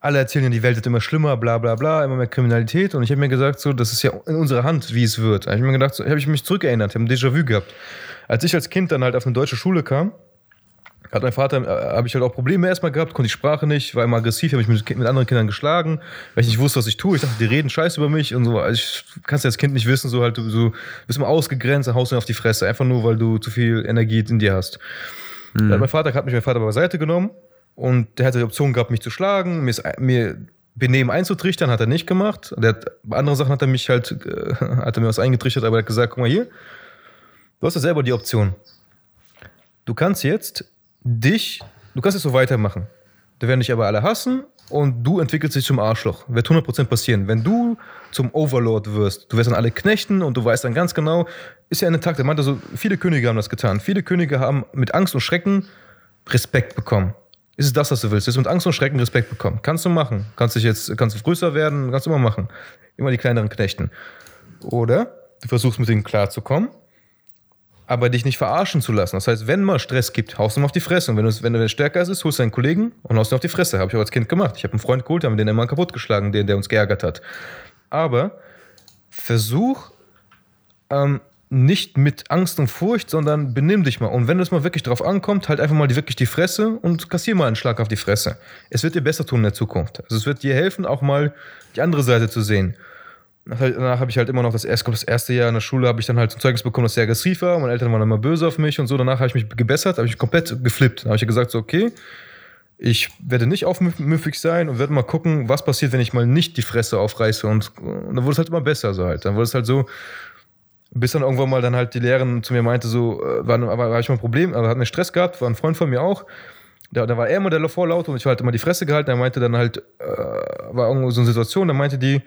alle erzählen ja, die Welt wird immer schlimmer, bla bla bla, immer mehr Kriminalität. Und ich habe mir gesagt, so, das ist ja in unserer Hand, wie es wird. Da habe ich mir gedacht, so, habe ich mich zurückerinnert, habe ein Déjà-vu gehabt. Als ich als Kind dann halt auf eine deutsche Schule kam, hat mein Vater, äh, habe ich halt auch Probleme erstmal gehabt, konnte die Sprache nicht, war immer aggressiv, habe ich mit, mit anderen Kindern geschlagen, weil ich nicht wusste, was ich tue. Ich dachte, die reden Scheiß über mich und so. Also ich kannst ja als Kind nicht wissen, so halt, du so, bist immer ausgegrenzt, dann haust du auf die Fresse, einfach nur, weil du zu viel Energie in dir hast. Da hat mein Vater hat mich mein Vater beiseite genommen und der hatte die Option gehabt, mich zu schlagen, mir, ist, mir Benehmen einzutrichtern, hat er nicht gemacht. Der hat, bei anderen Sachen hat er mich halt, äh, hat er mir was eingetrichtert, aber er hat gesagt, guck mal hier, du hast ja selber die Option. Du kannst jetzt dich, du kannst jetzt so weitermachen. Da werden dich aber alle hassen und du entwickelst dich zum Arschloch. Wird 100% passieren. Wenn du zum Overlord wirst, du wirst dann alle knechten und du weißt dann ganz genau, ist ja eine Takt. Er meinte so, viele Könige haben das getan. Viele Könige haben mit Angst und Schrecken Respekt bekommen. Ist es das, was du willst? Ist mit Angst und Schrecken Respekt bekommen? Kannst du machen. Kannst dich jetzt, kannst du größer werden, kannst du immer machen. Immer die kleineren knechten. Oder du versuchst mit denen klarzukommen aber dich nicht verarschen zu lassen. Das heißt, wenn mal Stress gibt, haust du ihm auf die Fresse. Und wenn du, wenn du stärker ist, holst du deinen Kollegen und haust ihn auf die Fresse. Habe ich auch als Kind gemacht. Ich habe einen Freund geholt, haben den immer kaputtgeschlagen, den, der uns geärgert hat. Aber versuch ähm, nicht mit Angst und Furcht, sondern benimm dich mal. Und wenn es mal wirklich drauf ankommt, halt einfach mal die, wirklich die Fresse und kassier mal einen Schlag auf die Fresse. Es wird dir besser tun in der Zukunft. Also es wird dir helfen, auch mal die andere Seite zu sehen. Danach habe ich halt immer noch das erste, das erste Jahr in der Schule habe ich dann halt ein Zeugnis bekommen, das sehr aggressiv war. Meine Eltern waren immer böse auf mich und so. Danach habe ich mich gebessert, habe ich komplett geflippt. Dann habe ich gesagt, so, okay, ich werde nicht aufmüffig sein und werde mal gucken, was passiert, wenn ich mal nicht die Fresse aufreiße. Und, und dann wurde es halt immer besser so halt. Dann wurde es halt so, bis dann irgendwann mal dann halt die Lehrerin zu mir meinte, so, äh, war, war, war ich mal ein Problem, aber hat mir Stress gehabt, war ein Freund von mir auch. Da, da war er immer der Vorlaut und ich war halt immer die Fresse gehalten. Er meinte dann halt, äh, war irgendwo so eine Situation, da meinte die,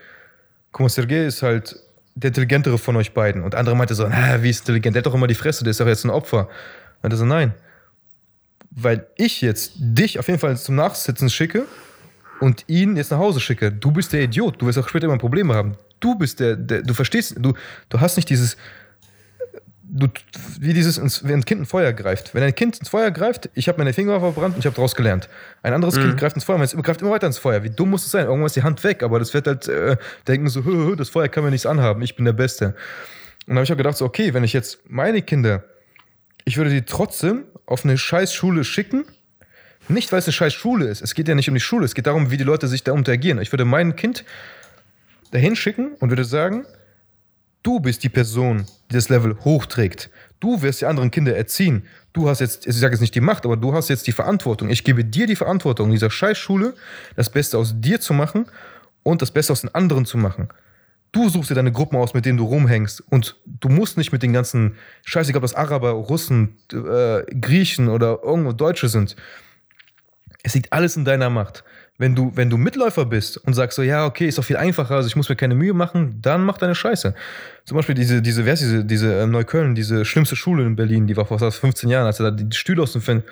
guck mal, Sergei ist halt der intelligentere von euch beiden. Und andere meinte so, na, wie ist intelligent? Der hat doch immer die Fresse, der ist doch jetzt ein Opfer. Und er so, nein. Weil ich jetzt dich auf jeden Fall zum Nachsitzen schicke und ihn jetzt nach Hause schicke. Du bist der Idiot. Du wirst auch später immer Probleme haben. Du bist der, der du verstehst, du, du hast nicht dieses, du, wie dieses, ins, wenn ein Kind ein Feuer greift. Wenn ein Kind ins Feuer greift, ich habe meine Finger verbrannt und ich habe daraus gelernt. Ein anderes Kind greift ins Feuer, es greift immer weiter ins Feuer. Wie dumm muss es sein? Irgendwann ist die Hand weg, aber das wird halt, äh, denken so, hö, hö, das Feuer kann mir nichts anhaben, ich bin der Beste. Und dann habe ich auch gedacht, so, okay, wenn ich jetzt meine Kinder, ich würde die trotzdem auf eine scheiß Schule schicken, Nicht, weil es eine scheiß Schule ist. Es geht ja nicht um die Schule. Es geht darum, wie die Leute sich da interagieren. Ich würde mein Kind dahin schicken und würde sagen, du bist die Person, die das Level hochträgt. Du wirst die anderen Kinder erziehen. Du hast jetzt, ich sage jetzt nicht die Macht, aber du hast jetzt die Verantwortung. Ich gebe dir die Verantwortung, in dieser Scheißschule das Beste aus dir zu machen und das Beste aus den anderen zu machen. Du suchst dir deine Gruppen aus, mit denen du rumhängst. Und du musst nicht mit den ganzen, scheißegal, ob das Araber, Russen, äh, Griechen oder irgendwo Deutsche sind. Es liegt alles in deiner Macht. Wenn du, wenn du Mitläufer bist und sagst so, ja, okay, ist doch viel einfacher, also ich muss mir keine Mühe machen, dann mach deine Scheiße. Zum Beispiel diese, diese, wer ist diese, diese äh, Neukölln, diese schlimmste Schule in Berlin, die war vor 15 Jahren, als er da die Stühle aus dem Fenster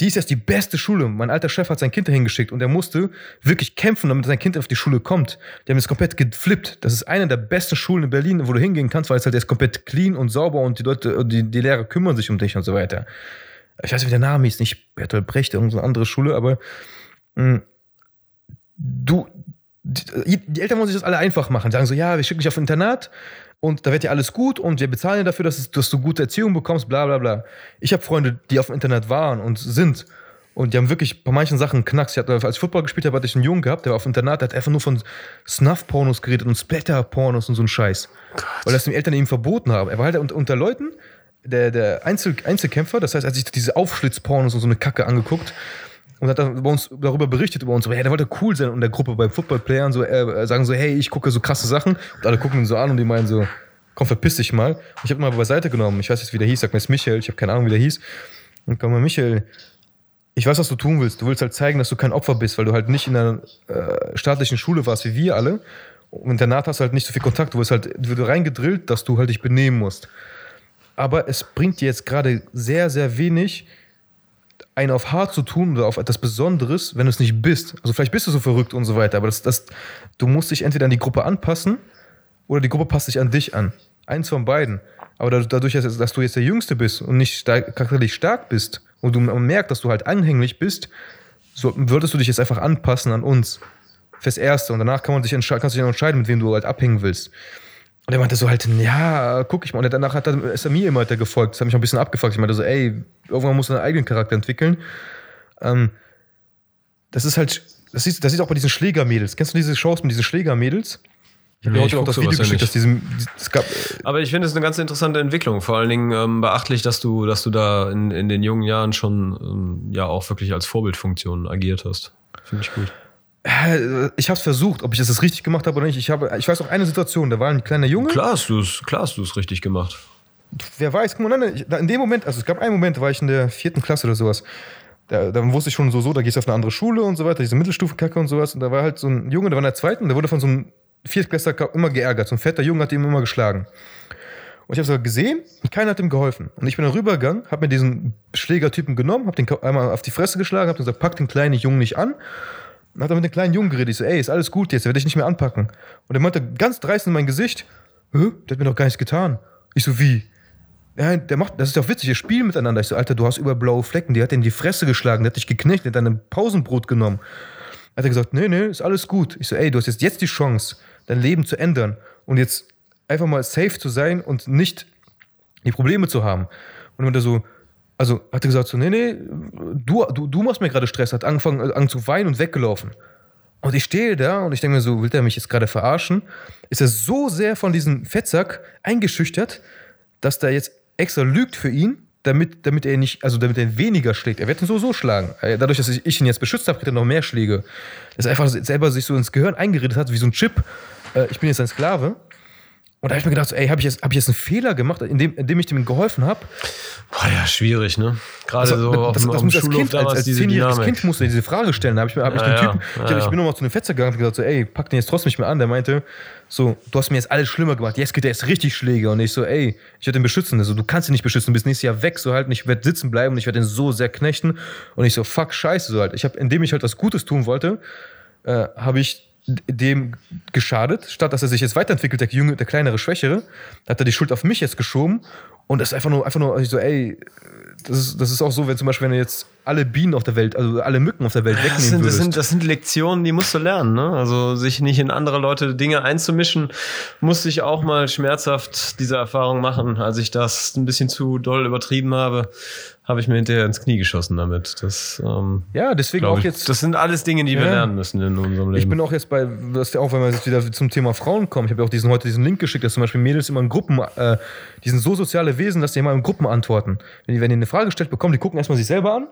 die ist jetzt die beste Schule. Mein alter Chef hat sein Kind dahin geschickt und er musste wirklich kämpfen, damit sein Kind auf die Schule kommt. Die haben jetzt komplett geflippt. Das ist eine der besten Schulen in Berlin, wo du hingehen kannst, weil es halt jetzt komplett clean und sauber und die Leute, die, die Lehrer kümmern sich um dich und so weiter. Ich weiß nicht, wie der Name ist, nicht Bertolt Brecht, irgendeine andere Schule, aber mh, hm, du, die, die Eltern wollen sich das alle einfach machen. Sagen so, ja, wir schicken dich auf Internat und da wird ja alles gut und wir bezahlen dir dafür, dass, es, dass du gute Erziehung bekommst, bla bla bla. Ich habe Freunde, die auf dem Internet waren und sind und die haben wirklich bei manchen Sachen Knacks. Ich hatte, als ich Football gespielt habe, hatte ich einen Jungen gehabt, der war auf dem Internat, der hat einfach nur von Snuff-Pornos geredet und Splatter-Pornos und so einen Scheiß. Gott. Weil das den Eltern ihm verboten haben. Er war halt unter, unter Leuten, der, der Einzel, Einzelkämpfer, das heißt, er hat sich diese Aufschlitz-Pornos und so eine Kacke angeguckt und hat dann uns darüber berichtet über uns. So, hey, der wollte cool sein und der Gruppe bei Footballplayern so äh, sagen so, hey, ich gucke so krasse Sachen und alle gucken ihn so an und die meinen so, komm, verpiss dich mal. Und ich habe ihn mal beiseite genommen. Ich weiß jetzt, wie der hieß. Sag mir jetzt Michael. Ich habe keine Ahnung, wie der hieß. Und komm mal, Michael, ich weiß, was du tun willst. Du willst halt zeigen, dass du kein Opfer bist, weil du halt nicht in einer äh, staatlichen Schule warst wie wir alle. Und internat hast du halt nicht so viel Kontakt. Du wirst halt du reingedrillt, dass du halt dich benehmen musst. Aber es bringt dir jetzt gerade sehr, sehr wenig, einen auf hart zu tun oder auf etwas Besonderes, wenn du es nicht bist. Also vielleicht bist du so verrückt und so weiter, aber das, das, du musst dich entweder an die Gruppe anpassen oder die Gruppe passt sich an dich an. Eins von beiden. Aber dadurch, dass du jetzt der Jüngste bist und nicht charakterlich stark bist und du merkst, dass du halt anhänglich bist, so würdest du dich jetzt einfach anpassen an uns. Fürs Erste. Und danach kann man sich kannst du dich entscheiden, mit wem du halt abhängen willst. Und er meinte so halt, ja, guck ich mal. Und danach hat er, ist er mir immer weiter gefolgt. Das hat mich auch ein bisschen abgefuckt. Ich meinte so, ey, irgendwann musst du deinen eigenen Charakter entwickeln. Ähm, das ist halt, das siehst, das siehst auch bei diesen Schlägermädels. Kennst du diese Shows mit diesen Schlägermädels? Ich habe heute auch das Video geschickt, dass diesem, es gab. Aber ich finde es eine ganz interessante Entwicklung. Vor allen Dingen ähm, beachtlich, dass du, dass du da in, in den jungen Jahren schon ähm, ja auch wirklich als Vorbildfunktion agiert hast. Finde ich gut. Ich habe es versucht, ob ich das richtig gemacht habe oder nicht. Ich, habe, ich weiß auch eine Situation, da war ein kleiner Junge. Klar hast du es klar hast du's richtig gemacht. Wer weiß, guck mal, in dem Moment, also es gab einen Moment, da war ich in der vierten Klasse oder sowas. Da, da wusste ich schon so, so, da gehst du auf eine andere Schule und so weiter, diese Mittelstufenkacke und sowas. Und da war halt so ein Junge, der war in der zweiten, der wurde von so einem Viertklässler immer geärgert. So ein fetter Junge hat ihn immer geschlagen. Und ich habe es halt gesehen und keiner hat ihm geholfen. Und ich bin dann rübergegangen, habe mir diesen Schlägertypen genommen, habe den einmal auf die Fresse geschlagen, habe gesagt, pack den kleinen Jungen nicht an und hat dann mit dem kleinen Jungen geredet. Ich so, ey, ist alles gut jetzt, der werde ich nicht mehr anpacken. Und er meinte ganz dreist in mein Gesicht, Hä? der hat mir doch gar nichts getan. Ich so, wie? Ja, der macht, das ist doch witzig, wir spielen miteinander. Ich so, Alter, du hast über blaue Flecken, die hat dir in die Fresse geschlagen, der hat dich geknechtet, der hat dein Pausenbrot genommen. Hat er gesagt, nee, nee, ist alles gut. Ich so, ey, du hast jetzt, jetzt die Chance, dein Leben zu ändern und jetzt einfach mal safe zu sein und nicht die Probleme zu haben. Und er so, also hat er gesagt so, nee, nee, du, du, du machst mir gerade Stress, hat angefangen, angefangen zu weinen und weggelaufen. Und ich stehe da und ich denke mir so, will der mich jetzt gerade verarschen? Ist er so sehr von diesem Fettsack eingeschüchtert, dass der jetzt extra lügt für ihn, damit, damit er nicht, also damit er weniger schlägt. Er wird ihn so so schlagen. Äh, dadurch, dass ich ihn jetzt beschützt habe, kriegt er noch mehr Schläge. Dass er einfach selber sich so ins Gehirn eingeredet hat, wie so ein Chip. Äh, ich bin jetzt ein Sklave. Und da habe ich mir gedacht, ey, habe ich, jetzt, hab ich jetzt einen Fehler gemacht, indem, indem ich dem geholfen habe? Boah, ja, schwierig, ne? Gerade also, so das, auf, das, das muss als Kind, als, als zehnjähriges Kind musste diese Frage stellen. Da habe ich, hab ich ja, den Typen, ja, ich, hab, ich bin nochmal zu einem Fetzer gegangen und gesagt, so, ey, pack den jetzt trotzdem nicht mehr an. Der meinte, so, du hast mir jetzt alles schlimmer gemacht, jetzt geht der jetzt richtig Schläge. Und ich so, ey, ich werde den beschützen. Also, du kannst ihn nicht beschützen, du bist nächstes Jahr weg, so halt, und ich werde sitzen bleiben und ich werde ihn so sehr knechten. Und ich so, fuck, scheiße, so halt. Ich habe, indem ich halt was Gutes tun wollte, äh, habe ich dem geschadet, statt dass er sich jetzt weiterentwickelt, der Junge, der kleinere, schwächere, hat er die Schuld auf mich jetzt geschoben und das ist einfach nur, einfach nur so, ey, das ist, das ist auch so, wenn zum Beispiel, wenn du jetzt alle Bienen auf der Welt, also alle Mücken auf der Welt wegnehmen das sind, würdest. Das sind, das sind Lektionen, die musst du lernen, ne? Also sich nicht in andere Leute Dinge einzumischen, musste ich auch mal schmerzhaft diese Erfahrung machen, als ich das ein bisschen zu doll übertrieben habe habe ich mir hinterher ins Knie geschossen damit. Das, ähm, Ja, deswegen auch ich, jetzt. das sind alles Dinge, die wir Ja. lernen müssen in unserem Leben. Ich bin auch jetzt bei, das ist ja auch, wenn wir jetzt wieder zum Thema Frauen kommen, ich habe ja auch diesen, heute diesen Link geschickt, dass zum Beispiel Mädels immer in Gruppen, äh, die sind so soziale Wesen, dass die immer in Gruppen antworten. Wenn die, wenn die eine Frage gestellt bekommen, die gucken erstmal sich selber an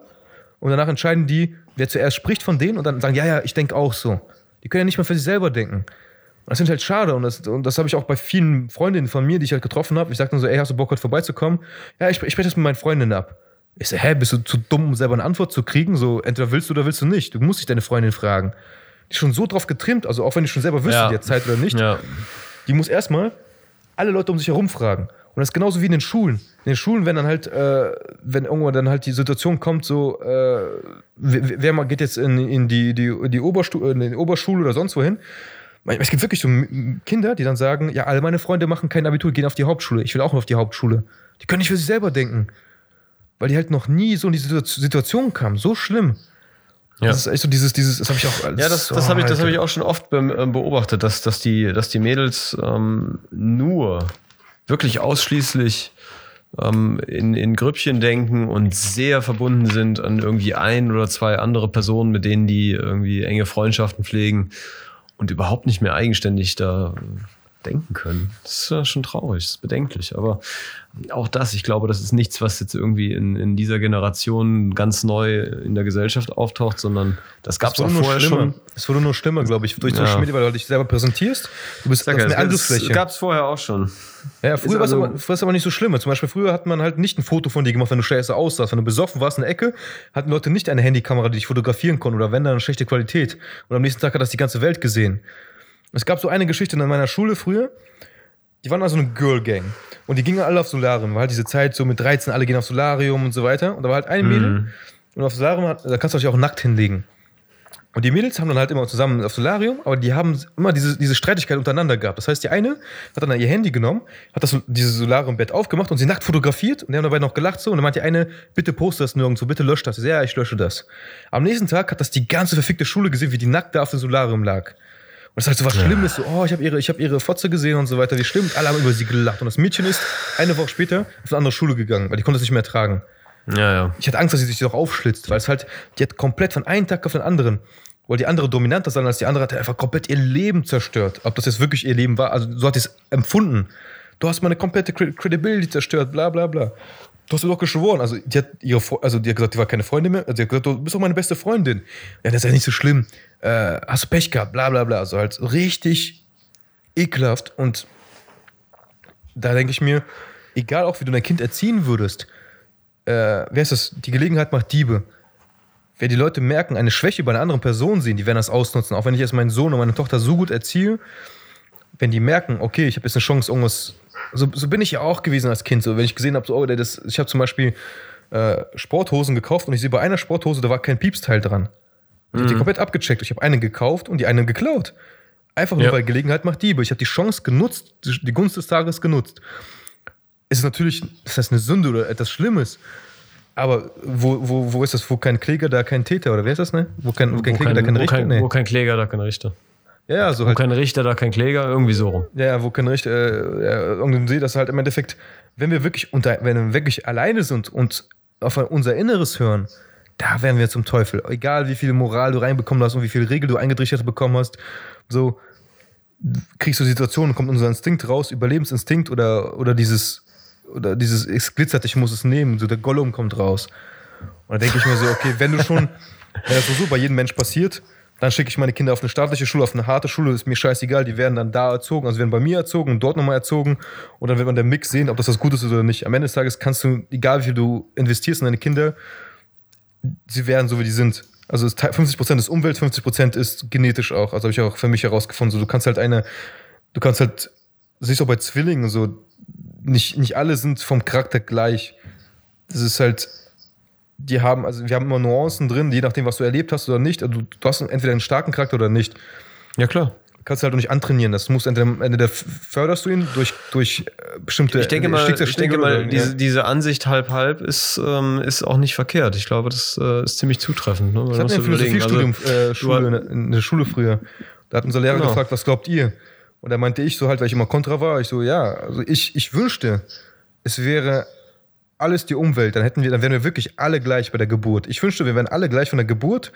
und danach entscheiden die, wer zuerst spricht von denen und dann sagen, ja, ja, ich denke auch so. Die können ja nicht mal für sich selber denken. Das finde ich halt schade und das, und das habe ich auch bei vielen Freundinnen von mir, die ich halt getroffen habe. Ich sage dann so, ey, hast du Bock, heute vorbeizukommen? Ja, ich, ich spreche das mit meinen Freundinnen ab. Ich so, hä, bist du zu dumm, um selber eine Antwort zu kriegen? So, entweder willst du oder willst du nicht. Du musst dich deine Freundin fragen. Die ist schon so drauf getrimmt, also auch wenn die schon selber wüsste, Ja. die hat Zeit oder nicht, ja. die muss erstmal alle Leute um sich herum fragen. Und das ist genauso wie in den Schulen. In den Schulen, wenn dann halt, äh, wenn irgendwann dann halt die Situation kommt, so, äh, wer, mal geht jetzt in, in, die, die, die Oberstu in die Oberschule oder sonst wohin. Es gibt wirklich so Kinder, die dann sagen, ja, alle meine Freunde machen kein Abitur, gehen auf die Hauptschule. Ich will auch auf die Hauptschule. Die können nicht für sich selber denken. Weil die halt noch nie so in diese Situ- Situation kamen. So schlimm. Ja. Das ist echt so dieses, dieses, das habe ich auch. Ja, das, das habe ich, das hab ich auch schon oft äh, beobachtet, dass, dass, die, dass die Mädels ähm, nur, wirklich ausschließlich ähm, in, in Grüppchen denken und sehr verbunden sind an irgendwie ein oder zwei andere Personen, mit denen die irgendwie enge Freundschaften pflegen und überhaupt nicht mehr eigenständig da denken können. Das ist ja schon traurig, das ist bedenklich. Aber auch das, ich glaube, das ist nichts, was jetzt irgendwie in, in dieser Generation ganz neu in der Gesellschaft auftaucht, sondern das gab es auch wurde nur vorher schlimmer. schon. Es wurde nur schlimmer, glaube ich, durch Ja. Social Media, weil du dich selber präsentierst. Du bist Sag eine Angriffsfläche. gab es vorher auch schon. Ja, früher war es also- aber, aber nicht so schlimm. Zum Beispiel früher hat man halt nicht ein Foto von dir gemacht, wenn du scheiße aussahst. Wenn du besoffen warst in der Ecke, hatten Leute nicht eine Handykamera, die dich fotografieren konnten oder wenn dann eine schlechte Qualität. Und am nächsten Tag hat das die ganze Welt gesehen. Es gab so eine Geschichte in meiner Schule früher. Die waren also eine Girl Gang. Und die gingen alle auf Solarium. War halt diese Zeit so mit 13, alle gehen auf Solarium und so weiter. Und da war halt ein Mädel. Und auf Solarium, da kannst du dich auch nackt hinlegen. Und die Mädels haben dann halt immer zusammen auf Solarium, aber die haben immer diese, diese Streitigkeit untereinander gehabt. Das heißt, die eine hat dann ihr Handy genommen, hat das, dieses Solarium-Bett aufgemacht und sie nackt fotografiert und die haben dabei noch gelacht so. Und dann meint die eine, bitte poste das nirgendwo, bitte löscht das. Ich so, Ja, ich lösche das. Am nächsten Tag hat das die ganze verfickte Schule gesehen, wie die nackt da auf dem Solarium lag. Und das ist halt so was Schlimmes, so, oh, ich habe ihre, ich hab ihre Fotze gesehen und so weiter, wie schlimm. Und alle haben über sie gelacht. Und das Mädchen ist eine Woche später auf eine andere Schule gegangen, weil die konnte es nicht mehr tragen. Ja, ja. Ich hatte Angst, dass sie sich doch aufschlitzt, weil es halt, die hat komplett von einem Tag auf den anderen, weil die andere dominanter sein als die andere, hat einfach komplett ihr Leben zerstört. Ob das jetzt wirklich ihr Leben war, also so hat sie es empfunden. Du hast meine komplette Cred- Credibility zerstört, bla bla bla. Du hast mir doch geschworen. Also die hat ihre, also die hat gesagt, die war keine Freundin mehr. Also die hat gesagt, du bist doch meine beste Freundin. Ja, das ist ja nicht so schlimm. Äh, hast du Pech gehabt, bla bla bla. Also halt richtig ekelhaft. Und da denke ich mir, egal auch wie du dein Kind erziehen würdest, äh, wer ist das? Die Gelegenheit macht Diebe. Wenn die Leute merken, eine Schwäche bei einer anderen Person sehen, die werden das ausnutzen. Auch wenn ich jetzt meinen Sohn und meine Tochter so gut erziehe, wenn die merken, okay, ich habe jetzt eine Chance, irgendwas. So, so bin ich ja auch gewesen als Kind. So, wenn ich gesehen habe, so, oh, der das, ich habe zum Beispiel äh, Sporthosen gekauft und ich sehe bei einer Sporthose, da war kein Piepsteil dran. Ich habe die komplett abgecheckt. Ich habe eine gekauft und die eine geklaut. Einfach nur, Ja. weil Gelegenheit macht Diebe. Ich habe die Chance genutzt, die Gunst des Tages genutzt. Es ist natürlich, das heißt eine Sünde oder etwas Schlimmes. Aber wo, wo, wo ist das? Wo kein Kläger, da kein Täter? Oder wer ist das, ne? Wo kein, wo kein Wo Kläger, da kein Richter? kein, nee. wo kein Kläger, da kein Richter. Ja, ja, so Wo halt. kein Richter, da kein Kläger, irgendwie so rum. Ja, wo kein Richter, äh, irgendwie sehe, dass halt im Endeffekt, wenn wir wirklich unter, wenn wir wirklich alleine sind und auf unser Inneres hören, da werden wir zum Teufel. Egal wie viel Moral du reinbekommen hast und wie viel Regel du eingerichtet bekommen hast, so kriegst du Situationen, kommt unser Instinkt raus, Überlebensinstinkt oder, oder dieses, oder dieses, es glitzert, ich muss es nehmen, so der Gollum kommt raus. Und da denke ich mir so, okay, wenn du schon, wenn das so bei jedem Mensch passiert, dann schicke ich meine Kinder auf eine staatliche Schule, auf eine harte Schule, ist mir scheißegal, die werden dann da erzogen, also werden bei mir erzogen und dort nochmal erzogen und dann wird man der Mix sehen, ob das was Gutes ist oder nicht. Am Ende des Tages kannst du, egal wie viel du investierst in deine Kinder, sie werden so, wie die sind. Also es ist 50% ist Umwelt, 50% ist genetisch auch. Also habe ich auch für mich herausgefunden. So, du kannst halt eine, du kannst halt, siehst auch bei Zwillingen so, nicht, nicht alle sind vom Charakter gleich. Das ist halt, die haben, also wir haben immer Nuancen drin, je nachdem, was du erlebt hast oder nicht. Also du, hast entweder einen starken Charakter oder nicht. Ja, klar. Kannst du halt auch nicht antrainieren. Das musst entweder, entweder förderst du ihn durch, durch äh, bestimmte Ich denke mal, ich denke mal oder- diese, ja. diese Ansicht halb-halb ist, ähm, ist auch nicht verkehrt. Ich glaube, das äh, ist ziemlich zutreffend. Ne? Ich hatte ein Philosophiestudium also, äh, Schule, in, in der Schule früher. Da hat unser Lehrer Genau. gefragt, was glaubt ihr? Und da meinte ich so halt, weil ich immer kontra war, ich so, ja, also ich, ich wünschte, es wäre alles die Umwelt, dann hätten wir, dann wären wir wirklich alle gleich bei der Geburt. Ich wünschte, wir wären alle gleich von der Geburt,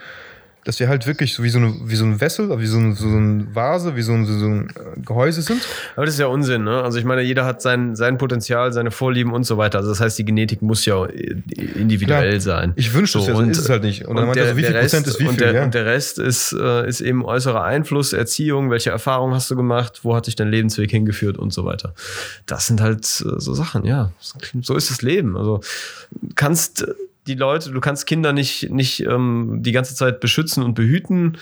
dass wir halt wirklich so wie so, eine, wie so ein Wessel, wie so ein, so ein Vase, wie so ein, so ein äh, Gehäuse sind. Aber das ist ja Unsinn, ne? Also ich meine, jeder hat sein, sein Potenzial, seine Vorlieben und so weiter. Also das heißt, die Genetik muss ja individuell Klar. sein. Ich wünschte es So, ja, so und- ist es halt nicht. Und, dann Und meint er der, wie viel Rest, Prozent ist wie und, viel, der, ja. und der Rest ist, äh, ist eben äußerer Einfluss, Erziehung, welche Erfahrungen hast du gemacht, wo hat dich dein Lebensweg hingeführt und so weiter. Das sind halt äh, so Sachen, ja. So ist das Leben. Also kannst die Leute, du kannst Kinder nicht, nicht ähm, die ganze Zeit beschützen und behüten.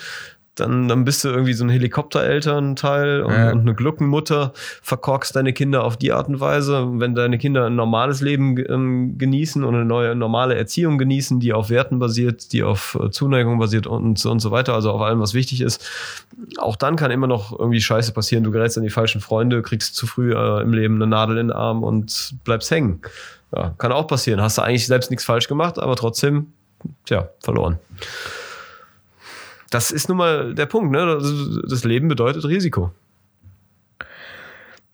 Dann, dann bist du irgendwie so ein Helikopterelternteil und, Ja. und eine Gluckenmutter, verkorkst deine Kinder auf die Art und Weise. Wenn deine Kinder ein normales Leben ähm, genießen und eine neue normale Erziehung genießen, die auf Werten basiert, die auf äh, Zuneigung basiert und, so- und so weiter, also auf allem, was wichtig ist, auch dann kann immer noch irgendwie Scheiße passieren. Du gerätst an die falschen Freunde, kriegst zu früh äh, im Leben eine Nadel in den Arm und bleibst hängen. Ja, kann auch passieren. Hast du eigentlich selbst nichts falsch gemacht, aber trotzdem, tja, verloren. Das ist nun mal der Punkt, ne? Das, Leben bedeutet Risiko.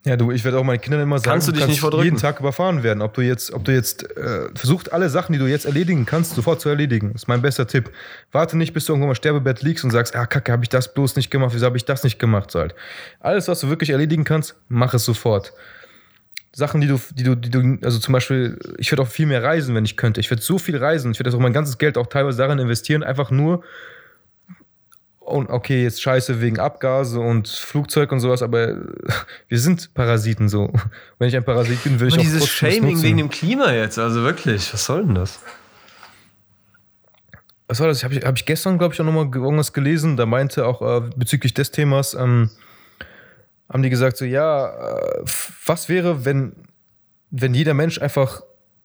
Ja, du, ich werde auch meinen Kindern immer sagen, Kannst du dich nicht verdrücken? jeden Tag überfahren werden. Ob du jetzt, ob du jetzt äh, versucht, alle Sachen, die du jetzt erledigen kannst, sofort zu erledigen. Das ist mein bester Tipp. Warte nicht, bis du irgendwann am Sterbebett liegst und sagst, ah, kacke, habe ich das bloß nicht gemacht, wieso habe ich das nicht gemacht? So halt. Alles, was du wirklich erledigen kannst, mach es sofort. Sachen, die du, die du, die du, also zum Beispiel, ich würde auch viel mehr reisen, wenn ich könnte. Ich würde so viel reisen. Ich würde auch mein ganzes Geld auch teilweise darin investieren, einfach nur, und okay, jetzt scheiße wegen Abgase und Flugzeug und sowas, aber wir sind Parasiten so. Wenn ich ein Parasit bin, will ich auch dieses Shaming wegen dem Klima jetzt, also wirklich, was soll denn das? Was war das? Habe ich, hab ich gestern, glaube ich, auch nochmal irgendwas gelesen. Da meinte auch äh, bezüglich des Themas, ähm, haben die gesagt, so, ja, äh, was wäre, wenn, wenn jeder Mensch einfach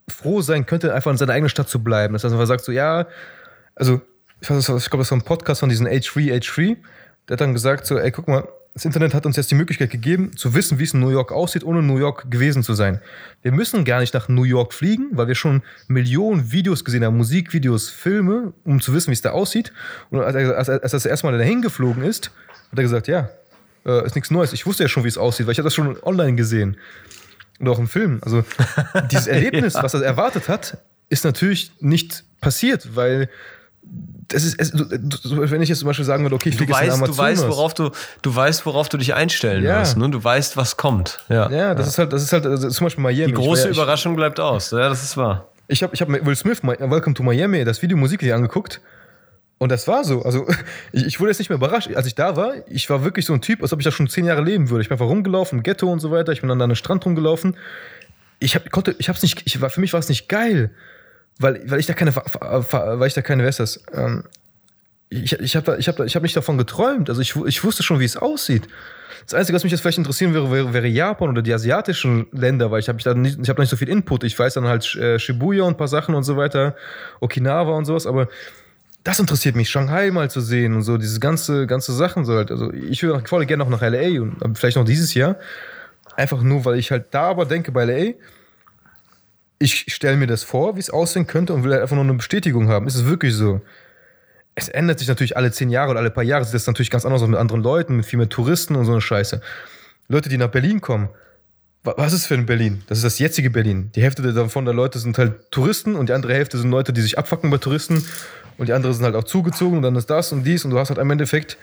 froh sein könnte, einfach in seiner eigenen Stadt zu bleiben. Das heißt, man sagt so, ja, also, ich, weiß, ich glaube, das war ein Podcast von diesem H3, H3, der hat dann gesagt, so, ey, guck mal, das Internet hat uns jetzt die Möglichkeit gegeben, zu wissen, wie es in New York aussieht, ohne New York gewesen zu sein. Wir müssen gar nicht nach New York fliegen, weil wir schon Millionen Videos gesehen haben, Musikvideos, Filme, um zu wissen, wie es da aussieht. Und als als er, als er das erste Mal dahin geflogen ist, hat er gesagt, ja, äh, ist nichts Neues. Ich wusste ja schon, wie es aussieht, weil ich habe das schon online gesehen. Und auch im Film. Also dieses Erlebnis, was er erwartet hat, ist natürlich nicht passiert, weil das ist, es, wenn ich jetzt zum Beispiel sagen würde, okay, ich fliege jetzt in weißt, du Amazonas. weißt, worauf du, du weißt, worauf du dich einstellen Ja. musst. Ne? Du weißt, was kommt. Ja. ja, das ist halt, das ist halt also zum Beispiel Miami. Die große ich, ja- Überraschung bleibt aus. Ja, das ist wahr. Ich habe ich hab Will Smith Mi- Welcome to Miami das Video Musikvideo angeguckt und das war so. Also ich, ich wurde jetzt nicht mehr überrascht. Als ich da war, ich war wirklich so ein Typ, als ob ich da schon zehn Jahre leben würde. Ich bin einfach rumgelaufen im Ghetto und so weiter. Ich bin dann an den Strand rumgelaufen. Ich hab, konnte, ich hab's nicht, ich war, für mich war es nicht geil, weil, weil ich da keine, weil ich da keine, wer ist das? Ähm, ich, ich habe ich hab ich hab nicht davon geträumt. Also ich, ich wusste schon, wie es aussieht. Das Einzige, was mich jetzt vielleicht interessieren wäre, wäre, wäre Japan oder die asiatischen Länder, weil ich habe da nicht, ich habe nicht so viel Input. Ich weiß dann halt äh, Shibuya und ein paar Sachen und so weiter, Okinawa und sowas, aber das interessiert mich, Shanghai mal zu sehen und so, diese ganze, ganze Sachen so halt. Also ich würde voll gerne noch nach LA und äh, vielleicht noch dieses Jahr. Einfach nur, weil ich halt da aber denke bei LA, ich stelle mir das vor, wie es aussehen könnte und will halt einfach nur eine Bestätigung haben. Ist es wirklich so? Es ändert sich natürlich alle zehn Jahre oder alle paar Jahre. Sieht das natürlich ganz anders aus mit anderen Leuten, mit viel mehr Touristen und so eine Scheiße. Leute, die nach Berlin kommen. Wa- Was ist für ein Berlin? Das ist das jetzige Berlin. Die Hälfte davon der Leute sind halt Touristen und die andere Hälfte sind Leute, die sich abfacken bei Touristen und die andere sind halt auch zugezogen und dann ist das und dies und du hast halt im Endeffekt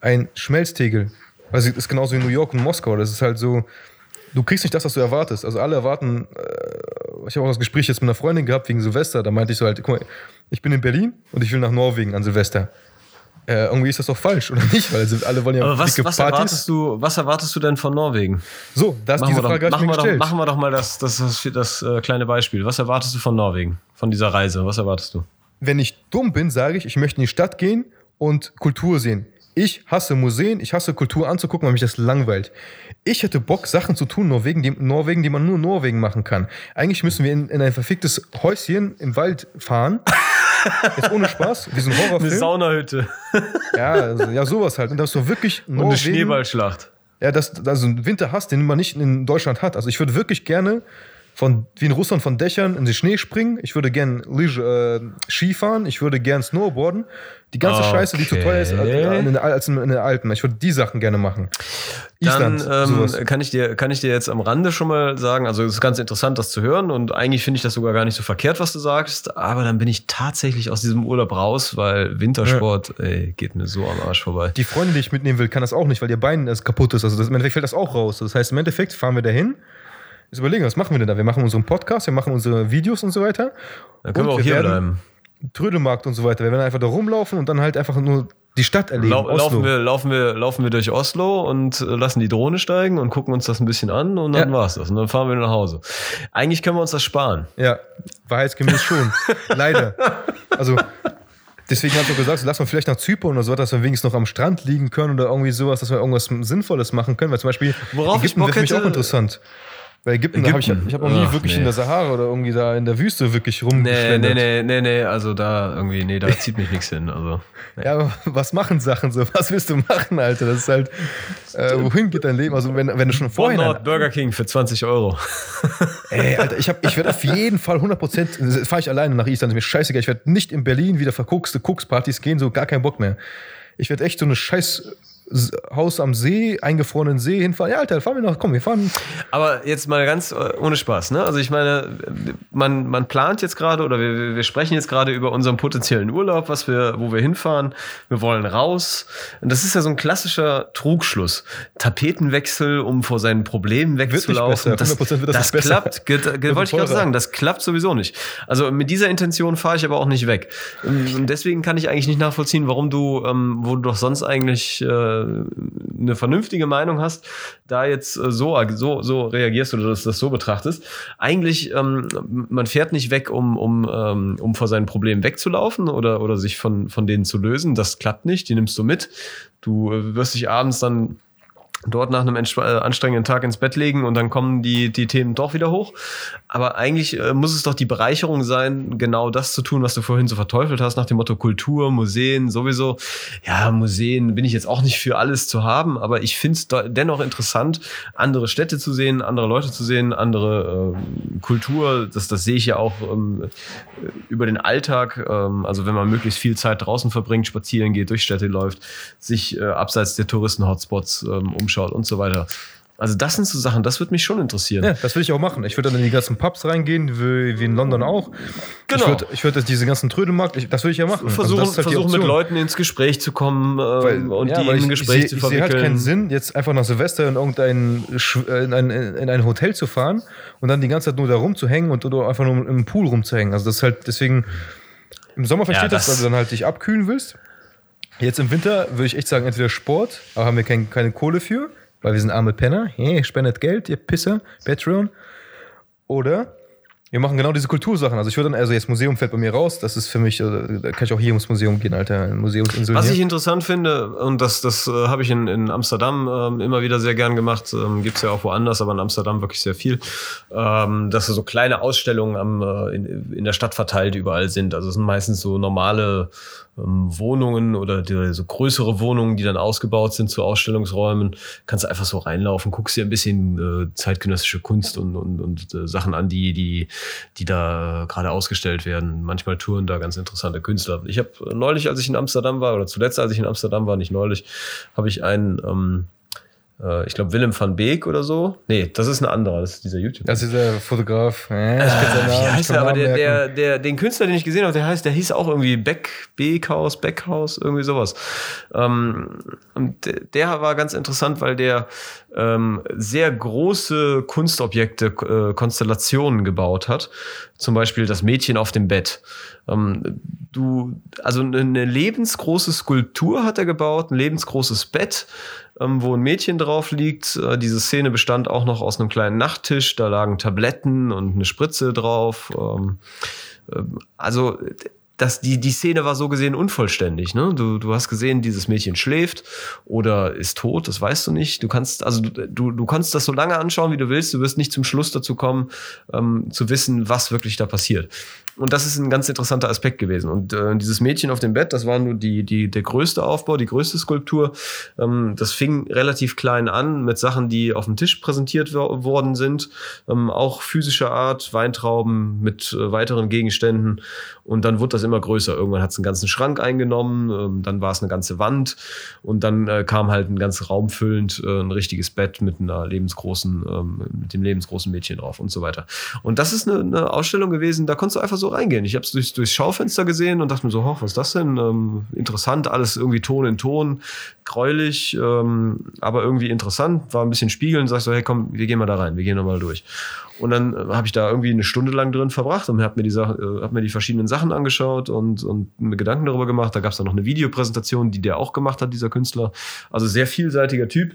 ein Schmelztegel. Also das ist genauso wie New York und Moskau. Das ist halt so, du kriegst nicht das, was du erwartest. Also alle erwarten, äh, ich habe auch das Gespräch jetzt mit einer Freundin gehabt wegen Silvester, da meinte ich so halt, guck mal, ich bin in Berlin und ich will nach Norwegen an Silvester. Äh, irgendwie ist das doch falsch, oder nicht? Weil sind- alle wollen ja Aber was, was, erwartest du, was erwartest du denn von Norwegen? So, das, Machen diese Frage doch, machen, wir doch, gestellt. machen wir doch mal das, das, das, das äh, kleine Beispiel. Was erwartest du von Norwegen? Von dieser Reise? Was erwartest du? Wenn ich dumm bin, sage ich, ich möchte in die Stadt gehen und Kultur sehen. Ich hasse Museen, ich hasse Kultur anzugucken, weil mich das langweilt. Ich hätte Bock, Sachen zu tun in Norwegen, die, Norwegen, die man nur Norwegen machen kann. Eigentlich müssen wir in, in ein verficktes Häuschen im Wald fahren. Jetzt ohne Spaß, diesen Eine Horrorfilm. Saunahütte Ja, also, ja, sowas halt. Und das ist so wirklich und eine. Schneeballschlacht. Ja, das, also ein Winter hast, den man nicht in Deutschland hat. Also ich würde wirklich gerne von, wie in Russland von Dächern in den Schnee springen. Ich würde gern Lige, äh, Skifahren. Ich würde gern Snowboarden. Die ganze Okay. Scheiße, die zu teuer ist äh, als in, der Alpen. Ich würde die Sachen gerne machen. Dann Island, ähm, sowas. kann, ich dir, kann ich dir jetzt am Rande schon mal sagen, also es ist ganz interessant, das zu hören und eigentlich finde ich das sogar gar nicht so verkehrt, was du sagst, aber dann bin ich tatsächlich aus diesem Urlaub raus, weil Wintersport ey, geht mir so am Arsch vorbei. Die Freundin, die ich mitnehmen will, kann das auch nicht, weil ihr Bein das kaputt ist. Also das, im Endeffekt fällt das auch raus. Das heißt, im Endeffekt fahren wir dahin. Jetzt überlegen, was machen wir denn da? Wir machen unseren Podcast, wir machen unsere Videos und so weiter. Dann können Und wir auch hier bleiben. Trödelmarkt und so weiter. Wir werden einfach da rumlaufen und dann halt einfach nur die Stadt erleben. Lau Oslo. laufen, wir, laufen, wir, laufen wir durch Oslo und äh, lassen die Drohne steigen und gucken uns das ein bisschen an und dann Ja. war's das. Und dann fahren wir nach Hause. Eigentlich können wir uns das sparen. Ja, wahrheitsgemäß schon. Leider. Also, deswegen ich auch gesagt, lass mal vielleicht nach Zypern oder so, dass wir wenigstens noch am Strand liegen können oder irgendwie sowas, dass wir irgendwas Sinnvolles machen können. Weil zum Beispiel Worauf ich Ägypten Bock wäre für mich auch interessant. Weil Ägypten, da hab ich, Ägypten? ich habe noch nie Ach, wirklich nee. in der Sahara oder irgendwie da in der Wüste wirklich Nee, rumgeschlendert. nee, nee, nee, nee, also da irgendwie, nee, da zieht mich nichts hin. Also. Ja, aber was machen Sachen so? Was willst du machen, Alter? Das ist halt, äh, wohin geht dein Leben? Also wenn, wenn du schon vorhin... Vorhin Burger King für 20 Euro. Ey, Alter, ich, hab- ich werde auf jeden Fall 100% fahre ich alleine nach Island. Ist mir scheißegal. Ich werde nicht in Berlin wieder verguckste Kokspartys gehen, so gar keinen Bock mehr. Ich werde echt so eine scheiß Haus am See, eingefrorenen See hinfahren. Ja, Alter, fahren wir noch. Komm, wir fahren. Aber jetzt mal ganz äh, ohne Spaß, ne? Also ich meine, man, man plant jetzt gerade oder wir, wir sprechen jetzt gerade über unseren potenziellen Urlaub, was wir, wo wir hinfahren. Wir wollen raus. Und das ist ja so ein klassischer Trugschluss. Tapetenwechsel, um vor seinen Problemen wegzulaufen. besser. 100% wird das das nicht besser. klappt. Ge- ge- Wird Wollte ich gerade sagen, das klappt sowieso nicht. Also mit dieser Intention fahre ich aber auch nicht weg. Und deswegen kann ich eigentlich nicht nachvollziehen, warum du, ähm, wo du doch sonst eigentlich äh, eine vernünftige Meinung hast, da jetzt äh, so, so, so reagierst oder das, das so betrachtest. Eigentlich, ähm, man fährt nicht weg, um, um, ähm, um vor seinen Problemen wegzulaufen oder, oder sich von, von denen zu lösen. Das klappt nicht, die nimmst du mit. Du äh, wirst dich abends dann dort nach einem äh, anstrengenden Tag ins Bett legen und dann kommen die, die Themen doch wieder hoch. Aber eigentlich äh, muss es doch die Bereicherung sein, genau das zu tun, was du vorhin so verteufelt hast, nach dem Motto Kultur, Museen, sowieso. Ja, Museen bin ich jetzt auch nicht für alles zu haben, aber ich finde es dennoch interessant, andere Städte zu sehen, andere Leute zu sehen, andere ähm, Kultur. Das, das sehe ich ja auch ähm, über den Alltag. Ähm, also wenn man möglichst viel Zeit draußen verbringt, spazieren geht, durch Städte läuft, sich äh, abseits der Touristen-Hotspots ähm, umschaut und so weiter. Also das sind so Sachen, das würde mich schon interessieren. Ja, das will ich auch machen. Ich würde dann in die ganzen Pubs reingehen, wie, in London auch. Genau. Ich würde ich würd diese ganzen Trödelmarkt, ich, das würde ich ja machen. Also Versuchen, ist halt versuchen mit. Leuten ins Gespräch zu kommen ähm, und ja, die weil in ein Gespräch ich zu sehe verwickeln. halt keinen Sinn, jetzt einfach nach Silvester in irgendein äh, in ein, in ein Hotel zu fahren und dann die ganze Zeit nur da rumzuhängen und oder einfach nur im Pool rumzuhängen. Also das ist halt deswegen im Sommer versteht Ja, das, das- weil du dann halt dich abkühlen willst. Jetzt im Winter würde ich echt sagen, entweder Sport, aber haben wir kein, keine Kohle für, weil wir sind arme Penner. Hey, spendet Geld, ihr Pisser, Patreon. Oder wir machen genau diese Kultursachen. Also ich würde dann, also jetzt Museum fällt bei mir raus, das ist für mich, äh, da kann ich auch hier ins Museum gehen, Alter, Museumsinsel. Was ich interessant finde, und das, das äh, habe ich in, in Amsterdam ähm, immer wieder sehr gern gemacht, ähm, gibt es ja auch woanders, aber in Amsterdam wirklich sehr viel, ähm, dass so kleine Ausstellungen am, äh, in, in der Stadt verteilt überall sind. Also es sind meistens so normale Wohnungen oder die, so größere Wohnungen, die dann ausgebaut sind zu Ausstellungsräumen. Kannst du einfach so reinlaufen, guckst dir ein bisschen äh, zeitgenössische Kunst und, und, und äh, Sachen an, die, die, die da gerade ausgestellt werden. Manchmal touren da ganz interessante Künstler. Ich habe neulich, als ich in Amsterdam war, oder zuletzt, als ich in Amsterdam war, nicht neulich, habe ich einen, ähm, äh, ich glaube, Willem van Beek oder so. Nee, das ist ein anderer, das ist dieser YouTube. Das ist der Fotograf. Ja, ich Namen, Wie heißt der? Aber der, der, der, den Künstler, den ich gesehen habe, der heißt, der hieß auch irgendwie Beck, Beckhaus, Beckhaus, irgendwie sowas. Ähm, und der, der war ganz interessant, weil der ähm, sehr große Kunstobjekte, äh, Konstellationen gebaut hat. Zum Beispiel das Mädchen auf dem Bett. Ähm, du, also eine lebensgroße Skulptur hat er gebaut, ein lebensgroßes Bett, ähm, wo ein Mädchen drauf liegt. Äh, diese Szene bestand auch noch aus einem kleinen Nachttisch, da lagen Tabletten und eine Spritze drauf. Ähm, ähm, also das, die, die Szene war so gesehen unvollständig. Ne? Du, du hast gesehen, dieses Mädchen schläft oder ist tot, das weißt du nicht. Du kannst, also du, du kannst das so lange anschauen, wie du willst. Du wirst nicht zum Schluss dazu kommen, ähm, zu wissen, was wirklich da passiert. Und das ist ein ganz interessanter Aspekt gewesen. Und äh, dieses Mädchen auf dem Bett, das war nur die, die, der größte Aufbau, die größte Skulptur. Ähm, das fing relativ klein an mit Sachen, die auf dem Tisch präsentiert worden sind. Ähm, auch physischer Art, Weintrauben mit äh, weiteren Gegenständen. Und dann wurde das immer größer. Irgendwann hat es einen ganzen Schrank eingenommen, ähm, dann war es eine ganze Wand und dann äh, kam halt ein ganzer Raum füllend, äh, ein richtiges Bett mit einer lebensgroßen, ähm, mit dem lebensgroßen Mädchen drauf und so weiter. Und das ist eine, eine Ausstellung gewesen, da konntest du einfach so reingehen. Ich habe es durchs, durchs Schaufenster gesehen und dachte mir so, hoch, was ist das denn? Ähm, interessant, alles irgendwie Ton in Ton, gräulich, ähm, aber irgendwie interessant, war ein bisschen spiegeln, sag so, hey komm, wir gehen mal da rein, wir gehen nochmal durch. Und dann äh, habe ich da irgendwie eine Stunde lang drin verbracht und habe mir, die äh, hab mir die verschiedenen Sachen angeschaut und, und mir Gedanken darüber gemacht. Da gab es dann noch eine Videopräsentation, die der auch gemacht hat, dieser Künstler. Also sehr vielseitiger Typ,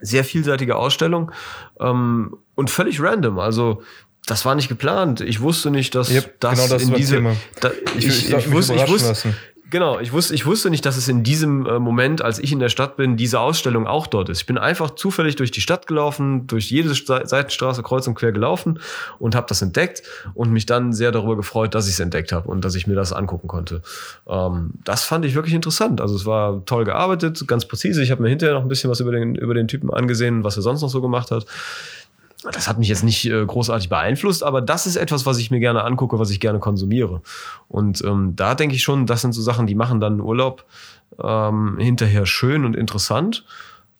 sehr vielseitige Ausstellung ähm, und völlig random. Also das war nicht geplant. Ich wusste nicht, dass yep, das, genau das in diese. Da, ich, ich, ich, ich, wusste, ich wusste, Genau, ich wusste, ich wusste nicht, dass es in diesem äh, Moment, als ich in der Stadt bin, diese Ausstellung auch dort ist. Ich bin einfach zufällig durch die Stadt gelaufen, durch jede Seitenstraße kreuz und quer gelaufen und habe das entdeckt und mich dann sehr darüber gefreut, dass ich es entdeckt habe und dass ich mir das angucken konnte. Ähm, das fand ich wirklich interessant. Also es war toll gearbeitet, ganz präzise. Ich habe mir hinterher noch ein bisschen was über den, über den Typen angesehen, was er sonst noch so gemacht hat das hat mich jetzt nicht äh, großartig beeinflusst, aber das ist etwas, was ich mir gerne angucke, was ich gerne konsumiere. Und ähm, da denke ich schon, das sind so Sachen, die machen dann Urlaub ähm, hinterher schön und interessant,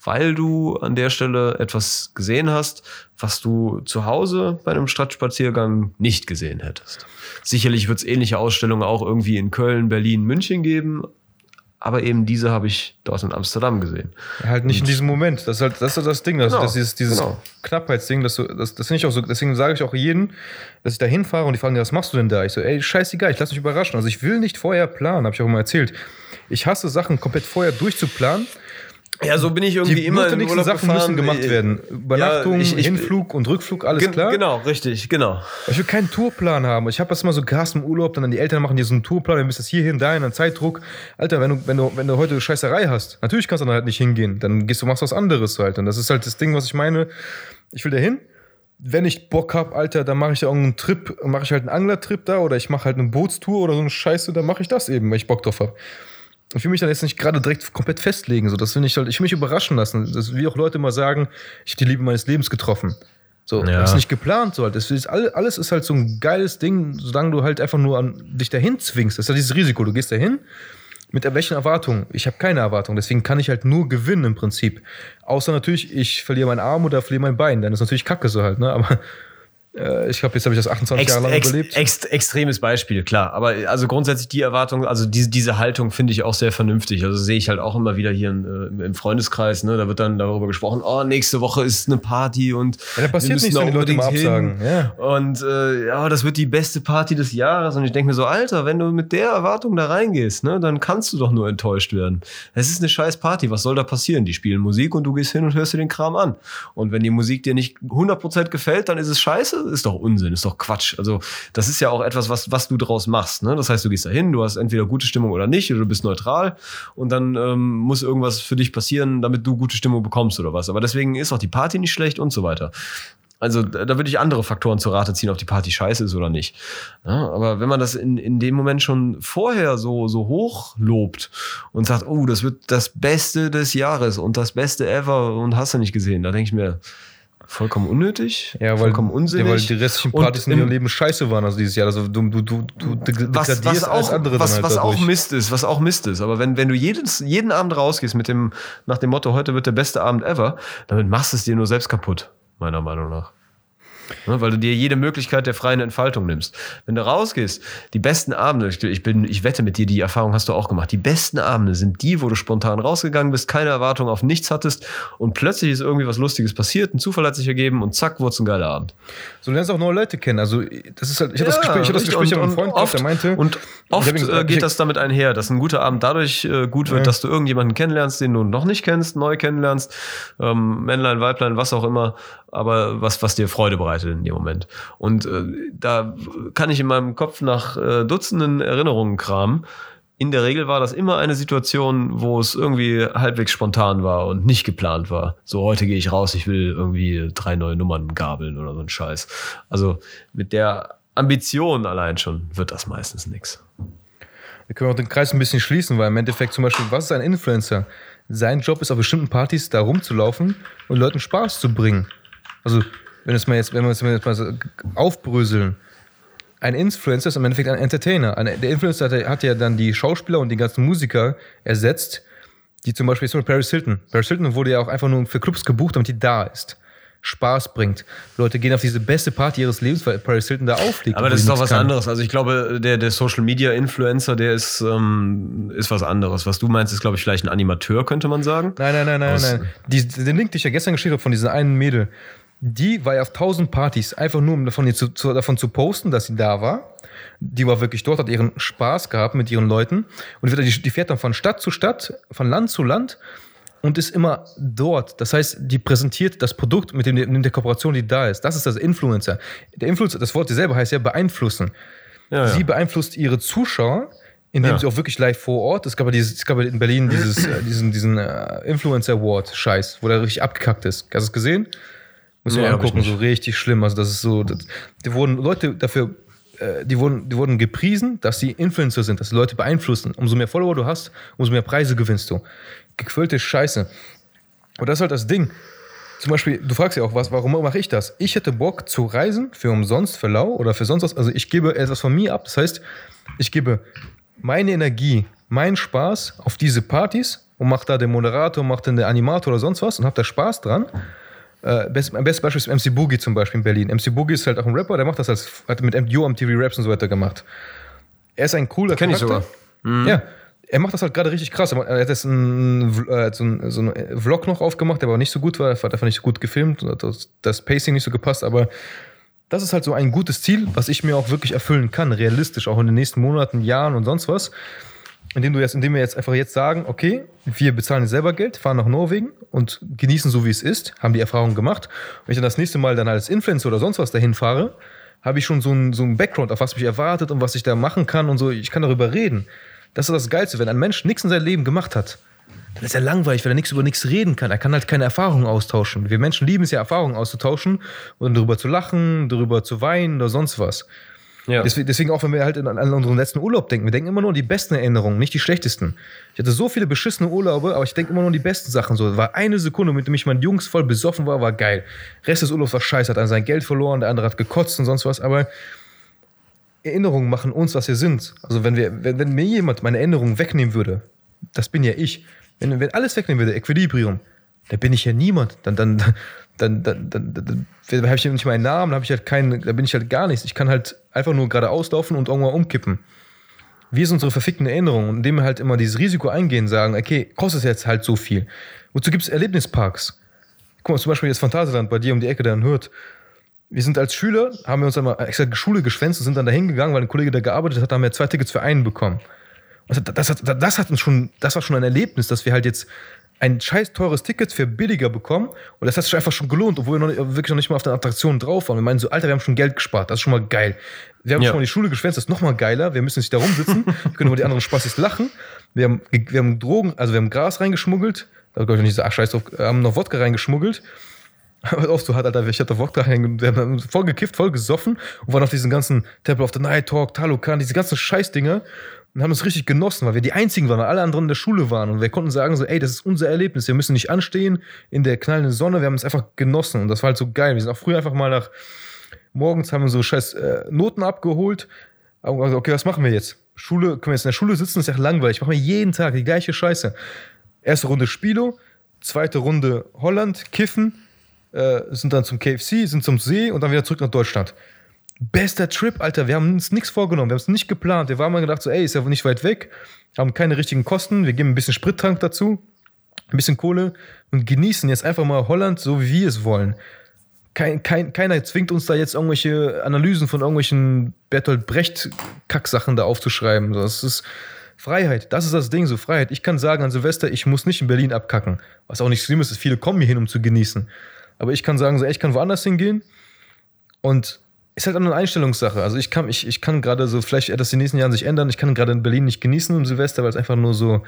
weil du an der Stelle etwas gesehen hast, was du zu Hause bei einem Stadtspaziergang nicht gesehen hättest. Sicherlich wird es ähnliche Ausstellungen auch irgendwie in Köln, Berlin, München geben, aber eben diese habe ich dort in Amsterdam gesehen. Halt nicht und in diesem Moment. Das ist halt das, ist das Ding, das, genau, das ist dieses genau. Knappheitsding, das, das, das finde ich auch so, deswegen sage ich auch jedem, dass ich da hinfahre und die fragen, was machst du denn da? Ich so, ey, scheißegal, ich lasse mich überraschen. Also ich will nicht vorher planen, habe ich auch immer erzählt. Ich hasse Sachen komplett vorher durchzuplanen ja, so bin ich irgendwie die immer in Urlaub Sachen gefahren. müssen gemacht werden. Übernachtung, ja, ich, ich, Hinflug und Rückflug, alles klar. Genau, richtig, genau. Ich will keinen Tourplan haben. Ich habe das immer so Gas im Urlaub, dann die Eltern machen dir so einen Tourplan, dann bist das hierhin, dahin, dann Zeitdruck. Alter, wenn du, wenn du, wenn du heute Scheißerei hast, natürlich kannst du dann halt nicht hingehen. Dann gehst du, machst was anderes halt. Und das ist halt das Ding, was ich meine. Ich will da hin. Wenn ich Bock hab, Alter, dann mache ich da irgendeinen Trip, mache ich halt einen Anglertrip da oder ich mache halt eine Bootstour oder so eine Scheiße, dann mache ich das eben, weil ich Bock drauf habe. Ich will mich dann jetzt nicht gerade direkt komplett festlegen. So, das will ich halt, ich will mich überraschen lassen. Das, wie auch Leute immer sagen, ich habe die Liebe meines Lebens getroffen. So, ja. das ist nicht geplant. So halt. Das ist, alles ist halt so ein geiles Ding, solange du halt einfach nur an dich dahin zwingst. Das ist ja halt dieses Risiko. Du gehst dahin mit welchen Erwartungen? Ich habe keine Erwartung. Deswegen kann ich halt nur gewinnen im Prinzip. Außer natürlich, ich verliere meinen Arm oder verliere mein Bein. Dann ist natürlich Kacke so halt. Ne? Aber ich glaube, jetzt habe ich das 28 ex, Jahre lang ex, überlebt. Ex, extremes Beispiel, klar. Aber also grundsätzlich die Erwartung, also diese, diese Haltung finde ich auch sehr vernünftig. Also sehe ich halt auch immer wieder hier in, äh, im Freundeskreis, ne? Da wird dann darüber gesprochen, oh, nächste Woche ist eine Party und ja, da passiert nichts, wenn die Leute mal absagen. Ja. Und äh, ja, das wird die beste Party des Jahres. Und ich denke mir so, Alter, wenn du mit der Erwartung da reingehst, ne, dann kannst du doch nur enttäuscht werden. Es ist eine scheiß Party, was soll da passieren? Die spielen Musik und du gehst hin und hörst dir den Kram an. Und wenn die Musik dir nicht 100% gefällt, dann ist es scheiße, ist doch Unsinn, ist doch Quatsch. Also das ist ja auch etwas, was, was du draus machst. Ne? Das heißt, du gehst da hin, du hast entweder gute Stimmung oder nicht, oder du bist neutral und dann ähm, muss irgendwas für dich passieren, damit du gute Stimmung bekommst oder was. Aber deswegen ist auch die Party nicht schlecht und so weiter. Also da würde ich andere Faktoren zur Rate ziehen, ob die Party scheiße ist oder nicht. Ja, aber wenn man das in, in dem Moment schon vorher so, so hoch lobt und sagt, oh, das wird das Beste des Jahres und das Beste ever und hast du nicht gesehen, da denke ich mir, vollkommen unnötig, ja, weil, vollkommen unsinnig. Ja, weil die restlichen Partys in ihrem Leben scheiße waren, also dieses Jahr. Also du, du, du, du was, was auch, andere was, halt was auch Mist ist, was auch Mist ist. Aber wenn, wenn du jedes, jeden Abend rausgehst mit dem, nach dem Motto, heute wird der beste Abend ever, damit machst du es dir nur selbst kaputt, meiner Meinung nach. Ne, weil du dir jede Möglichkeit der freien Entfaltung nimmst. Wenn du rausgehst, die besten Abende, ich, bin, ich wette mit dir, die Erfahrung hast du auch gemacht, die besten Abende sind die, wo du spontan rausgegangen bist, keine Erwartung auf nichts hattest und plötzlich ist irgendwie was Lustiges passiert, ein Zufall hat sich ergeben und zack, wurde es ein geiler Abend. So lernst auch neue Leute kennen. Also, das ist halt, ich hatte ja, das Gespräch, ich hatte das Gespräch mit einem Freund oft, gehabt, der meinte. Und oft gesagt, geht das damit einher, dass ein guter Abend dadurch äh, gut wird, ja. dass du irgendjemanden kennenlernst, den du noch nicht kennst, neu kennenlernst, ähm, Männlein, Weiblein, was auch immer, aber was, was dir Freude bereitet in dem Moment. Und äh, da kann ich in meinem Kopf nach äh, Dutzenden Erinnerungen kramen. In der Regel war das immer eine Situation, wo es irgendwie halbwegs spontan war und nicht geplant war. So, heute gehe ich raus, ich will irgendwie drei neue Nummern gabeln oder so ein Scheiß. Also mit der Ambitionen allein schon wird das meistens nichts. Wir können auch den Kreis ein bisschen schließen, weil im Endeffekt zum Beispiel, was ist ein Influencer? Sein Job ist auf bestimmten Partys da rumzulaufen und Leuten Spaß zu bringen. Also, wenn, es mal jetzt, wenn wir es jetzt mal so aufbröseln, ein Influencer ist im Endeffekt ein Entertainer. Ein, der Influencer hat, hat, ja dann die Schauspieler und die ganzen Musiker ersetzt, die zum Beispiel, zum Beispiel Paris Hilton. Paris Hilton wurde ja auch einfach nur für Clubs gebucht, damit die da ist. Spaß bringt. Leute gehen auf diese beste Party ihres Lebens, weil Paris Hilton da aufliegt. Aber das ist doch was kann. anderes. Also ich glaube, der, der Social Media Influencer, der ist, ähm, ist was anderes. Was du meinst, ist, glaube ich, vielleicht ein Animateur, könnte man sagen. Nein, nein, nein, nein, nein. Die, den Link, den ich ja gestern geschickt habe von diesem einen Mädel, die war ja auf tausend Partys, einfach nur um davon zu, zu, davon zu posten, dass sie da war. Die war wirklich dort, hat ihren Spaß gehabt mit ihren Leuten und die, die fährt dann von Stadt zu Stadt, von Land zu Land und ist immer dort. Das heißt, die präsentiert das Produkt mit, dem, mit der Kooperation, die da ist. Das ist das Influencer. Der Influencer, das Wort selber heißt ja beeinflussen. Ja, Sie beeinflusst ihre Zuschauer, indem ja. sie auch wirklich live vor Ort. Es gab ja, dieses, es gab in Berlin dieses, äh, diesen, diesen uh, Influencer Award Scheiß, wo der richtig abgekackt ist. Hast du es gesehen? Muss ja, angucken, so richtig schlimm. Also das ist so, das, die wurden Leute dafür äh, die wurden, die wurden gepriesen, dass sie Influencer sind, dass sie Leute beeinflussen. Umso mehr Follower du hast, umso mehr Preise gewinnst du gequillte Scheiße. Und das ist halt das Ding. Zum Beispiel, du fragst ja auch was, warum mache ich das? Ich hätte Bock zu reisen für umsonst, für lau oder für sonst was. Also ich gebe etwas von mir ab. Das heißt, ich gebe meine Energie, meinen Spaß auf diese Partys und mache da den Moderator, mache dann den Animator oder sonst was und habe da Spaß dran. Äh, best, mein bestes Beispiel ist MC Boogie zum Beispiel in Berlin. MC Boogie ist halt auch ein Rapper, der macht das als, hat mit MDO am TV Raps und so weiter gemacht. Er ist ein cooler Kenn Charakter. ich sogar. Mhm. Ja, er macht das halt gerade richtig krass. Er hat jetzt einen, äh, so, einen, so einen Vlog noch aufgemacht, der aber nicht so gut war. Er hat einfach nicht so gut gefilmt und das, das Pacing nicht so gepasst. Aber das ist halt so ein gutes Ziel, was ich mir auch wirklich erfüllen kann, realistisch, auch in den nächsten Monaten, Jahren und sonst was. Indem, du jetzt, indem wir jetzt einfach jetzt sagen, okay, wir bezahlen selber Geld, fahren nach Norwegen und genießen so, wie es ist, haben die Erfahrung gemacht. Wenn ich dann das nächste Mal dann als Influencer oder sonst was dahin fahre, habe ich schon so einen, so einen Background, auf was mich erwartet und was ich da machen kann und so. Ich kann darüber reden. Das ist das Geilste. Wenn ein Mensch nichts in seinem Leben gemacht hat, dann ist er langweilig, weil er nichts über nichts reden kann. Er kann halt keine Erfahrungen austauschen. Wir Menschen lieben es ja, Erfahrungen auszutauschen und darüber zu lachen, darüber zu weinen oder sonst was. Ja. Deswegen, deswegen, auch, wenn wir halt an, unseren letzten Urlaub denken, wir denken immer nur an die besten Erinnerungen, nicht die schlechtesten. Ich hatte so viele beschissene Urlaube, aber ich denke immer nur an die besten Sachen. So, war eine Sekunde, mit dem ich mein Jungs voll besoffen war, war geil. Rest des Urlaubs war scheiße, hat an sein Geld verloren, der andere hat gekotzt und sonst was, aber Erinnerungen machen uns, was wir sind. Also wenn, wir, wenn, wenn mir jemand meine Erinnerungen wegnehmen würde, das bin ja ich. Wenn, wenn alles wegnehmen würde, Equilibrium, dann bin ich ja niemand. Dann, dann, dann, dann, dann, dann, dann habe ich ja nicht meinen Namen, dann, ich halt keinen, da bin ich halt gar nichts. Ich kann halt einfach nur geradeaus laufen und irgendwann umkippen. Wie ist unsere verfickten Erinnerungen? Indem wir halt immer dieses Risiko eingehen, sagen, okay, kostet es jetzt halt so viel. Wozu gibt es Erlebnisparks? Guck mal, zum Beispiel jetzt Phantasialand bei dir um die Ecke, der hört wir sind als Schüler, haben wir uns einmal extra Schule geschwänzt und sind dann da hingegangen, weil ein Kollege, der gearbeitet hat, haben wir zwei Tickets für einen bekommen. Also das, hat, das hat uns schon, das war schon ein Erlebnis, dass wir halt jetzt ein scheiß teures Ticket für billiger bekommen. Und das hat sich einfach schon gelohnt, obwohl wir noch, wirklich noch nicht mal auf den Attraktionen drauf waren. Wir meinen so, Alter, wir haben schon Geld gespart, das ist schon mal geil. Wir haben ja. schon mal die Schule geschwänzt, das ist noch mal geiler, wir müssen nicht da rumsitzen, wir können über die anderen Spaßig lachen. Wir haben, wir haben Drogen, also wir haben Gras reingeschmuggelt, da glaube ich nicht so, ach scheiß drauf, haben noch Wodka reingeschmuggelt. Was auch so hat, Alter, ich hatte Wodka hängen, wir haben voll gekifft, voll gesoffen und waren auf diesen ganzen Temple of the Night Talk, Talokan, diese ganzen Scheißdinger und haben es richtig genossen, weil wir die einzigen waren, weil alle anderen in der Schule waren und wir konnten sagen so, ey, das ist unser Erlebnis, wir müssen nicht anstehen in der knallenden Sonne, wir haben es einfach genossen und das war halt so geil. Wir sind auch früher einfach mal nach morgens haben wir so scheiß äh, Noten abgeholt, gesagt, okay, was machen wir jetzt? Schule, können wir jetzt in der Schule sitzen, ist ja langweilig, machen wir jeden Tag die gleiche Scheiße. Erste Runde Spilo, zweite Runde Holland, Kiffen, äh, sind dann zum KFC, sind zum See und dann wieder zurück nach Deutschland. Bester Trip, Alter. Wir haben uns nichts vorgenommen, wir haben es nicht geplant. Wir waren mal gedacht, so, ey, ist ja nicht weit weg, haben keine richtigen Kosten, wir geben ein bisschen Sprittrank dazu, ein bisschen Kohle und genießen jetzt einfach mal Holland, so wie wir es wollen. Kein, kein, keiner zwingt uns da jetzt irgendwelche Analysen von irgendwelchen Bertolt Brecht-Kacksachen da aufzuschreiben. Das ist Freiheit. Das ist das Ding, so Freiheit. Ich kann sagen an Silvester, ich muss nicht in Berlin abkacken. Was auch nicht schlimm ist, viele kommen hier hin, um zu genießen. Aber ich kann sagen, so, ey, ich kann woanders hingehen und ist halt eine Einstellungssache. Also ich kann, ich, ich kann gerade so, vielleicht wird das in den nächsten Jahren sich ändern. Ich kann gerade in Berlin nicht genießen im Silvester, weil es einfach nur so,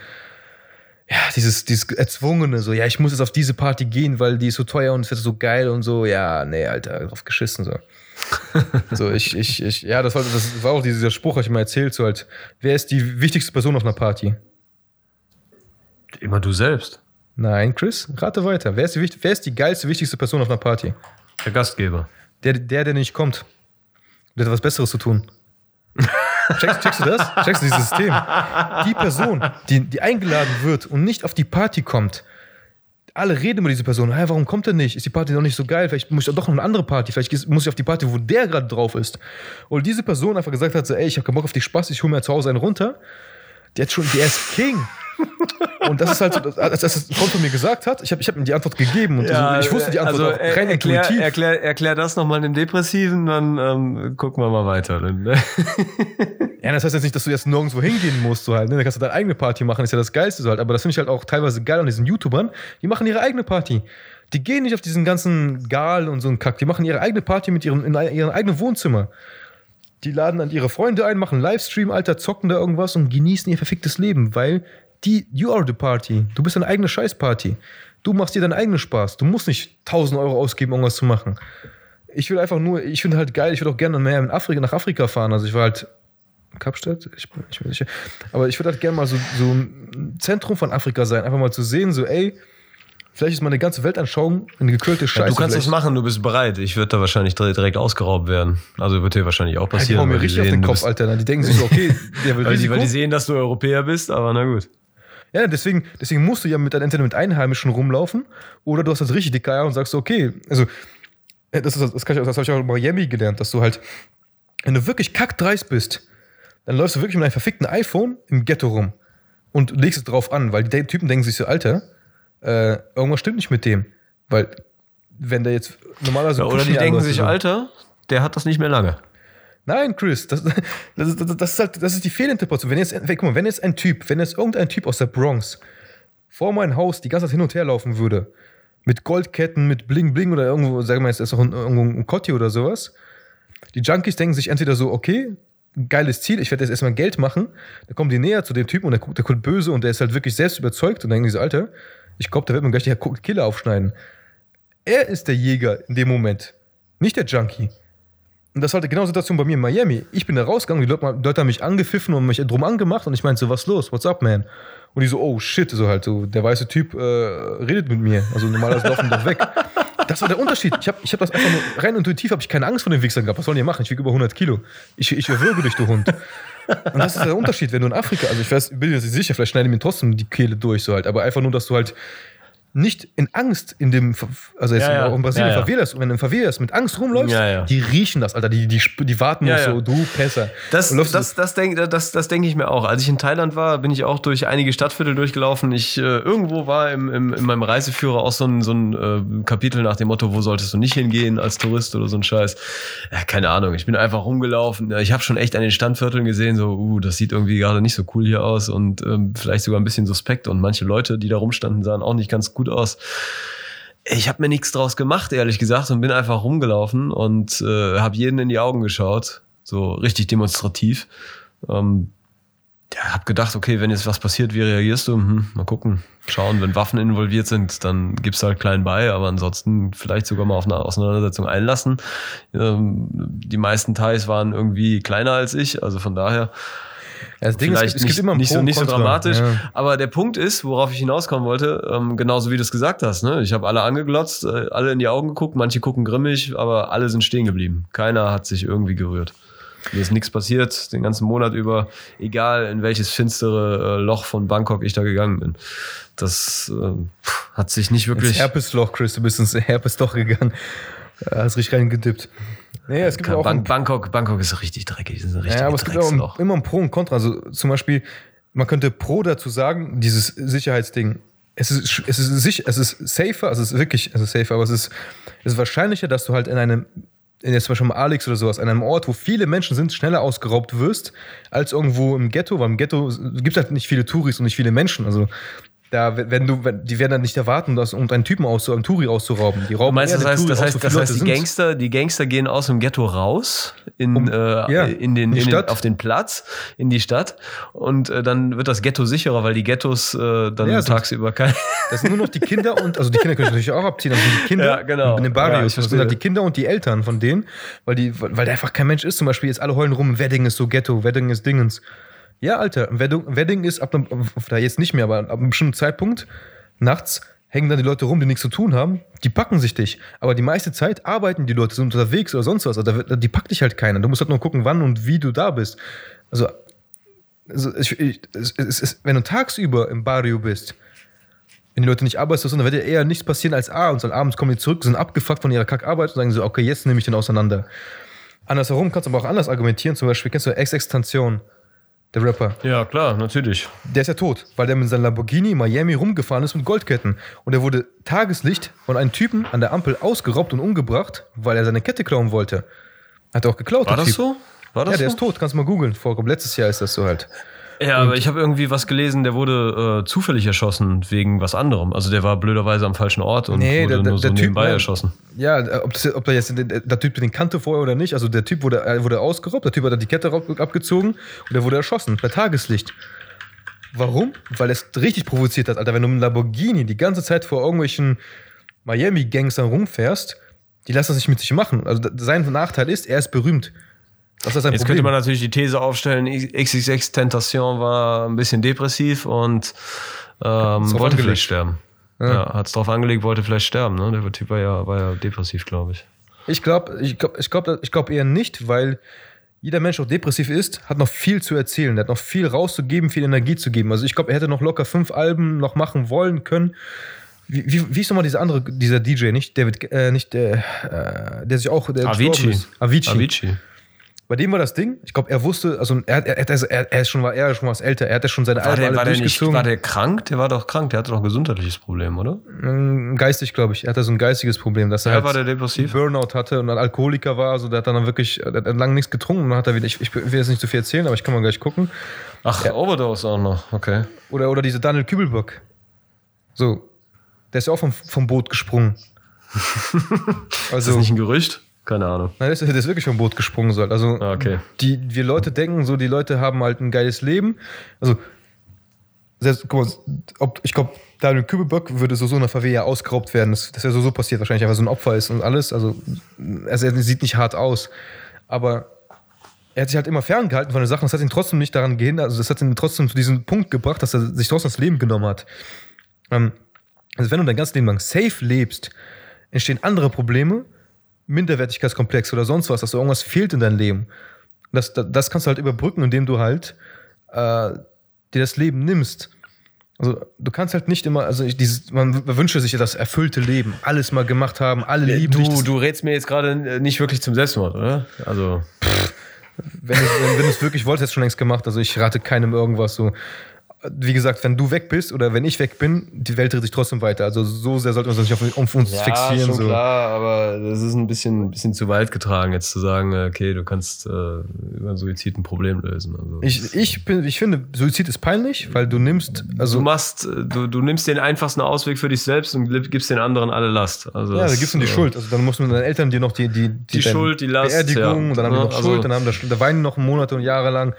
ja, dieses, dieses Erzwungene, so, ja, ich muss jetzt auf diese Party gehen, weil die ist so teuer und es wird so geil und so, ja, nee, Alter, drauf geschissen, so. so, ich, ich, ich, ja, das war, das war auch dieser Spruch, hab ich mal erzählt, so halt, wer ist die wichtigste Person auf einer Party? Immer du selbst. Nein, Chris, rate weiter. Wer ist die, wer ist die geilste, wichtigste Person auf einer Party? Der Gastgeber. Der, der, der nicht kommt. Der hat was Besseres zu tun. Checkst, checkst du das? Checkst du dieses System? Die Person, die, die eingeladen wird und nicht auf die Party kommt, alle reden über diese Person. Hey, warum kommt er nicht? Ist die Party noch nicht so geil? Vielleicht muss ich doch noch eine andere Party. Vielleicht muss ich auf die Party, wo der gerade drauf ist. Und diese Person einfach gesagt hat, so, ey, ich habe keinen Bock auf die Spaß, ich hole mir zu Hause einen runter. Der hat schon, der ist King. Und das ist halt so, als er das von mir gesagt hat, ich habe ich hab ihm die Antwort gegeben und also, ich wusste die Antwort auch äh, rein erklär, intuitiv. erklär, erklär das nochmal dem Depressiven, dann ähm, gucken wir mal weiter. Dann, ne? Ja, das heißt jetzt nicht, dass du jetzt nirgendwo hingehen musst, so halt. Ne? Da kannst du deine eigene Party machen, ist ja das Geilste so halt. Aber das finde ich halt auch teilweise geil an diesen YouTubern. Die machen ihre eigene Party. Die gehen nicht auf diesen ganzen Gal und so einen Kack. Die machen ihre eigene Party mit ihrem, in ihrem eigenen Wohnzimmer. Die laden dann ihre Freunde ein, machen Livestream, Alter, zocken da irgendwas und genießen ihr verficktes Leben, weil die, you are the party. Du bist deine eigene Scheißparty. Du machst dir deinen eigenen Spaß. Du musst nicht 1000 Euro ausgeben, um irgendwas zu machen. Ich will einfach nur, ich finde halt geil, ich würde auch gerne mehr in Afrika, nach Afrika fahren. Also ich war halt Kapstadt, ich bin nicht mehr sicher. Aber ich würde halt gerne mal so, so ein Zentrum von Afrika sein, einfach mal zu sehen, so, ey, vielleicht ist meine ganze Weltanschauung eine gekühlte Scheiße. Ja, du kannst das vielleicht. machen, du bist bereit. Ich würde da wahrscheinlich dire- direkt ausgeraubt werden. Also wird dir wahrscheinlich auch Ja, die passieren. hauen mir richtig auf sehen, den du Kopf, Alter. Die denken sich so, okay, der will Weil die, weil die sehen, dass du Europäer bist, aber na gut. Ja, deswegen, deswegen musst du ja mit, entweder mit Einheimischen rumlaufen oder du hast das richtig dicke Eier und sagst okay, also, äh, das, ist, das, kann ich, das habe ich auch in Miami gelernt, dass du halt, wenn du wirklich kackdreist bist, dann läufst du wirklich mit einem verfickten iPhone im Ghetto rum und legst es drauf an, weil die Typen denken sich so, Alter, äh, irgendwas stimmt nicht mit dem. Weil, wenn der jetzt normalerweise. Ja, oder die denken sich, so. Alter, der hat das nicht mehr lange. Nein, Chris, das, das, ist, das, ist halt, das ist die Fehlinterpretation. Wenn jetzt, guck mal, wenn jetzt ein Typ, wenn jetzt irgendein Typ aus der Bronx vor mein Haus die ganze Zeit hin und her laufen würde, mit Goldketten, mit Bling Bling oder irgendwo, sagen wir jetzt, ist auch ein, irgendwo ein Kotti oder sowas, die Junkies denken sich entweder so, okay, geiles Ziel, ich werde jetzt erstmal Geld machen, dann kommen die näher zu dem Typen und der guckt, der guckt böse und der ist halt wirklich selbst überzeugt und dann denken die so, Alter, ich glaube, der wird mir gleich die Killer aufschneiden. Er ist der Jäger in dem Moment, nicht der Junkie. Und das war halt die Situation bei mir in Miami. Ich bin da rausgegangen, die Leute, Leute haben mich angepfiffen und mich drum angemacht und ich meinte so, was los, what's up, man? Und die so, oh shit, so halt, so, der weiße Typ äh, redet mit mir. Also normalerweise laufen doch weg. Das war der Unterschied. Ich habe ich hab das einfach nur, rein intuitiv habe ich keine Angst vor den Wichsern gehabt. Was sollen die machen? Ich wiege über 100 Kilo. Ich, ich erwürge dich, du Hund. Und das ist der Unterschied, wenn du in Afrika, also ich weiß, bin mir nicht sicher, vielleicht schneiden die mir trotzdem die Kehle durch, so halt, aber einfach nur, dass du halt nicht in Angst in dem, also jetzt Ja, ja. in Brasilien Ja, ja. Favelas, wenn du in Favelas mit Angst rumläufst, Ja, die riechen das, Alter, die, die, die warten Ja, so, du Pässer. Das, läufst das, das denke das, das denk ich mir auch. Als ich in Thailand war, bin ich auch durch einige Stadtviertel durchgelaufen. Ich äh, irgendwo war im, im, in meinem Reiseführer auch so ein, so ein äh, Kapitel nach dem Motto, wo solltest du nicht hingehen als Tourist oder so ein Scheiß. Ja, keine Ahnung. Ich bin einfach rumgelaufen. Ich habe schon echt an den Standvierteln gesehen, so, uh, das sieht irgendwie gerade nicht so cool hier aus und ähm, vielleicht sogar ein bisschen suspekt. Und manche Leute, die da rumstanden, sahen auch nicht ganz gut aus ich habe mir nichts draus gemacht, ehrlich gesagt, und bin einfach rumgelaufen und äh, habe jeden in die Augen geschaut, so richtig demonstrativ. Ähm, ja, habe gedacht, okay, wenn jetzt was passiert, wie reagierst du? Hm, mal gucken, schauen. Wenn Waffen involviert sind, dann gibst du halt klein bei, aber ansonsten vielleicht sogar mal auf eine Auseinandersetzung einlassen. Ähm, die meisten Thais waren irgendwie kleiner als ich, also von daher das Ding ist, vielleicht es gibt nicht, immer ein nicht, so, nicht so dramatisch. Ja. Aber der Punkt ist, worauf ich hinauskommen wollte, ähm, genauso wie du es gesagt hast. Ne? Ich habe alle angeglotzt, äh, alle in die Augen geguckt, manche gucken grimmig, aber alle sind stehen geblieben. Keiner hat sich irgendwie gerührt. Mir ist nichts passiert, den ganzen Monat über, egal in welches finstere äh, Loch von Bangkok ich da gegangen bin. Das äh, hat sich nicht Ins wirklich. Herpesloch, Chris, du bist ins Herpesloch gegangen. Hast richtig reingedippt. Naja, es gibt auch ein Bang, Bangkok, Bangkok ist richtig dreckig. Ist Ja, aber es gibt auch immer ein Pro und Contra. Also zum Beispiel, man könnte Pro dazu sagen, dieses Sicherheitsding. Es ist, es ist sicher, es ist safer, also es ist wirklich, es ist safer, aber es ist, es ist wahrscheinlicher, dass du halt in einem, in jetzt zum Beispiel Alex oder sowas, an einem Ort, wo viele Menschen sind, schneller ausgeraubt wirst, als irgendwo im Ghetto, weil im Ghetto gibt es halt nicht viele Touris und nicht viele Menschen. Also Da, wenn du, wenn, die werden dann nicht erwarten, das, um einen Typen auszu, einen Turi auszurauben. Die rauben Meinst das heißt, Turi das heißt, das heißt die sind's. Gangster, die Gangster gehen aus dem Ghetto raus in, Um- äh, ja, in den, in den, auf den Platz, in die Stadt und äh, dann wird das Ghetto sicherer, weil die Ghettos äh, dann Ja, sind- tagsüber kein. Das sind nur noch die Kinder und, also die Kinder können natürlich auch abziehen, aber sind die Kinder Ja, genau. in den Ja, Barrios. das sind halt die Kinder und die Eltern von denen, weil, die, weil da einfach kein Mensch ist. Zum Beispiel jetzt alle heulen rum, Wedding ist so Ghetto, Wedding ist Dingens. Ja, Alter, Wedding, Wedding ist ab da jetzt nicht mehr, aber ab einem bestimmten Zeitpunkt, nachts hängen dann die Leute rum, die nichts zu tun haben, die packen sich dich. Aber die meiste Zeit arbeiten die Leute, sind unterwegs oder sonst was. Also die packt dich halt keiner. Du musst halt nur gucken, wann und wie du da bist. Also, also ich, ich, es, es, wenn du tagsüber im Barrio bist, wenn die Leute nicht arbeitslos sind, dann wird ja eher nichts passieren als abends. Und abends kommen die zurück, sind abgefuckt von ihrer Kackarbeit und sagen so, okay, jetzt nehme ich den auseinander. Andersherum kannst du aber auch anders argumentieren. Zum Beispiel kennst du Ex-Extension, der Rapper. Ja, klar, natürlich. Der ist ja tot, weil der mit seinem Lamborghini in Miami rumgefahren ist mit Goldketten. Und er wurde Tageslicht von einem Typen an der Ampel ausgeraubt und umgebracht, weil er seine Kette klauen wollte. Hat er auch geklaut. War das Typ. so? War das Ja, der so? ist tot, kannst du mal googeln. Vorkommen. Letztes Jahr ist das so halt. Ja, aber ich habe irgendwie was gelesen, der wurde äh, zufällig erschossen wegen was anderem. Also der war blöderweise am falschen Ort und Nee, wurde der- der- nur so der Typ, nebenbei ne? erschossen. Ja, äh, ob, das, ob der jetzt der, der Typ den kannte vorher oder nicht. Also der Typ wurde, er wurde ausgeraubt, der Typ hat dann die Kette abgezogen und er wurde erschossen bei Tageslicht. Warum? Weil er es richtig provoziert hat, Alter. Wenn du mit Lamborghini die ganze Zeit vor irgendwelchen Miami-Gangstern rumfährst, die lassen das nicht mit sich machen. Also da- sein Nachteil ist, er ist berühmt. Das ist sein Jetzt Problem. könnte man natürlich die These aufstellen, XXX Tentation war ein bisschen depressiv und ähm, wollte angelegt. vielleicht sterben. Ja. Ja, hat es drauf angelegt, wollte vielleicht sterben. Ne? Der Typ war ja, war ja depressiv, glaube ich. Ich glaube ich glaub, ich glaub, ich glaub eher nicht, weil jeder Mensch, auch depressiv ist, hat noch viel zu erzählen. Der hat noch viel rauszugeben, viel Energie zu geben. Also ich glaube, er hätte noch locker fünf Alben noch machen wollen können. Wie, wie, wie ist nochmal dieser andere, dieser DJ, nicht David, äh, nicht der, äh, der sich auch, der Avicii. Avicii. Avicii. Bei dem war das Ding, ich glaube, er wusste, also er, er, er, er, er ist schon, er ist schon was älter, er hat ja schon seine Alben alle war, der nicht, war der krank? Der war doch krank, der hatte doch ein gesundheitliches Problem, oder? Mm, Geistig, glaube ich. Er hatte so ein geistiges Problem, dass er Ja, halt war der depressiv? Burnout hatte und ein Alkoholiker war. Also der hat dann wirklich, der hat lange nichts getrunken und dann hat er wieder, ich, ich will jetzt nicht zu viel erzählen, aber ich kann mal gleich gucken. Ach, Overdose auch noch, okay. Oder, oder diese Daniel Kübelbock. So, der ist ja auch vom, vom Boot gesprungen. Ist also, das nicht ein Gerücht? Keine Ahnung. nein, der ist, wirklich vom Boot gesprungen. So. Also, Ah, okay. die, wir Leute denken so, die Leute haben halt ein geiles Leben. Also, selbst, guck mal, ob, ich glaube, Daniel Kübelbock würde so so einer ja ausgeraubt werden. Das, das wäre so so passiert, wahrscheinlich, einfach so ein Opfer ist und alles. Also, also er sieht nicht hart aus. Aber er hat sich halt immer ferngehalten von den Sachen. Das hat ihn trotzdem nicht daran gehindert. Also, das hat ihn trotzdem zu diesem Punkt gebracht, dass er sich trotzdem das Leben genommen hat. Ähm, also, wenn du dein ganzes Leben lang safe lebst, entstehen andere Probleme, Minderwertigkeitskomplex oder sonst was, dass da irgendwas fehlt in deinem Leben. Das, das, das kannst du halt überbrücken, indem du halt äh, dir das Leben nimmst. Also du kannst halt nicht immer, also ich, dieses, man wünscht sich ja das erfüllte Leben, alles mal gemacht haben, alle lieben dich. Du, Das- du rätst mir jetzt gerade nicht wirklich zum Selbstmord, oder? Also, Wenn du wenn, wenn du es wirklich wolltest, hättest du schon längst gemacht. Also ich rate keinem irgendwas so. Wie gesagt, wenn du weg bist oder wenn ich weg bin, die Welt dreht sich trotzdem weiter. Also so sehr sollten wir uns nicht auf, auf uns fixieren. schon so. klar, aber das ist ein bisschen, ein bisschen zu weit getragen, jetzt zu sagen, äh, okay, du kannst äh, über Suizid ein Problem lösen. Also, Ich, ich, bin, ich finde, Suizid ist peinlich, weil du nimmst, also du machst, äh, du, du nimmst den einfachsten Ausweg für dich selbst und gibst den anderen alle Last. Also Ja, da gibst du die äh, Schuld. Also dann musst du deinen Eltern dir noch die, die, Die deine Schuld, die Last, Beerdigung ja. dann haben die Ja, noch also- Schuld, dann haben da, da weinen noch Monate und Jahre lang.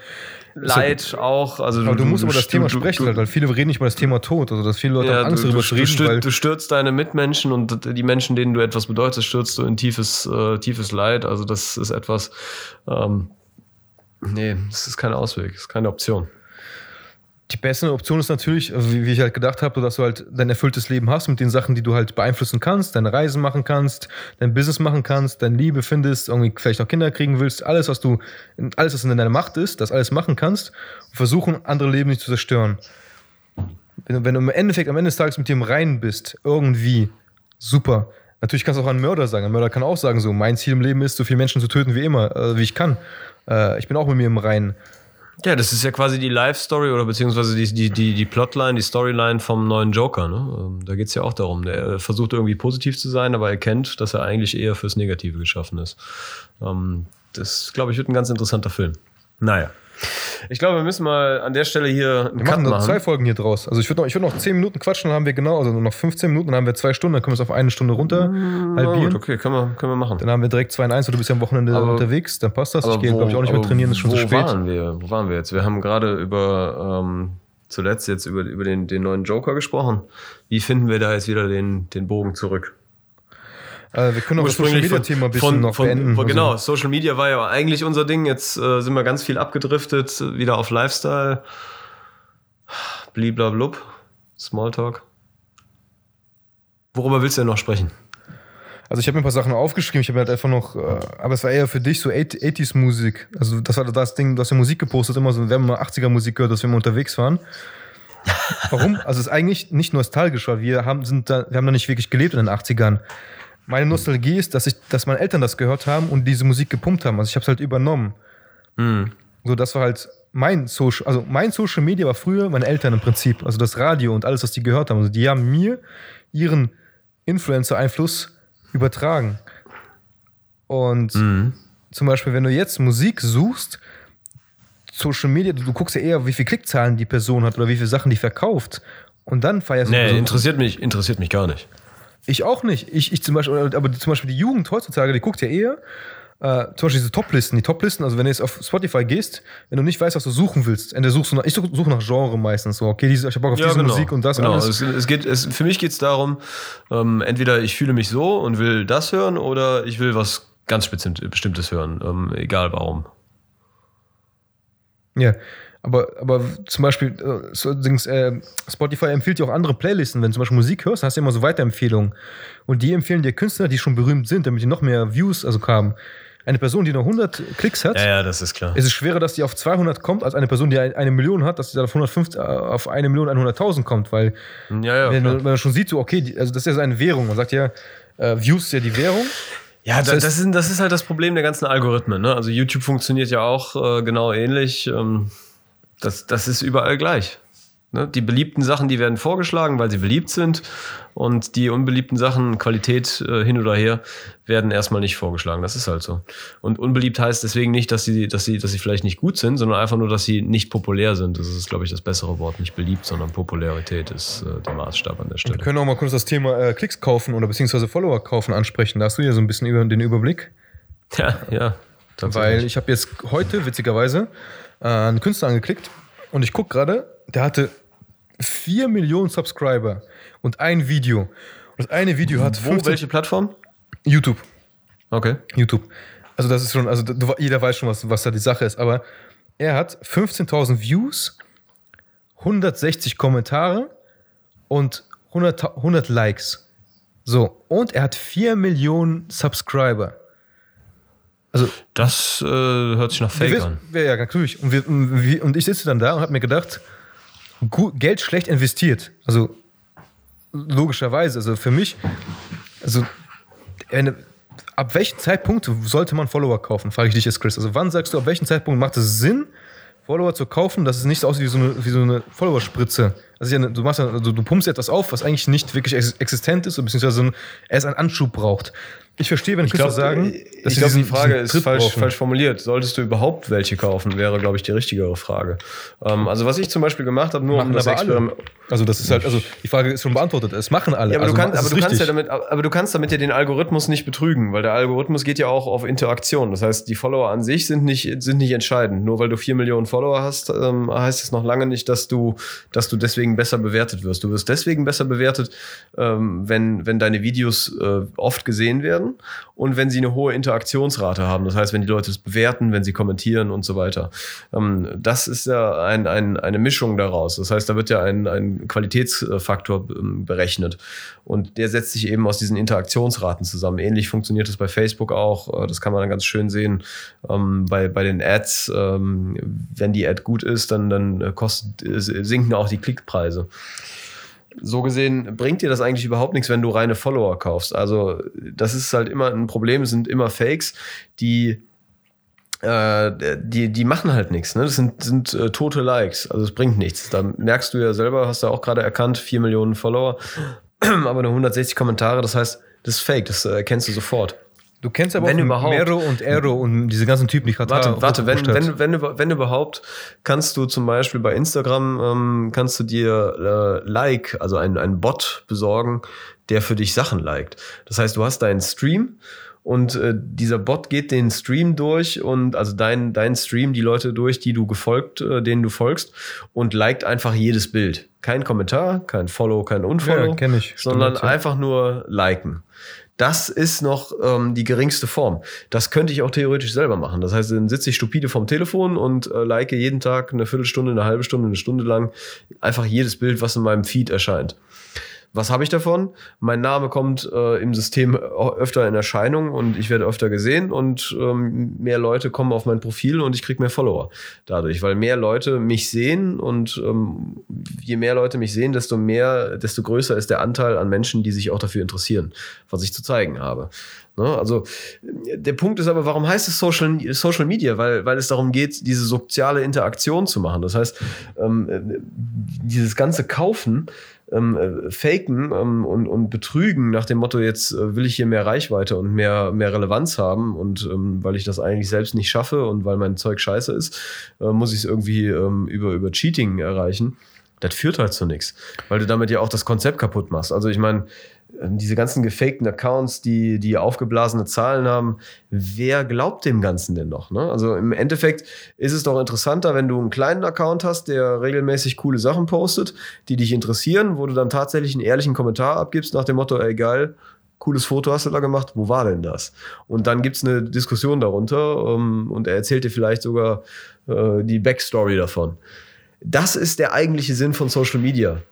Leid auch. Also Aber du, musst über das du- Thema du- sprechen, du, halt, weil viele reden nicht über das Thema Tod. Also dass viele Leute Ja, Angst du, darüber du, du, reden, weil stürzt, du stürzt deine Mitmenschen und die Menschen, denen du etwas bedeutest, stürzt du in tiefes, äh, tiefes Leid. Also das ist etwas, ähm, nee, das ist kein Ausweg, das ist keine Option. Die bessere Option ist natürlich, also wie, wie ich halt gedacht habe, dass du halt dein erfülltes Leben hast mit den Sachen, die du halt beeinflussen kannst, deine Reisen machen kannst, dein Business machen kannst, deine Liebe findest, irgendwie vielleicht auch Kinder kriegen willst, alles, was du, alles, was in deiner Macht ist, das alles machen kannst und versuchen, andere Leben nicht zu zerstören. Wenn du, wenn du im Endeffekt am Ende des Tages mit dir im Reinen bist, irgendwie, super. Natürlich kannst du auch ein Mörder sagen. Ein Mörder kann auch sagen, so, mein Ziel im Leben ist, so viele Menschen zu töten wie immer, äh, wie ich kann. Äh, ich bin auch mit mir im Reinen. Ja, das ist ja quasi die Life-Story oder beziehungsweise die, die, die, die Plotline, die Storyline vom neuen Joker. Ne? Ähm, Da geht's ja auch darum. Der äh, versucht irgendwie positiv zu sein, aber erkennt, dass er eigentlich eher fürs Negative geschaffen ist. Ähm, Das, glaube ich, wird ein ganz interessanter Film. Naja. Ich glaube, wir müssen mal an der Stelle hier einen Wir Cut machen noch machen. zwei Folgen hier draus. Also ich würde noch, ich würd noch 10 Minuten quatschen, dann haben wir genau, also noch 15 Minuten, dann haben wir zwei Stunden, dann können wir es auf eine Stunde runter Na halbieren. gut, okay, können wir, können wir machen. Dann haben wir direkt 2 in 1 und du bist ja am Wochenende Aber- unterwegs, dann passt das. ich gehe, glaube ich, auch nicht mehr trainieren, ist schon zu spät. waren wir? Wo waren wir jetzt? Wir haben gerade über ähm, zuletzt jetzt über, über den, den neuen Joker gesprochen. Wie finden wir da jetzt wieder den, den Bogen zurück? Äh, wir können auch das Social Media Thema ein bisschen von, noch von, beenden. Von, genau, Also, Social Media war ja eigentlich unser Ding. Jetzt äh, sind wir ganz viel abgedriftet, wieder auf Lifestyle. Bliblablub, Smalltalk. Worüber willst du denn noch sprechen? also ich habe mir ein paar Sachen aufgeschrieben, ich habe halt einfach noch, äh, aber es war eher für dich so 80s Musik. Also das war das Ding, du hast ja Musik gepostet, immer so, wir haben mal 80er Musik gehört, dass wir mal unterwegs waren. Warum? Also es ist eigentlich nicht nostalgisch, weil wir haben, sind da, wir haben da nicht wirklich gelebt in den 80ern. Meine Nostalgie ist, dass ich, dass meine Eltern das gehört haben und diese Musik gepumpt haben. Also ich habe es halt übernommen. Hm. So, das war halt mein Social, also mein Social Media war früher meine Eltern im Prinzip. Also das Radio und alles, was die gehört haben. Also die haben mir ihren Influencer-Einfluss übertragen. Und Mhm. zum Beispiel, wenn du jetzt Musik suchst, Social Media, du, du guckst ja eher, wie viele Klickzahlen die Person hat oder wie viele Sachen die verkauft. Und dann feierst du. Nee, interessiert mich, interessiert mich gar nicht. Ich auch nicht. Ich, ich zum Beispiel, aber zum Beispiel die Jugend heutzutage, die guckt ja eher, äh, zum Beispiel diese Toplisten. Die Toplisten, also wenn du jetzt auf Spotify gehst, wenn du nicht weißt, was du suchen willst, entweder suchst du nach, ich suche such nach Genre meistens so, okay, diese, ich habe Bock auf diese Musik und das genau. alles. Es, es geht, es, für mich geht es darum, ähm, entweder ich fühle mich so und will das hören oder ich will was ganz Bestimmtes hören, ähm, egal warum. Ja, aber, aber zum Beispiel, äh, so, äh, Spotify empfiehlt dir auch andere Playlisten. Wenn du zum Beispiel Musik hörst, hast du immer so Weiterempfehlungen. Und die empfehlen dir Künstler, die schon berühmt sind, damit die noch mehr Views also haben. Eine Person, die nur 100 Klicks hat, Ja, ja, das ist klar. es ist schwerer, dass die auf 200 kommt, als eine Person, die ein- eine Million hat, dass sie dann auf, 150, äh, auf eine Million 100.000 kommt. Weil, Ja, ja, wenn, wenn man schon sieht, so, okay, die, also das ist ja so eine Währung. Man sagt ja, äh, Views ist ja die Währung. Ja, das, das, ist, das ist halt das Problem der ganzen Algorithmen. Ne? Also YouTube funktioniert ja auch äh, genau ähnlich. Ähm, das, das ist überall gleich. Ne? Die beliebten Sachen, die werden vorgeschlagen, weil sie beliebt sind. Und die unbeliebten Sachen, Qualität äh, hin oder her, werden erstmal nicht vorgeschlagen. Das ist halt so. Und unbeliebt heißt deswegen nicht, dass sie, dass sie, dass sie vielleicht nicht gut sind, sondern einfach nur, dass sie nicht populär sind. Das ist, glaube ich, das bessere Wort. Nicht beliebt, sondern Popularität ist äh, der Maßstab an der Wir Stelle. können auch mal kurz das Thema äh, Klicks kaufen oder beziehungsweise Follower kaufen ansprechen. Da hast du ja so ein bisschen über, den Überblick. Ja, ja. Weil ich habe jetzt heute, witzigerweise, äh, einen Künstler angeklickt und ich gucke gerade, der hatte 4 Millionen Subscriber und ein Video. Und das eine Video hat Wo, 15 welche Plattform? YouTube. Okay. YouTube. Also das ist schon, also jeder weiß schon, was, was da die Sache ist, aber er hat 15.000 Views, 160 Kommentare und 100, 100 Likes. So, und er hat 4 Millionen Subscriber. Also Das äh, hört sich nach Fake wir an. Ja, natürlich. Und, wir, und und ich sitze dann da und habe mir gedacht, gu- Geld schlecht investiert. Also logischerweise. Also für mich, also eine, ab welchem Zeitpunkt sollte man Follower kaufen, frage ich dich jetzt, Chris. Also wann sagst du, ab welchem Zeitpunkt macht es Sinn, Follower zu kaufen, dass es nicht so aussieht wie so eine, wie so eine Follower-Spritze? Also ja, du, machst ja, also du pumpst etwas auf, was eigentlich nicht wirklich ex existent ist, beziehungsweise so ein, er es einen Anschub braucht. Ich verstehe, wenn Künstler sagen, ich glaube, die Frage ist falsch, brauchen. falsch formuliert. Solltest du überhaupt welche kaufen, wäre, glaube ich, die richtigere Frage. Ähm, also, was ich zum Beispiel gemacht habe, nur um machen das aber alle. Experiment. Also das ist halt, also die Frage ist schon beantwortet. Es machen alle. Ja, aber, also, du, das aber, du kannst ja damit, aber du kannst damit ja den Algorithmus nicht betrügen, weil der Algorithmus geht ja auch auf Interaktion. Das heißt, die Follower an sich sind nicht, sind nicht entscheidend. Nur weil du vier Millionen Follower hast, ähm, heißt es noch lange nicht, dass du, dass du deswegen besser bewertet wirst. Du wirst deswegen besser bewertet, ähm, wenn, wenn deine Videos äh, oft gesehen werden und wenn sie eine hohe Interaktionsrate haben. Das heißt, wenn die Leute es bewerten, wenn sie kommentieren und so weiter. Ähm, das ist ja ein, ein, eine Mischung daraus. Das heißt, da wird ja ein, ein Qualitätsfaktor ähm, berechnet. Und der setzt sich eben aus diesen Interaktionsraten zusammen. Ähnlich funktioniert es bei Facebook auch. Äh, Das kann man dann ganz schön sehen ähm, bei, bei den Ads. Ähm, wenn die Ad gut ist, dann, dann äh, kostet, äh, sinken auch die Klickpreise so gesehen bringt dir das eigentlich überhaupt nichts, wenn du reine Follower kaufst. Also das ist halt immer ein Problem, es sind immer Fakes, die äh, die, die machen halt nichts. Ne? Das sind, sind äh, tote Likes. Also es bringt nichts. Da merkst du ja selber, hast du auch gerade erkannt, 4 Millionen Follower, aber nur 160 Kommentare. Das heißt, das ist fake, das äh, erkennst du sofort. Du kennst aber Wenn auch überhaupt. Mero und Aero und diese ganzen Typen, die gerade Warte, warte, wenn, wenn, wenn, wenn überhaupt, kannst du zum Beispiel bei Instagram, ähm, kannst du dir äh, Like, also einen, einen Bot besorgen, der für dich Sachen liked. Das heißt, du hast deinen Stream und äh, dieser Bot geht den Stream durch und also dein, dein Stream, die Leute durch, die du gefolgt, äh, denen du folgst und liked einfach jedes Bild. Kein Kommentar, kein Follow, kein Unfollow, Ja, ich. sondern Stimmt, ja. einfach nur liken. Das ist noch ähm, die geringste Form. Das könnte ich auch theoretisch selber machen. Das heißt, dann sitze ich stupide vom Telefon und äh, like jeden Tag eine Viertelstunde, eine halbe Stunde, eine Stunde lang einfach jedes Bild, was in meinem Feed erscheint. Was habe ich davon? Mein Name kommt äh, im System öfter in Erscheinung und ich werde öfter gesehen und ähm, mehr Leute kommen auf mein Profil und ich kriege mehr Follower dadurch, weil mehr Leute mich sehen und ähm, je mehr Leute mich sehen, desto mehr, desto größer ist der Anteil an Menschen, die sich auch dafür interessieren, was ich zu zeigen habe. Ne? Also der Punkt ist aber, warum heißt es Social, Social Media? Weil, weil es darum geht, diese soziale Interaktion zu machen. Das heißt, ähm, äh, dieses ganze Kaufen, ähm, äh, faken ähm, und, und betrügen nach dem Motto, jetzt äh, will ich hier mehr Reichweite und mehr, mehr Relevanz haben und ähm, weil ich das eigentlich selbst nicht schaffe und weil mein Zeug scheiße ist, äh, muss ich es irgendwie ähm, über, über Cheating erreichen. Das führt halt zu nichts, weil du damit ja auch das Konzept kaputt machst. Also ich meine, diese ganzen gefakten Accounts, die, die aufgeblasene Zahlen haben, wer glaubt dem Ganzen denn noch? Ne? Also im Endeffekt ist es doch interessanter, wenn du einen kleinen Account hast, der regelmäßig coole Sachen postet, die dich interessieren, wo du dann tatsächlich einen ehrlichen Kommentar abgibst nach dem Motto, ey geil, cooles Foto hast du da gemacht, wo war denn das? Und dann gibt's eine Diskussion darunter ähm, und er erzählt dir vielleicht sogar äh, die Backstory davon. Das ist der eigentliche Sinn von Social Media.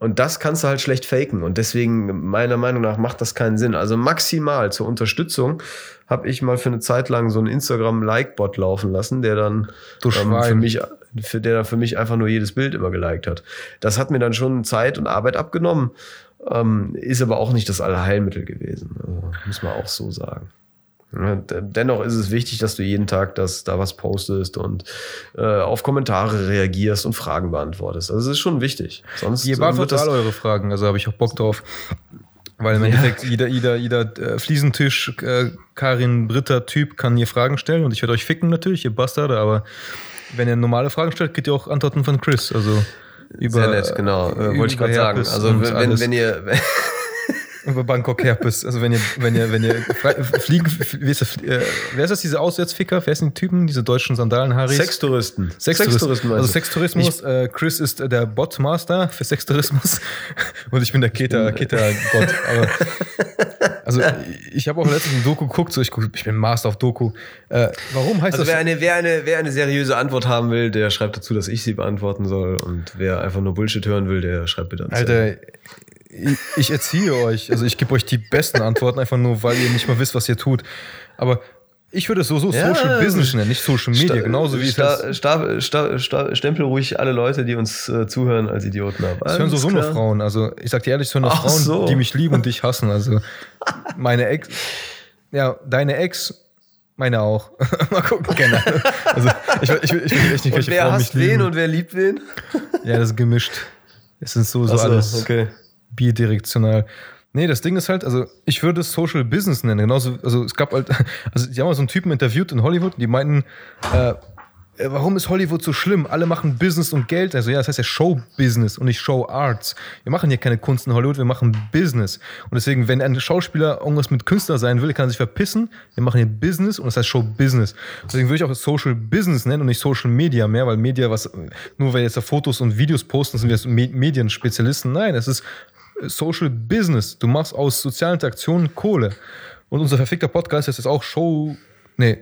Und das kannst du halt schlecht faken. Und deswegen, meiner Meinung nach, macht das keinen Sinn. Also maximal zur Unterstützung habe ich mal für eine Zeit lang so einen Instagram-Like-Bot laufen lassen, der dann ähm, für mich, für der dann für mich einfach nur jedes Bild immer geliked hat. Das hat mir dann schon Zeit und Arbeit abgenommen, ähm, ist aber auch nicht das Allheilmittel gewesen. Also, muss man auch so sagen. De- dennoch ist es wichtig, dass du jeden Tag das, da was postest und äh, auf Kommentare reagierst und Fragen beantwortest. Also das ist schon wichtig. Sonst Ihr beantwortet alle eure Fragen, also habe ich auch Bock drauf. Weil im Ja. Endeffekt jeder, jeder, jeder äh, Fliesentisch, äh, Karin, Britta Typ kann hier Fragen stellen und ich werde euch ficken natürlich, ihr Bastarde, aber wenn ihr normale Fragen stellt, kriegt ihr auch Antworten von Chris. Also über, sehr nett, genau. Äh, wollte ich gerade sagen. Also wenn, alles. wenn ihr über Bangkok Herpes. Also wenn ihr, wenn ihr, wenn ihr fliegen, wie ist das, äh, wer ist das, diese Auswärtsficker? Wer sind die Typen, diese deutschen Sandalenharis? Sextouristen. Sextouristen. Also? Sextourismus. Äh, Chris ist äh, der Botmaster für Sextourismus und ich bin der Keta, Keta-Gott. Aber also ich habe auch letztens ein Doku geguckt, so ich, guck, ich bin Master auf Doku. Äh, warum heißt Also wer das? eine, wer, eine, wer eine seriöse Antwort haben will, der schreibt dazu, dass ich sie beantworten soll. Und wer einfach nur Bullshit hören will, der schreibt bitte an. Alter, ich, ich erziehe euch. Also ich gebe euch die besten Antworten, einfach nur, weil ihr nicht mal wisst, was ihr tut. Aber ich würde es so, so Ja, Social Business nennen, nicht Social Media, Sta- genauso wie sta das. sta sta sta Stempel ruhig alle Leute, die uns äh, zuhören, als Idioten ab. Es hören so, so nur. Frauen. Also ich sag dir ehrlich, es hören nur Ach Frauen, so. die mich lieben und dich hassen. Also meine Ex, ja, deine Ex, meine auch. Mal gucken, keine Ahnung. Also ich, will- ich, will- ich will echt nicht, Und welche wer Frauen hasst mich lieben. wen und wer liebt wen? ja, das ist gemischt. Es sind so, so so, alles okay. Bidirektional. Nee, das Ding ist halt, also ich würde es Social Business nennen. Genauso, also es gab halt, also die haben mal so einen Typen interviewt in Hollywood, die meinten, äh, äh, warum ist Hollywood so schlimm? Alle machen Business und Geld. Also ja, das heißt ja Show-Business und nicht Show-Arts. Wir machen hier keine Kunst in Hollywood, wir machen Business. Und deswegen, wenn ein Schauspieler irgendwas mit Künstler sein will, kann er sich verpissen. Wir machen hier Business und das heißt Show-Business. Deswegen würde ich auch Social Business nennen und nicht Social Media mehr, weil Media, was, nur weil jetzt da Fotos und Videos posten, sind wir jetzt Me Medienspezialisten. Nein, es ist Social Business. Du machst aus sozialen Interaktionen Kohle. Und unser verfickter Podcast ist jetzt auch Show. Nee,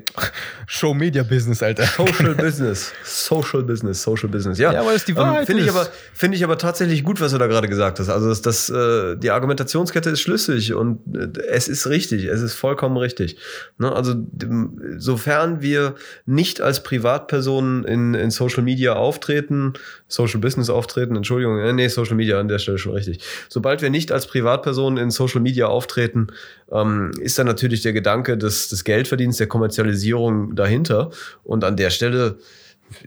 Show Media Business, Alter. Social Business. Social Business, Social Business. Ja, Ja, weil es die Wahrheit Finde ich, ist. aber, finde ich aber tatsächlich gut, was du da gerade gesagt hast. Also, das, das, äh, die Argumentationskette ist schlüssig und äh, es ist richtig. Es ist vollkommen richtig. Ne? Also, sofern wir nicht als Privatpersonen in, in Social Media auftreten, Social Business auftreten, Entschuldigung, äh, nee, Social Media an der Stelle schon richtig. Sobald wir nicht als Privatpersonen in Social Media auftreten, ähm, ist dann natürlich der Gedanke des, des Geldverdienens, der Kommerzialisierung dahinter. Und an der Stelle,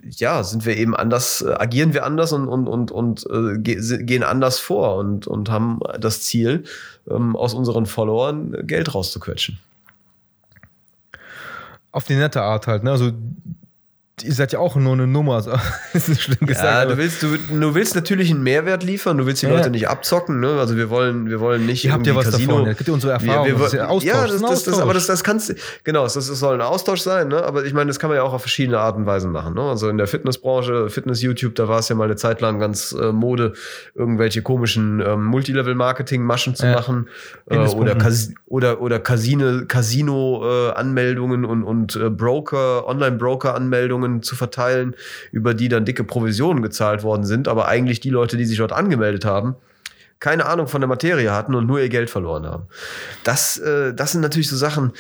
ja, sind wir eben anders, äh, agieren wir anders und, und, und, und äh, gehen anders vor und, und haben das Ziel, ähm, aus unseren Followern Geld rauszuquetschen. auf die nette Art halt. Ne? Also ihr seid ja auch nur eine Nummer. So. das ist schlimm gesagt. Ja, du willst, du, du willst natürlich einen Mehrwert liefern, du willst die ja. Leute nicht abzocken, ne? Also wir wollen, wir wollen nicht. Ihr habt ja was Casino. davon, ja. gibt ihr unsere Erfahrung. Wir, wir, das ist ja, Austausch. ja das, das, das, aber das, das kannst genau, das, das soll ein Austausch sein, ne? Aber ich meine, das kann man ja auch auf verschiedene Arten und Weisen machen. Ne? Also in der Fitnessbranche, Fitness-YouTube, da war es ja mal eine Zeit lang ganz äh, Mode, irgendwelche komischen ähm, Multilevel-Marketing-Maschen zu machen. Äh, oder, Cas oder, oder Casino, Casino-Anmeldungen äh, und, und äh, Broker, Online-Broker-Anmeldungen zu verteilen über die dann dicke Provisionen gezahlt worden sind, aber eigentlich die Leute, die sich dort angemeldet haben, keine Ahnung von der Materie hatten und nur ihr Geld verloren haben. Das, äh, das sind natürlich so Sachen,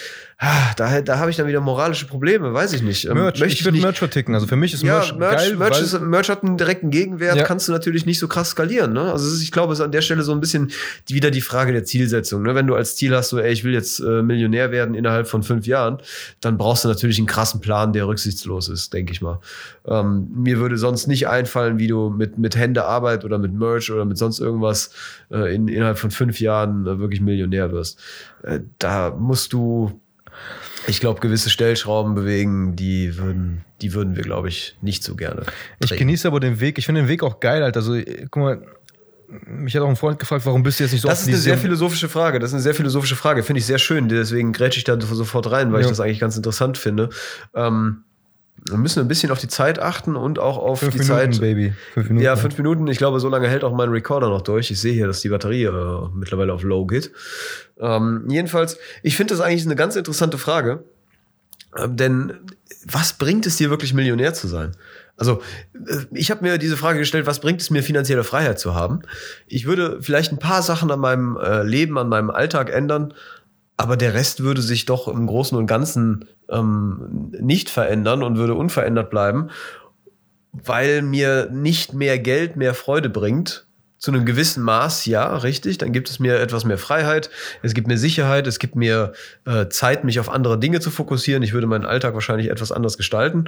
da, da habe ich dann wieder moralische Probleme, weiß ich nicht. Ähm, Merch, Möchte ich würde Merch verticken. Also für mich ist ja, Merch, Merch geil. Merch, ist, Merch hat einen direkten Gegenwert, ja. kannst du natürlich nicht so krass skalieren. Ne? Also ist, ich glaube, es ist an der Stelle so ein bisschen wieder die Frage der Zielsetzung. Ne? Wenn du als Ziel hast, so, ey, ich will jetzt äh, Millionär werden innerhalb von fünf Jahren, dann brauchst du natürlich einen krassen Plan, der rücksichtslos ist, denke ich mal. Ähm, mir würde sonst nicht einfallen, wie du mit, mit Händearbeit oder mit Merch oder mit sonst irgendwas äh, in, innerhalb von fünf Jahren äh, wirklich Millionär wirst. Äh, da musst du ich glaube, gewisse Stellschrauben bewegen, die würden, die würden wir, glaube ich, nicht so gerne. Treten. Ich genieße aber den Weg. Ich finde den Weg auch geil, halt. Also, guck mal, mich hat auch ein Freund gefragt, warum bist du jetzt nicht so Das ist eine sehr philosophische Frage. Das ist eine sehr philosophische Frage. Finde ich sehr schön. Deswegen grätsche ich da sofort rein, weil ja. ich das eigentlich ganz interessant finde. Ähm, wir müssen ein bisschen auf die Zeit achten und auch auf fünf die Minuten, Zeit. Baby. Fünf Minuten. Ja, fünf Minuten. Ich glaube, so lange hält auch mein Recorder noch durch. Ich sehe hier, dass die Batterie äh, mittlerweile auf Low geht. Ähm, jedenfalls, ich finde das eigentlich eine ganz interessante Frage. Ähm, denn was bringt es dir wirklich Millionär zu sein? Also äh, ich habe mir diese Frage gestellt, was bringt es mir finanzielle Freiheit zu haben? Ich würde vielleicht ein paar Sachen an meinem äh, Leben, an meinem Alltag ändern, aber der Rest würde sich doch im Großen und Ganzen ähm, nicht verändern und würde unverändert bleiben, weil mir nicht mehr Geld mehr Freude bringt, zu einem gewissen Maß, ja, richtig. Dann gibt es mir etwas mehr Freiheit, es gibt mir Sicherheit, es gibt mir äh, Zeit, mich auf andere Dinge zu fokussieren. Ich würde meinen Alltag wahrscheinlich etwas anders gestalten.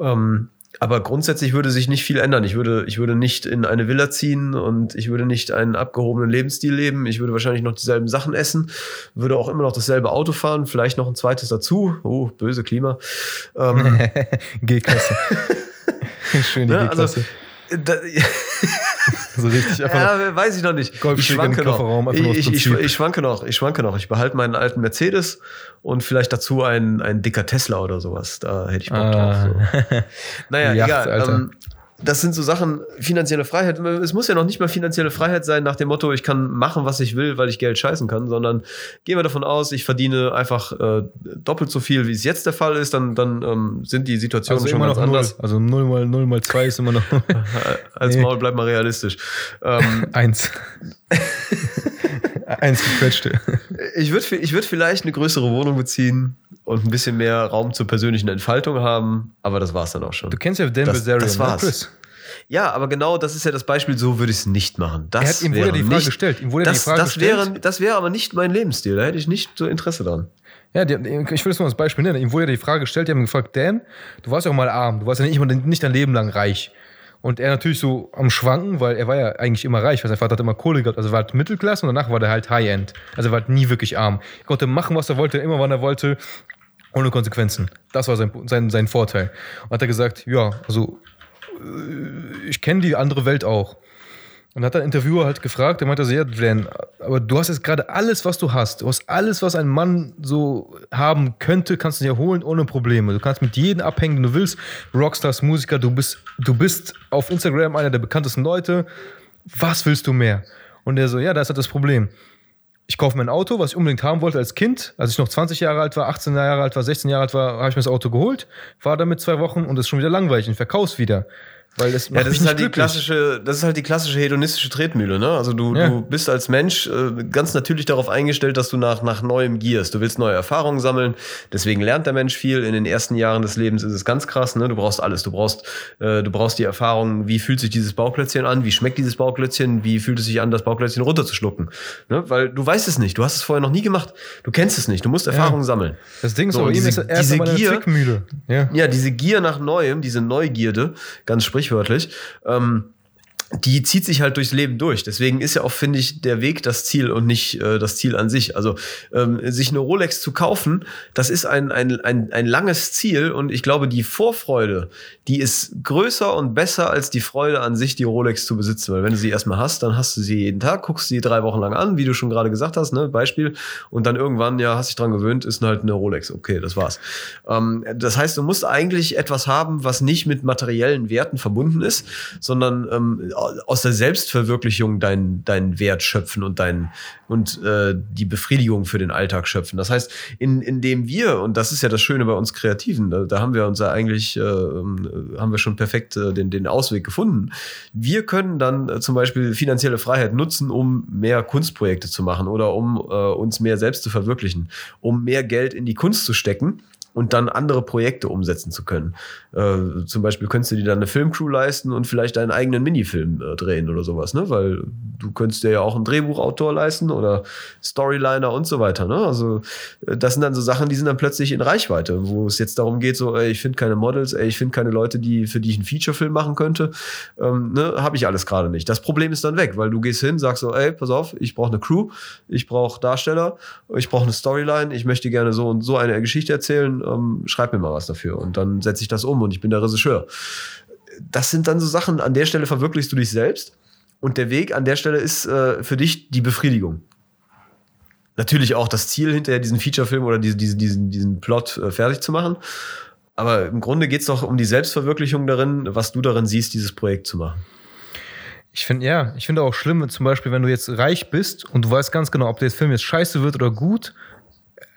Ähm, aber grundsätzlich würde sich nicht viel ändern. Ich würde, ich würde nicht in eine Villa ziehen und ich würde nicht einen abgehobenen Lebensstil leben. Ich würde wahrscheinlich noch dieselben Sachen essen, würde auch immer noch dasselbe Auto fahren, vielleicht noch ein zweites dazu. Oh, böse Klima. Ähm, G-Klasse. Schön die ne, G-Klasse. Also, da, so richtig einfach ja, weiß ich noch nicht. Ich schwanke noch. Ich, ich, ich, schwanke noch. Ich schwanke noch. Ich behalte meinen alten Mercedes und vielleicht dazu ein, ein dicker Tesla oder sowas. Da hätte ich Bock ah. drauf. So. Naja, Yacht, egal. Ähm, das sind so Sachen, finanzielle Freiheit. Es muss ja noch nicht mal finanzielle Freiheit sein nach dem Motto, ich kann machen, was ich will, weil ich Geld scheißen kann, sondern gehen wir davon aus, ich verdiene einfach äh, doppelt so viel, wie es jetzt der Fall ist, dann, dann ähm, sind die Situationen also schon ganz anders. Also 0 mal 0 mal 2 ist immer noch. Als nee. Maul bleibt mal realistisch. Ähm, Eins. Eins gequetschte. Ich würde ich würd vielleicht eine größere Wohnung beziehen und ein bisschen mehr Raum zur persönlichen Entfaltung haben, aber das war's dann auch schon. Du kennst ja Dan das, Bilzerian, das ne, war's. Chris. Ja, aber genau das ist ja das Beispiel, so würde ich es nicht machen. Das er hat ihm wurde die Frage nicht, gestellt. Ihm wurde das, die Frage das gestellt. Wäre, das wäre aber nicht mein Lebensstil. Da hätte ich nicht so Interesse dran. Ja, die, ich will das mal als Beispiel nennen. Ihm wurde die Frage gestellt, die haben gefragt, Dan, du warst ja auch mal arm, du warst ja nicht, nicht dein Leben lang reich. Und er natürlich so am Schwanken, weil er war ja eigentlich immer reich, weil sein Vater hat immer Kohle gehabt. Also er war halt Mittelklasse und danach war er halt High-End. Also er war halt nie wirklich arm. Er konnte machen, was er wollte, immer wann er wollte, ohne Konsequenzen. Das war sein, sein, sein Vorteil. Und hat er gesagt, ja, also äh, ich kenne die andere Welt auch. Und hat der Interviewer halt gefragt, er meinte so, ja, Dan, aber du hast jetzt gerade alles, was du hast. Du hast alles, was ein Mann so haben könnte, kannst du dir holen ohne Probleme. Du kannst mit jedem abhängen, den du willst. Rockstars, Musiker, du bist, du bist auf Instagram einer der bekanntesten Leute. Was willst du mehr? Und er so, ja, da ist halt das Problem. Ich kaufe mir ein Auto, was ich unbedingt haben wollte als Kind. Als ich noch 20 Jahre alt war, 18 Jahre alt war, 16 Jahre alt war, habe ich mir das Auto geholt, war damit zwei Wochen und ist schon wieder langweilig und verkauf's wieder. Weil das ja, das ist halt glücklich. die klassische, das ist halt die klassische hedonistische Tretmühle, ne? Also du, ja. du bist als Mensch äh, ganz natürlich darauf eingestellt, dass du nach, nach Neuem gierst. Du willst neue Erfahrungen sammeln. Deswegen lernt der Mensch viel. In den ersten Jahren des Lebens ist es ganz krass, ne? Du brauchst alles. Du brauchst, äh, du brauchst die Erfahrung, wie fühlt sich dieses Bauklötzchen an? Wie schmeckt dieses Bauklötzchen? Wie fühlt es sich an, das Bauklötzchen runterzuschlucken? Ne? Weil du weißt es nicht. Du hast es vorher noch nie gemacht. Du kennst es nicht. Du musst Erfahrungen ja. sammeln. Das Ding ist so, aber diese, ist erst diese Gier, ja. ja, diese Gier nach Neuem, diese Neugierde, ganz sprichwörtlich, ähm, die zieht sich halt durchs Leben durch. Deswegen ist ja auch, finde ich, der Weg das Ziel und nicht äh, das Ziel an sich. Also ähm, sich eine Rolex zu kaufen, das ist ein, ein, ein, ein langes Ziel und ich glaube, die Vorfreude, die ist größer und besser als die Freude an sich, die Rolex zu besitzen. Weil wenn du sie erstmal hast, dann hast du sie jeden Tag, guckst sie drei Wochen lang an, wie du schon gerade gesagt hast, ne, Beispiel. Und dann irgendwann, ja, hast dich dran gewöhnt, ist halt eine Rolex. Okay, das war's. Ähm, das heißt, du musst eigentlich etwas haben, was nicht mit materiellen Werten verbunden ist, sondern ähm, aus der Selbstverwirklichung deinen deinen Wert schöpfen und deinen und äh, die Befriedigung für den Alltag schöpfen. Das heißt, in, indem wir und das ist ja das Schöne bei uns Kreativen, da, da haben wir uns ja eigentlich äh, haben wir schon perfekt äh, den den Ausweg gefunden. Wir können dann äh, zum Beispiel finanzielle Freiheit nutzen, um mehr Kunstprojekte zu machen oder um äh, uns mehr selbst zu verwirklichen, um mehr Geld in die Kunst zu stecken und dann andere Projekte umsetzen zu können. Äh, zum Beispiel könntest du dir dann eine Filmcrew leisten und vielleicht deinen eigenen Minifilm äh, drehen oder sowas, ne? Weil du könntest dir ja auch einen Drehbuchautor leisten oder Storyliner und so weiter, ne? Also äh, das sind dann so Sachen, die sind dann plötzlich in Reichweite, wo es jetzt darum geht, so, ey, ich finde keine Models, ey, ich finde keine Leute, die für die ich einen Featurefilm machen könnte, ähm, ne? Habe ich alles gerade nicht. Das Problem ist dann weg, weil du gehst hin, sagst so, ey, pass auf, ich brauche eine Crew, ich brauche Darsteller, ich brauche eine Storyline, ich möchte gerne so und so eine Geschichte erzählen ähm, schreib mir mal was dafür. Und dann setze ich das um und ich bin der Regisseur. Das sind dann so Sachen, an der Stelle verwirklichst du dich selbst. Und der Weg an der Stelle ist äh, für dich die Befriedigung. Natürlich auch das Ziel hinterher, diesen Featurefilm oder diese, diese, diesen, diesen Plot äh, fertig zu machen. Aber im Grunde geht es doch um die Selbstverwirklichung darin, was du darin siehst, dieses Projekt zu machen. Ich finde, ja, ich finde auch schlimm, zum Beispiel, wenn du jetzt reich bist und du weißt ganz genau, ob der Film jetzt scheiße wird oder gut,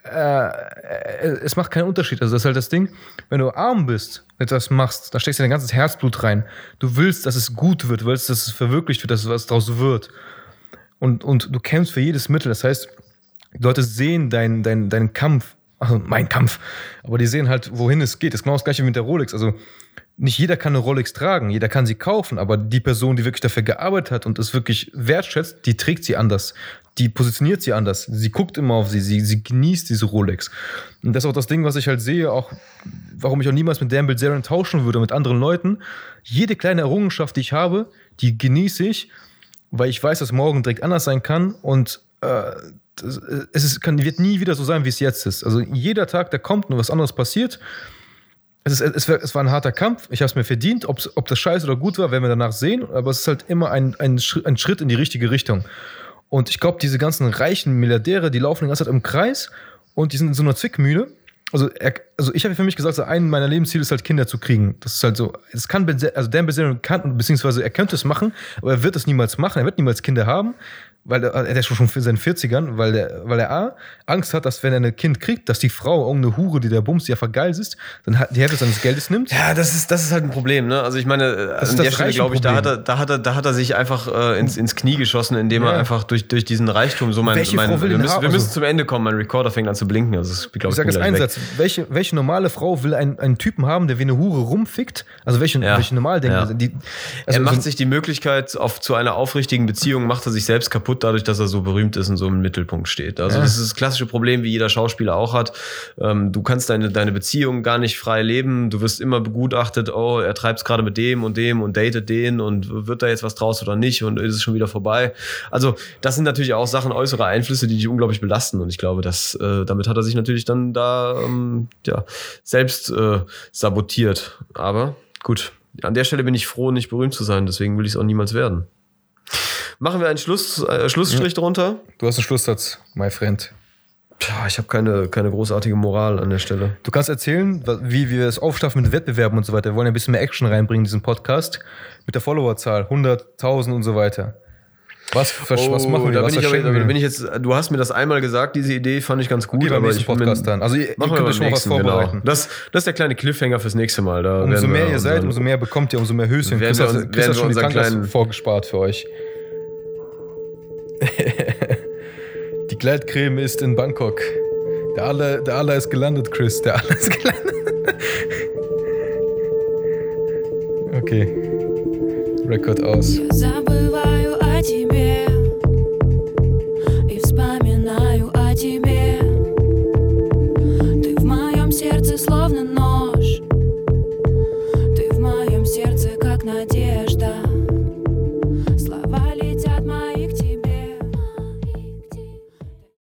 äh, es macht keinen Unterschied. Also das ist halt das Ding, wenn du arm bist, etwas machst, da steckst du dein ganzes Herzblut rein. Du willst, dass es gut wird, du willst, dass es verwirklicht wird, dass was draus wird. Und, und du kämpfst für jedes Mittel. Das heißt, die Leute sehen deinen dein, dein Kampf, also mein Kampf, aber die sehen halt, wohin es geht. Das ist genau das gleiche wie mit der Rolex. Also nicht jeder kann eine Rolex tragen, jeder kann sie kaufen, aber die Person, die wirklich dafür gearbeitet hat und es wirklich wertschätzt, die trägt sie anders. Die positioniert sie anders. Sie guckt immer auf sie, sie, sie genießt diese Rolex. Und das ist auch das Ding, was ich halt sehe, auch warum ich auch niemals mit Dan Bilzerian tauschen würde, mit anderen Leuten. Jede kleine Errungenschaft, die ich habe, die genieße ich, weil ich weiß, dass morgen direkt anders sein kann und äh, es ist, kann, wird nie wieder so sein, wie es jetzt ist. Also jeder Tag, der kommt und was anderes passiert, es, ist, es, war, ein harter Kampf. Ich habe es mir verdient. Ob das scheiße oder gut war, werden wir danach sehen. Aber es ist halt immer ein, ein Schritt in die richtige Richtung. Und ich glaube, diese ganzen reichen Milliardäre, die laufen die ganze Zeit im Kreis und die sind in so einer Zwickmühle. Also, er, also ich habe für mich gesagt, so ein meiner Lebensziele ist halt Kinder zu kriegen. Das ist halt so, es kann, also Dan Bilzerian kann, beziehungsweise er könnte es machen, aber er wird es niemals machen. Er wird niemals Kinder haben, weil er, er ist schon für seinen 40ern, weil der, weil er A, Angst hat, dass wenn er ein Kind kriegt, dass die Frau irgendeine Hure, die der Bums, die einfach geil ist, dann hat, die Hälfte seines Geldes nimmt. Ja, das ist, das ist halt ein Problem, ne? Also ich meine, das an der Stelle glaube ich, da hat er, da hat er, da hat er sich einfach äh, ins, ins Knie geschossen, indem ja. er einfach durch, durch diesen Reichtum so mein, welche mein Frau will wir, müssen, wir müssen also, zum Ende kommen, mein Recorder fängt an zu blinken. Also ich, glaub, ich sage jetzt einen Satz. Welche, welche normale Frau will einen, einen Typen haben, der wie eine Hure rumfickt? Also welche, ja. welche normal denken? Ja. Die, also er macht so sich die Möglichkeit auf, zu einer aufrichtigen Beziehung, macht er sich selbst kaputt, dadurch, dass er so berühmt ist und so im Mittelpunkt steht. Also ja. das ist das klassische Problem, wie jeder Schauspieler auch hat. Ähm, du kannst deine, deine Beziehung gar nicht frei leben. Du wirst immer begutachtet, oh, er treibt es gerade mit dem und dem und datet den und wird da jetzt was draus oder nicht und ist es schon wieder vorbei. Also das sind natürlich auch Sachen, äußere Einflüsse, die dich unglaublich belasten. Und ich glaube, dass äh, damit hat er sich natürlich dann da ähm, ja, selbst äh, sabotiert. Aber gut, an der Stelle bin ich froh, nicht berühmt zu sein. Deswegen will ich es auch niemals werden. Machen wir einen Schluss, äh, Schlussstrich ja. drunter? Du hast einen Schlusssatz, my friend. Tja, ich habe keine, keine großartige Moral an der Stelle. Du kannst erzählen, wie wir es aufstaffen mit Wettbewerben und so weiter. Wir wollen ein bisschen mehr Action reinbringen in diesen Podcast. Mit der Followerzahl, 100.000 und so weiter. Was, oh, was machen wir? Da was bin ich aber, da bin ich jetzt, du hast mir das einmal gesagt, diese Idee fand ich ganz gut. Okay, aber ich Podcast dann. Also ihr, ihr könnt schon was genau. vorbereiten. Genau. Das, das ist der kleine Cliffhanger fürs nächste Mal. Da umso mehr ihr seid, umso mehr bekommt ihr, umso mehr Höschen. Chris, hat, Chris hat schon die kleinen vorgespart für euch. die Gleitcreme ist in Bangkok. Der Allah, der Allah ist gelandet, Chris. Der Allah ist gelandet. okay. Rekord aus. словно нож Ты в